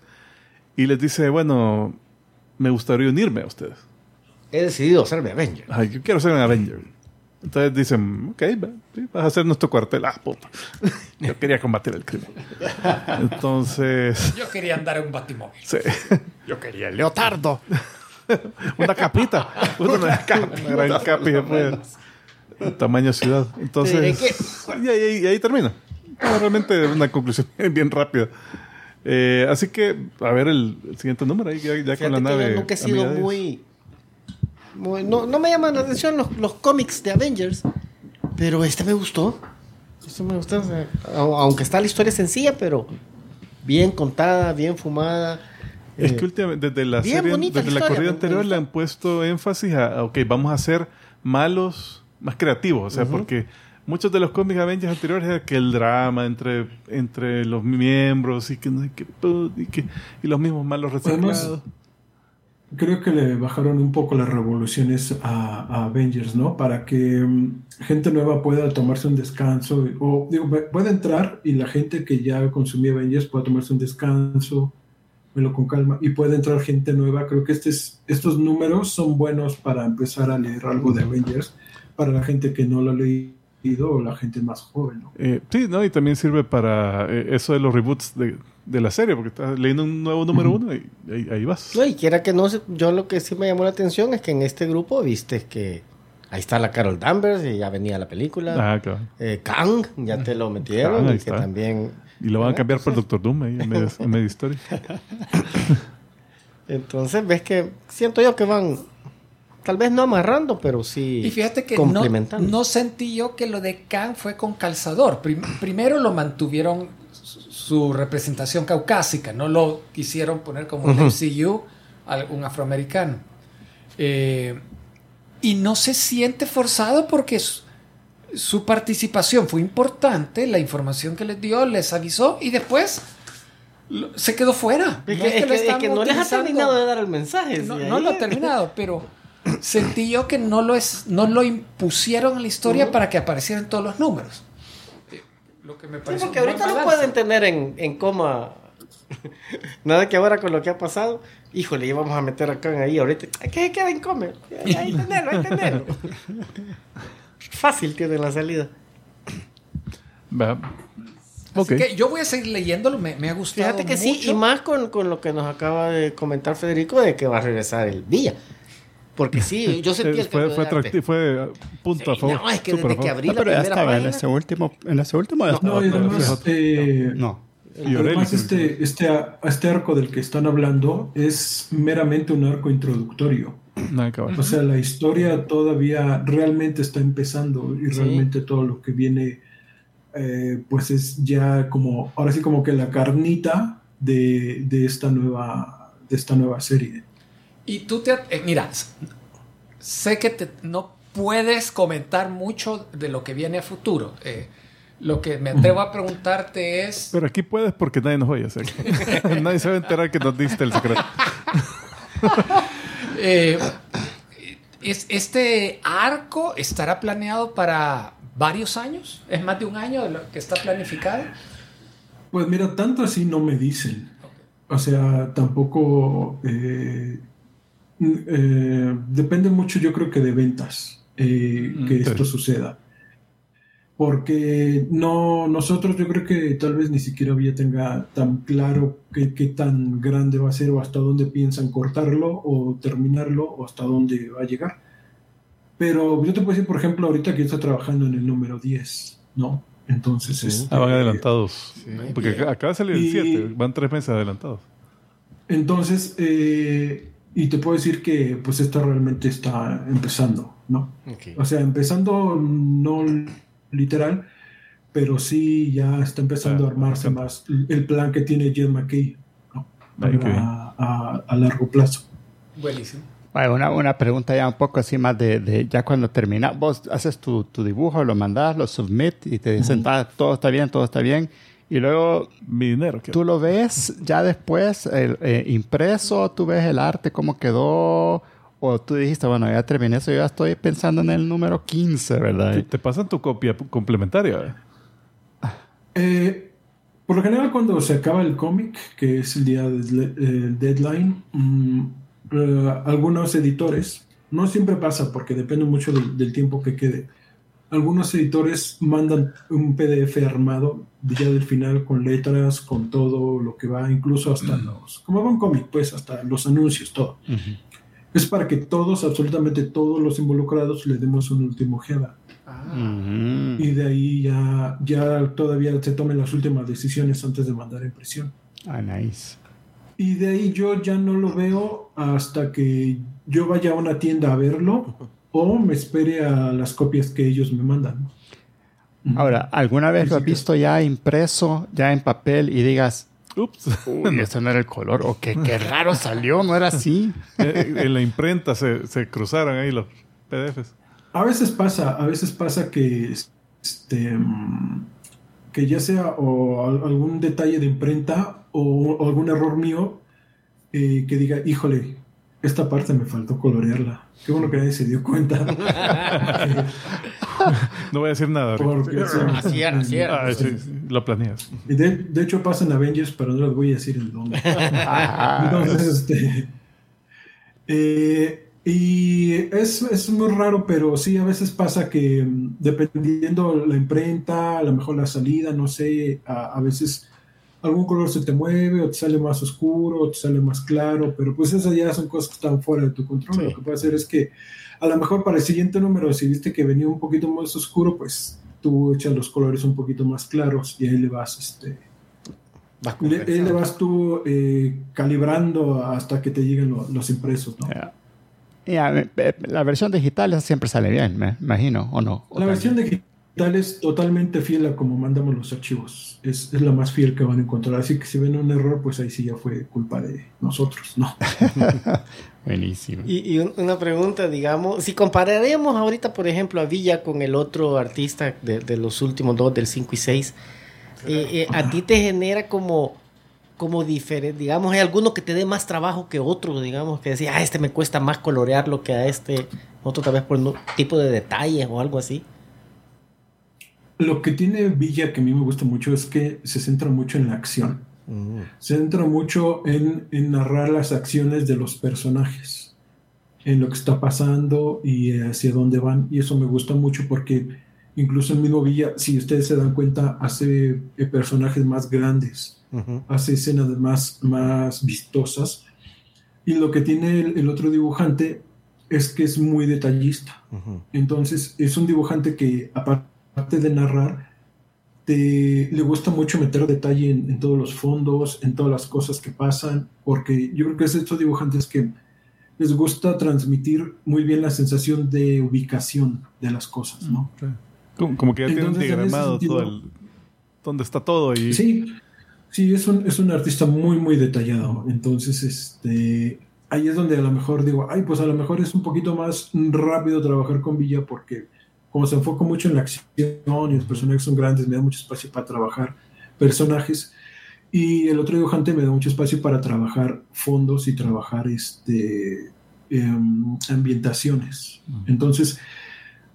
Y les dice, bueno, me gustaría unirme a ustedes. He decidido hacerme Avenger. Ay, yo quiero ser un Avenger. Entonces dicen, ok, vas a hacer nuestro cuartel. Ah, puta. Yo quería combatir el crimen. Entonces, Yo quería andar en un batimóvil. sí. Yo quería el leotardo. una capita. Una, capa, una gran capi después. Tamaño ciudad. Entonces, y ahí, y ahí termina. No, realmente una conclusión bien rápida. Eh, así que, a ver el, el siguiente número ahí, ya, ya con la nave. yo nunca he sido muy- no, no me llaman la atención los, los cómics de Avengers, pero este me gustó. Este me gustó. o sea, au- aunque está la historia sencilla, pero bien contada, bien fumada. Es Eh, que últimamente, desde la serie, desde la corrida anterior le han puesto énfasis a, a, ok, vamos a hacer malos más creativos. O sea, porque muchos de los cómics Avengers anteriores era que el drama entre, entre los miembros y que no y, que, y los mismos malos reciclados. Creo que le bajaron un poco las revoluciones a, Avengers, ¿no? Para que mm, gente nueva pueda tomarse un descanso. O, digo, pu- puede entrar y la gente que ya consumía Avengers pueda tomarse un descanso, verlo con calma. Y puede entrar gente nueva. Creo que este es- estos números son buenos para empezar a leer algo de Avengers para la gente que no lo ha leído o la gente más joven, ¿no? Eh, sí, ¿no? Y también sirve para eh, eso de los reboots de, de la serie, porque estás leyendo un nuevo número uno y ahí, ahí vas. No, y quiera que no, yo lo que sí me llamó la atención es que en este grupo viste que ahí está la Carol Danvers y ya venía la película. Ah, claro. Eh, Kang, ya te lo metieron, Kang, y que está. también... Y lo van a cambiar por Doctor Doom ahí en medio, en medio historia. Entonces ves que siento yo que van, tal vez no amarrando, pero sí Y fíjate que no, complementando. no sentí yo que lo de Kang fue con calzador. Prim- primero lo mantuvieron su, representación caucásica, no lo quisieron poner como el MCU, un afroamericano. Eh, y no se siente forzado porque su participación fue importante, la información que les dio, les avisó y después lo- se quedó fuera. Es No que, es lo que- es están que no les ha terminado de dar el mensaje. No, lo ha terminado, pero sentí yo que no lo, es, no lo impusieron en la historia para que aparecieran todos los números. Lo que me Sí, pareció porque ahorita lo pueden tener en, en coma. Nada que ahora con lo que ha pasado, híjole, ya vamos a meter acá en ahí ahorita. Hay que queda en coma. Ahí tenerlo, ahí tenerlo. Fácil tiene la salida. Va. Así Ok. que yo voy a seguir leyéndolo, me, me ha gustado Fíjate que sí, mucho. y más con, con lo que nos acaba de comentar Federico de que va a regresar el Villa. Porque sí, yo sentí el fue, cambio fue, de fue uh, punto a favor. no, es que desde que abrí No, la pero ya primera estaba en ese último, en ese último ya No, estaba No, y además, eh, No. Y además este, este, este arco del que están hablando es meramente un arco introductorio. Que ver. O sea, la historia todavía realmente está empezando y Sí. realmente todo lo que viene, eh, pues es ya como, ahora sí como que la carnita de, de esta nueva, de esta nueva serie. Y tú te... eh, mira, sé que te- no puedes comentar mucho de lo que viene a futuro. Eh, lo que me atrevo a preguntarte es... Pero aquí puedes porque nadie nos oye. nadie se va a enterar que nos diste el secreto. eh, es, ¿Este arco estará planeado para varios años? ¿Es más de un año de lo que está planificado? Pues mira, tanto así no me dicen. O sea, tampoco... eh, eh, depende mucho yo creo que de ventas eh, que sí. esto suceda. Porque no, nosotros yo creo que tal vez ni siquiera Villa tenga tan claro qué, qué tan grande va a ser o hasta dónde piensan cortarlo o terminarlo o hasta dónde va a llegar. Pero yo te puedo decir, por ejemplo, ahorita que yo estoy trabajando en el número 10, ¿no? Entonces, este, Ah, van adelantados. Porque acá- acaba de salir el Y- 7. Van tres meses adelantados. Entonces, eh, y te puedo decir que pues esto realmente está empezando, ¿no? Ok. O sea, empezando no literal, pero sí ya está empezando Ah, a armarse me más el plan que tiene Jed McKay, ¿no? Ay, qué bien. a, a- a largo plazo. Buenísimo. Vale, una, una pregunta ya un poco así más de, de ya cuando termina, vos haces tu, tu dibujo, lo mandas, lo submit y te dicen, "Ah, todo está bien, todo está bien. Y luego Mi dinero. quiero. tú lo ves ya después el, eh, impreso, tú ves el arte, cómo quedó, o tú dijiste, bueno, ya terminé eso, yo ya estoy pensando en el número 15, ¿verdad? Te, te pasan tu copia complementaria. ¿eh? Eh, por lo general, cuando se acaba el cómic, que es el día del el deadline, mm, eh, algunos editores, no siempre pasa porque depende mucho del, del tiempo que quede, algunos editores mandan un PDF armado ya del final con letras, con todo lo que va, incluso hasta los, como va un cómic, pues hasta los anuncios, todo. Es para que todos, absolutamente todos los involucrados, le demos una última ojeada. Ujú. Y de ahí ya, ya todavía se tomen las últimas decisiones antes de mandar a impresión. Ah, nice. Y de ahí yo ya no lo veo hasta que yo vaya a una tienda a verlo o me espere a las copias que ellos me mandan. Ahora, ¿alguna vez lo has visto ya impreso, ya en papel y digas, Ups. uy, ese no era el color, o qué, qué raro salió, no era así? Eh, en la imprenta se, se cruzaron ahí los PDFs. A veces pasa, a veces pasa que este mm, que ya sea o al- algún detalle de imprenta o, o algún error mío eh, que diga, híjole, esta parte me faltó colorearla. Qué bueno que nadie se dio cuenta. No voy a decir nada. Porque Así era, así era. Ah, sí, sí, lo planeas. Y De, de hecho pasa en Avengers, pero no les voy a decir el nombre. Entonces, este. eh, y es, es muy raro, pero sí, a veces pasa que mm, dependiendo la imprenta, a lo mejor la salida, no sé, a, a veces algún color se te mueve o te sale más oscuro o te sale más claro, pero pues esas ya son cosas que están fuera de tu control. Sí. Lo que puede hacer es que a lo mejor para el siguiente número, si viste que venía un poquito más oscuro, pues tú echas los colores un poquito más claros y ahí le vas, este, Vas le, ahí le conversando. vas tú eh, calibrando hasta que te lleguen lo- los impresos, ¿no? Ya, eh, la versión digital siempre sale bien, me imagino, ¿o no? ¿O La versión también? Digital es totalmente fiel a como mandamos los archivos. Es, es la más fiel que van a encontrar. Así que si ven un error, pues ahí sí ya fue culpa de nosotros, ¿no? Buenísimo. Y, y un- una pregunta, digamos, si compararemos ahorita, por ejemplo, a Villa con el otro artista de, de los últimos dos, del 5 y 6, eh, eh, a ti te genera como, como diferente, digamos, hay alguno que te dé más trabajo que otro, digamos, que decía, ah, este me cuesta más colorearlo que a este, otro tal vez por un tipo de detalles o algo así. Lo que tiene Villa que a mí me gusta mucho es que se centra mucho en la acción. Se centra mucho en, en narrar las acciones de los personajes, en lo que está pasando y hacia dónde van. Y eso me gusta mucho porque incluso el mismo Villa, si ustedes se dan cuenta, hace eh, personajes más grandes, Ujú. hace escenas más, más vistosas. Y lo que tiene el, el otro dibujante es que es muy detallista. Entonces, es un dibujante que, aparte de narrar, te- le gusta mucho meter detalle en, en todos los fondos, en todas las cosas que pasan, porque yo creo que es estos dibujantes que les gusta transmitir muy bien la sensación de ubicación de las cosas, ¿no? Como, como que ya tiene un Entonces, en ese diagramado sentido- todo el, dónde está todo y Sí, sí, es un, es un artista muy, muy detallado. Entonces, este, ahí es donde a lo mejor digo, ay, pues a lo mejor es un poquito más rápido trabajar con Villa porque como se enfoca mucho en la acción y los personajes son grandes, me da mucho espacio para trabajar personajes. Y el otro dibujante me da mucho espacio para trabajar fondos y trabajar este, em, ambientaciones. Entonces,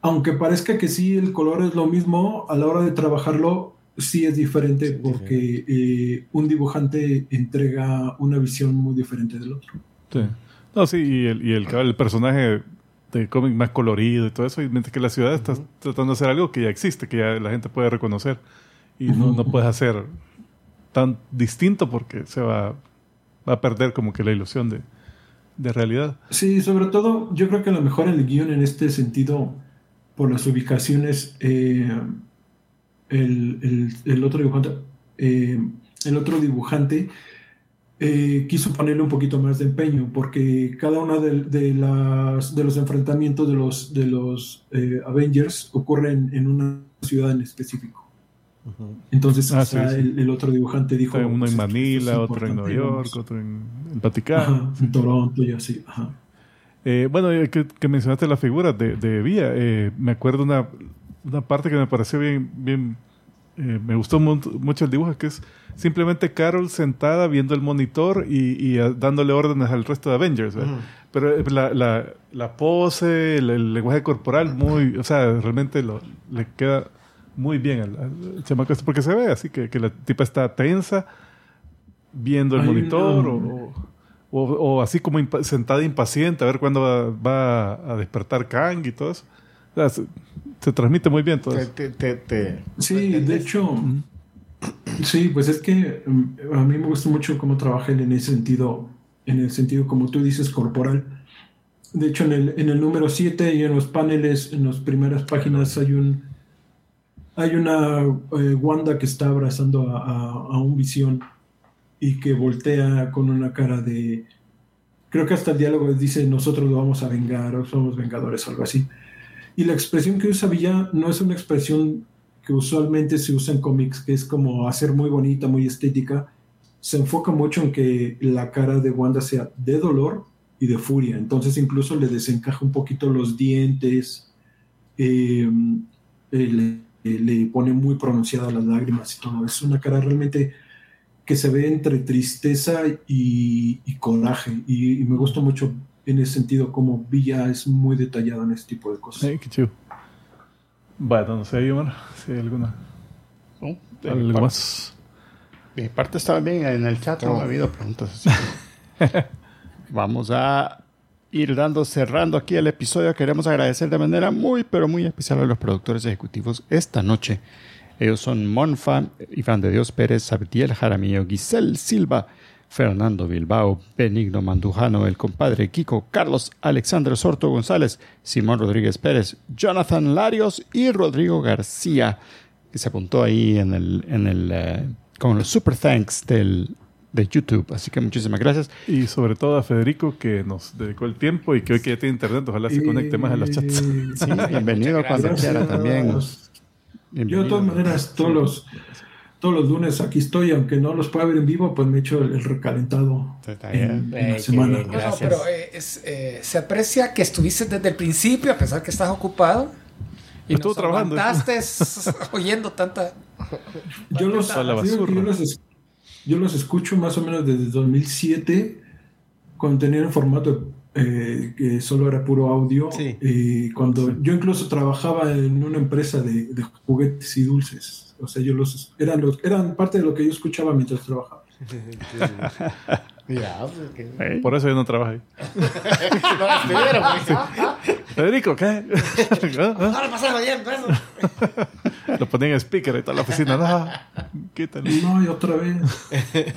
aunque parezca que sí, el color es lo mismo, a la hora de trabajarlo sí es diferente porque eh, un dibujante entrega una visión muy diferente del otro. Sí. No, sí, y el, y el, el personaje de cómic más colorido y todo eso, y mientras que la ciudad está tratando de hacer algo que ya existe, que ya la gente puede reconocer. Y no, no puedes hacer tan distinto porque se va, va a perder como que la ilusión de, de realidad. Sí, sobre todo yo creo que a lo mejor el guion en este sentido, por las ubicaciones, eh, el, el- el otro dibujante, eh, el otro dibujante eh, quiso ponerle un poquito más de empeño, porque cada una de, de las, de los enfrentamientos de los, de los eh, Avengers ocurren en una ciudad en específico. Entonces, Ah, quizá sí, sí. el, el otro dibujante dijo... Uno en pues, es Manila, otro en Nueva York, otro en el Vaticano. Ajá, en Toronto y así. Ajá. Eh, bueno, que, que mencionaste la figura de, de Vía, eh, me acuerdo una, una parte que me pareció bien, bien eh, me gustó mu- mucho el dibujo, que es simplemente Carol sentada viendo el monitor y, y, ah, dándole órdenes al resto de Avengers. ¿verdad? Pero eh, la, la, la pose, el, el lenguaje corporal, muy, o sea, realmente lo, le queda muy bien al, al chamaco este, porque se ve así que, que la tipa está tensa viendo el Hay monitor una- o, o, o así como impa- sentada impaciente a ver cuándo va, va a despertar Kang y todo eso. O sea, se, se transmite muy bien todo Te- eso. te- te- te- Sí, ¿me de hecho, sí, pues es que mm, a mí me gusta mucho cómo trabaja él en ese sentido, en el sentido, como tú dices, corporal. De hecho, en el, en el número 7 y en los paneles, en las primeras páginas, hay un hay una eh, Wanda que está abrazando a, a- a un visión y que voltea con una cara de. Creo que hasta el diálogo dice: Nosotros lo vamos a vengar, o somos vengadores, algo así. Y la expresión que usa Villa no es una expresión que usualmente se usa en cómics, que es como hacer muy bonita, muy estética. Se enfoca mucho en que la cara de Wanda sea de dolor y de furia. Entonces incluso le desencaja un poquito los dientes, eh, eh, le, eh, le pone muy pronunciadas las lágrimas y todo. Es una cara realmente que se ve entre tristeza y, y coraje. Y, me gusta mucho en ese sentido como Villa es muy detallado en este tipo de cosas. Bueno, no sé, Omar, si hay alguna. ¿no? ¿Algo parte- más? De mi parte estaba bien en el chat, no ha habido preguntas. así que Vamos a ir dando, cerrando aquí el episodio. Queremos agradecer de manera muy, pero muy especial a los productores ejecutivos esta noche. Ellos son Monfa, Iván de Dios Pérez, Abdiel Jaramillo, Giselle Silva, Fernando Bilbao, Benigno Mandujano, el compadre Kiko, Carlos Alexandre Sorto González, Simón Rodríguez Pérez, Jonathan Larios y Rodrigo García, que se apuntó ahí en el, en el, eh, con los super thanks del, de YouTube. Así que muchísimas gracias. Y sobre todo a Federico, que nos dedicó el tiempo y que hoy que ya tiene internet, ojalá se conecte más a los chats. Sí, bienvenido cuando quiera también. Yo de todas maneras, todos los, todos los lunes aquí estoy, aunque no los pueda ver en vivo, pues me echo el, el recalentado en, en la semana. bien, No, no, Gracias. pero eh, es, eh, se aprecia que estuviste desde el principio, a pesar que estás ocupado. Y Estuvo trabajando. oyendo tanta... Yo los, digo que yo, los es- yo los escucho más o menos desde 2007, cuando tenían un formato eh, que solo era puro audio. Sí. Y cuando yo incluso trabajaba en una empresa de, de juguetes y dulces. O sea, yo los eran, los, eran parte de lo que yo escuchaba mientras trabajaba. Ya, pues, que- ¿Eh? Por eso yo no trabajo ahí. No pues. Federico, ¿qué? ¿Ah? ¿Ah? Ahora pasaron 10 pesos. Lo ponían en speaker y toda la oficina. No, quítale. No, y otra vez.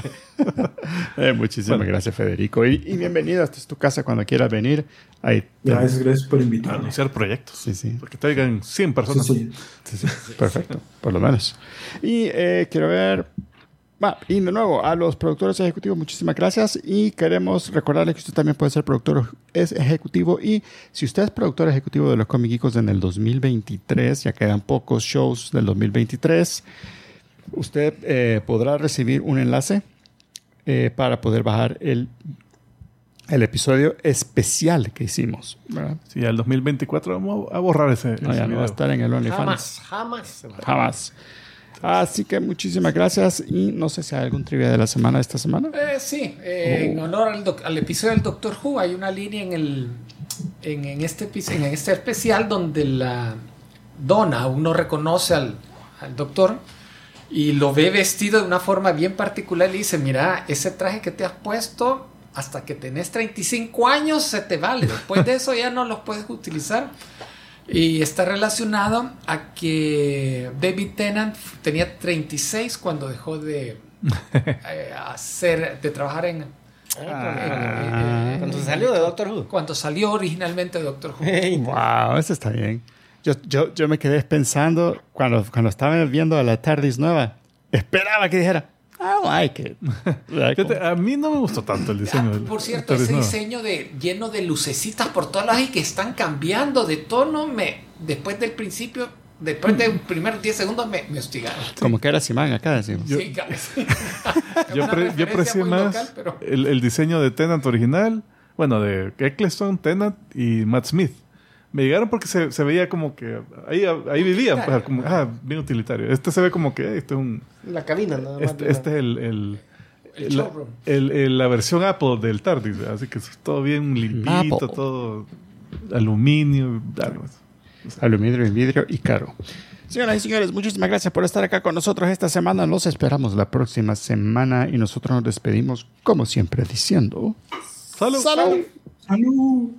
Eh, muchísimas Bueno. gracias, Federico. Y, y bienvenido. Esta es tu casa cuando quieras venir. Ahí. Gracias, gracias por A invitarme. anunciar proyectos. Sí, sí. Porque te oigan 100 Sí, personas. sí. Sí, sí, perfecto, por lo menos. Y eh, quiero ver, y de nuevo, a los productores ejecutivos, muchísimas gracias. Y queremos recordarles que usted también puede ser productor es ejecutivo. Y si usted es productor ejecutivo de los Comic Geekos en el 2023, ya quedan pocos shows del 2023, usted eh, podrá recibir un enlace eh, para poder bajar el, el episodio especial que hicimos. ¿verdad? Sí, al 2024 vamos a borrar ese, No, ese ya no va a estar en el OnlyFans. Jamás, jamás. se va. Jamás. Así que muchísimas gracias y no sé si hay algún trivia de la semana esta semana. Eh, sí, eh, en honor al, doc- al episodio del Doctor Who hay una línea en el en, en este en este especial donde la dona uno reconoce al, al doctor y lo ve vestido de una forma bien particular y le dice, mira, ese traje que te has puesto hasta que tenés 35 años se te vale, después de eso ya no los puedes utilizar. Y está relacionado a que David Tennant tenía 36 cuando dejó de eh, hacer, de trabajar en... Ah. Cuando se salió de Doctor Who. Cuando salió originalmente de Doctor Who. Wow, eso está bien. Yo, yo, yo me quedé pensando cuando, cuando estaba viendo a la TARDIS nueva. Esperaba que dijera, I like it. Like, Fíjate, a mí no me gustó tanto el diseño. del- Por cierto, ese diseño de lleno de lucecitas por todas las y que están cambiando de tono, me después del principio, después de los primeros 10 segundos me, me hostigaron. como que era Simán acá, decimos. Sí, cabeza. Yo, pre- yo aprecié más local, pero- el, el diseño de Tennant original. Bueno, de Eccleston, Tennant y Matt Smith. Me llegaron porque se, se veía como que ahí, ahí vivían, pues, como, ah, bien utilitario. Este se ve como que eh, este es un, La cabina, nada más. este, este es el, el- El la, showroom. el- el- la versión Apple del TARDIS, así que es todo bien limpito, Apple. todo aluminio, algo. Aluminio, vidrio y caro. Señoras y señores, muchísimas gracias por estar acá con nosotros esta semana. Los esperamos la próxima semana y nosotros nos despedimos, como siempre, diciendo... ¡Salud! ¡Salud! ¡Salud!